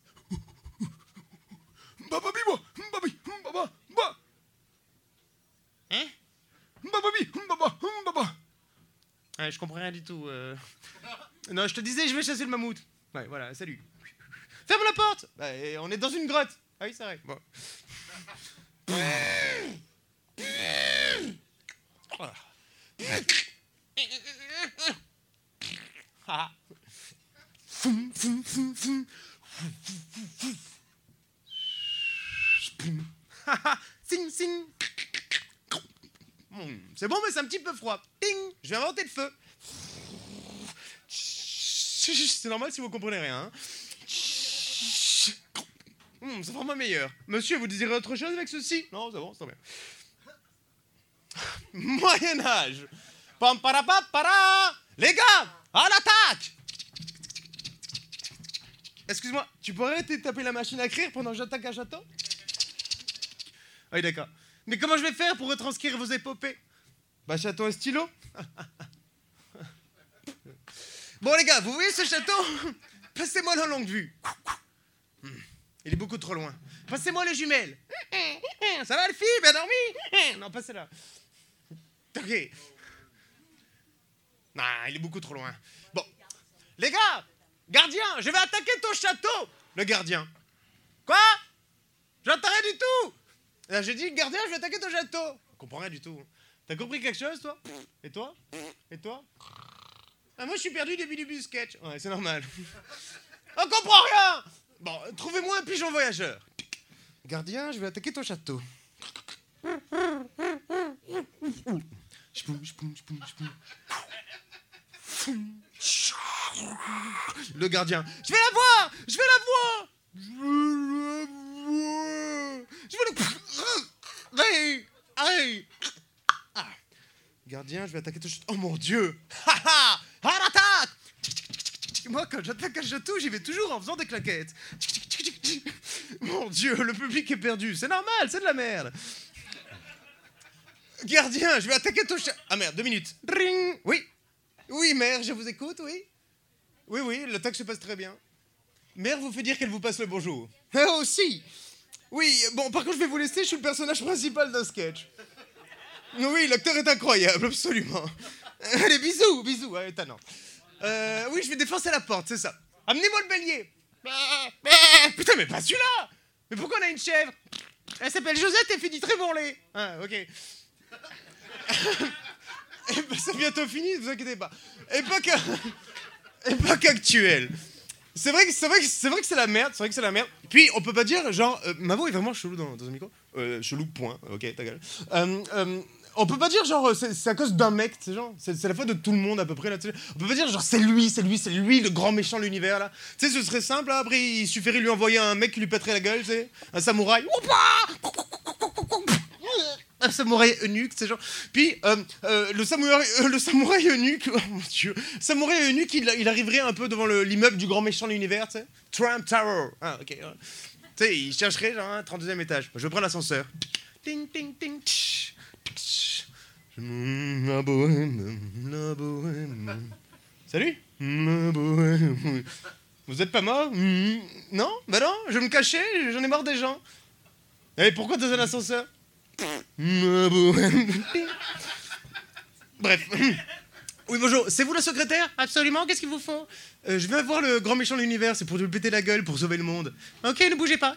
Hein? Ouais, je comprends rien du tout. euh. Non, je te disais, je vais chasser le mammouth. Ouais, voilà, salut. Ferme la porte Bah, et on est dans une grotte. Ah oui, c'est vrai. Bon. (laughs) C'est bon, mais c'est un petit peu froid. Ping Je vais inventer le feu. (laughs) C'est normal si vous comprenez rien. hein. (laughs) C'est vraiment meilleur. Monsieur, vous désirez autre chose avec ceci? Non, c'est bon, c'est bien. (laughs) Moyen Âge. Pam para pa, para. Les gars, à l'attaque Excuse-moi, tu pourrais arrêter de taper la machine à écrire pendant que j'attaque un château Oui, d'accord. Mais comment je vais faire pour retranscrire vos épopées? Bah, château à stylo (laughs) Bon, les gars, vous voyez ce château Passez-moi la longue vue. Hmm, Il est beaucoup trop loin. Passez-moi les jumelles. (laughs) Ça va, les filles? Bien dormi? Non, passez là. Ok. Non, il est beaucoup trop loin. Bon. Les gars Gardien, je vais attaquer ton château Le gardien. Quoi? J'entends rien du tout Là, J'ai dit, gardien, je vais attaquer ton château. Je comprends rien du tout. T'as compris quelque chose, toi? Et toi? Et toi? Ah, Moi, je suis perdu début du sketch. Ouais, c'est normal. (laughs) On comprend rien Bon, trouvez-moi un pigeon voyageur. Gardien, je vais attaquer ton château. (laughs) Le gardien. Je vais la voir Je vais la voir Je la voir Je veux le... Ah. Gardien, je vais attaquer tout de suite. Oh mon dieu Moi, quand j'attaque un château, j'y vais toujours en faisant des claquettes. Mon dieu, le public est perdu. C'est normal, c'est de la merde. Gardien, je vais attaquer ton chat. Ah merde, deux minutes. Ring Oui. Oui, mère, je vous écoute, oui. Oui, oui, l'attaque se passe très bien. Mère vous fait dire qu'elle vous passe le bonjour. Ah, aussi Oui, bon, par contre, je vais vous laisser, je suis le personnage principal d'un sketch. Oui, l'acteur est incroyable, absolument. (laughs) Allez, bisous, bisous, ouais, étonnant. Euh, oui, je vais défoncer la porte, c'est ça. Amenez-moi le bélier. Putain, mais pas celui-là Mais pourquoi on a une chèvre? Elle s'appelle Josette et fait du très bon lait. Ah, ok. Eh ben, c'est bientôt fini, ne vous inquiétez pas. Époque, (laughs) époque actuelle. C'est vrai que c'est vrai que c'est vrai que c'est la merde, c'est vrai que c'est la merde. Puis on peut pas dire genre euh, ma voix est vraiment chelou dans, un micro. Euh, chelou point. Ok, ta gueule. Euh, euh, on peut pas dire genre c'est c'est à cause d'un mec, c'est genre c'est la faute de tout le monde à peu près là. tu sais. On peut pas dire genre c'est lui, c'est lui, c'est lui le grand méchant de l'univers là. Tu sais ce serait simple là, après il suffirait de lui envoyer un mec qui lui pèterait la gueule, tu sais, un samouraï. Oupa un samouraï eunuque, c'est genre. Puis euh, euh, le samouraï, euh, le samouraï eunuque, (laughs) oh mon dieu, samouraï eunuque, il, il arriverait un peu devant le- l'immeuble du grand méchant de l'univers, tu Trump Tower. Ah ok. Tu sais, il chercherait genre un 32e étage. Je prends l'ascenseur. Ting ting ting. tch. La bohème, la bohème. Salut. La bohème. Vous êtes pas mort? Hmm, Non? Bah non, je me cacher, j'en ai marre des gens. Et pourquoi dans un ascenseur? (laughs) Bref. Oui, bonjour. C'est vous le secrétaire? Absolument. Qu'est-ce qu'il vous faut? Euh, Je viens voir le grand méchant de l'univers. C'est pour lui péter la gueule, pour sauver le monde. Ok, ne bougez pas.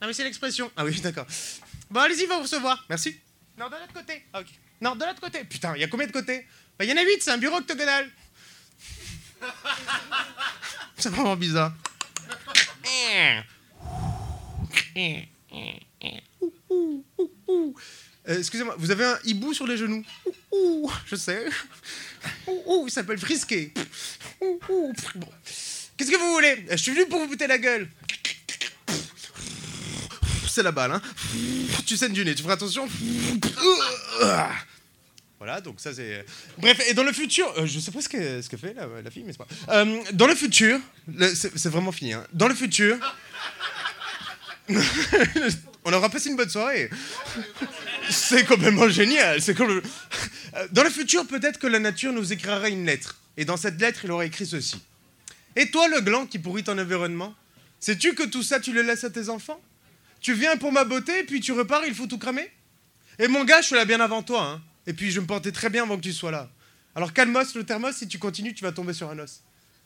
Ah, mais c'est l'expression. Ah oui, d'accord. Bon, allez-y, va vous recevoir. Merci. Non, de l'autre côté. Ah, ok. Non, de l'autre côté. Putain, il y a combien de côtés? Bah, il y en a 8, c'est un bureau octogonal. (laughs) C'est vraiment bizarre. (laughs) Euh, Excusez-moi, vous avez un hibou sur les genoux Ouh, ouh, Je sais. Ouh, ouh, il s'appelle. Ouh, ouh, bon. Qu'est-ce que vous voulez? Je suis venu pour vous buter la gueule. C'est la balle, hein. Tu saignes du nez, tu feras attention. Voilà, donc ça c'est. Bref, et dans le futur, euh, je sais pas ce que, ce que fait la, fille, mais c'est pas. Euh, dans le futur, c'est vraiment fini, hein. Dans le futur. (laughs) On aura passé une bonne soirée. C'est complètement génial. C'est comme... Euh, Dans le futur, peut-être que la nature nous écrira une lettre. Et dans cette lettre, il aurait écrit ceci. Et toi, le gland qui pourrit ton environnement, sais-tu que tout ça, tu le laisses à tes enfants? Tu viens pour ma beauté, puis tu repars, il faut tout cramer? Et mon gars, je suis là bien avant toi. Hein. Et puis, je me portais très bien avant que tu sois là. Alors, calmos le thermos, si tu continues, tu vas tomber sur un os.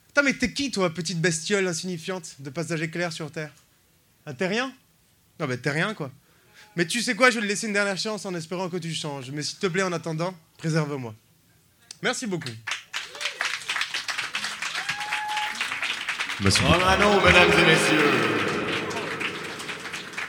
Putain, mais t'es qui, toi, petite bestiole insignifiante de passage éclair sur Terre? Un terrien? Non, mais t'es rien, quoi. Mais tu sais quoi, je vais te laisser une dernière chance en espérant que tu changes. Mais s'il te plaît, en attendant, préserve-moi. Merci beaucoup. Romano, mesdames et messieurs.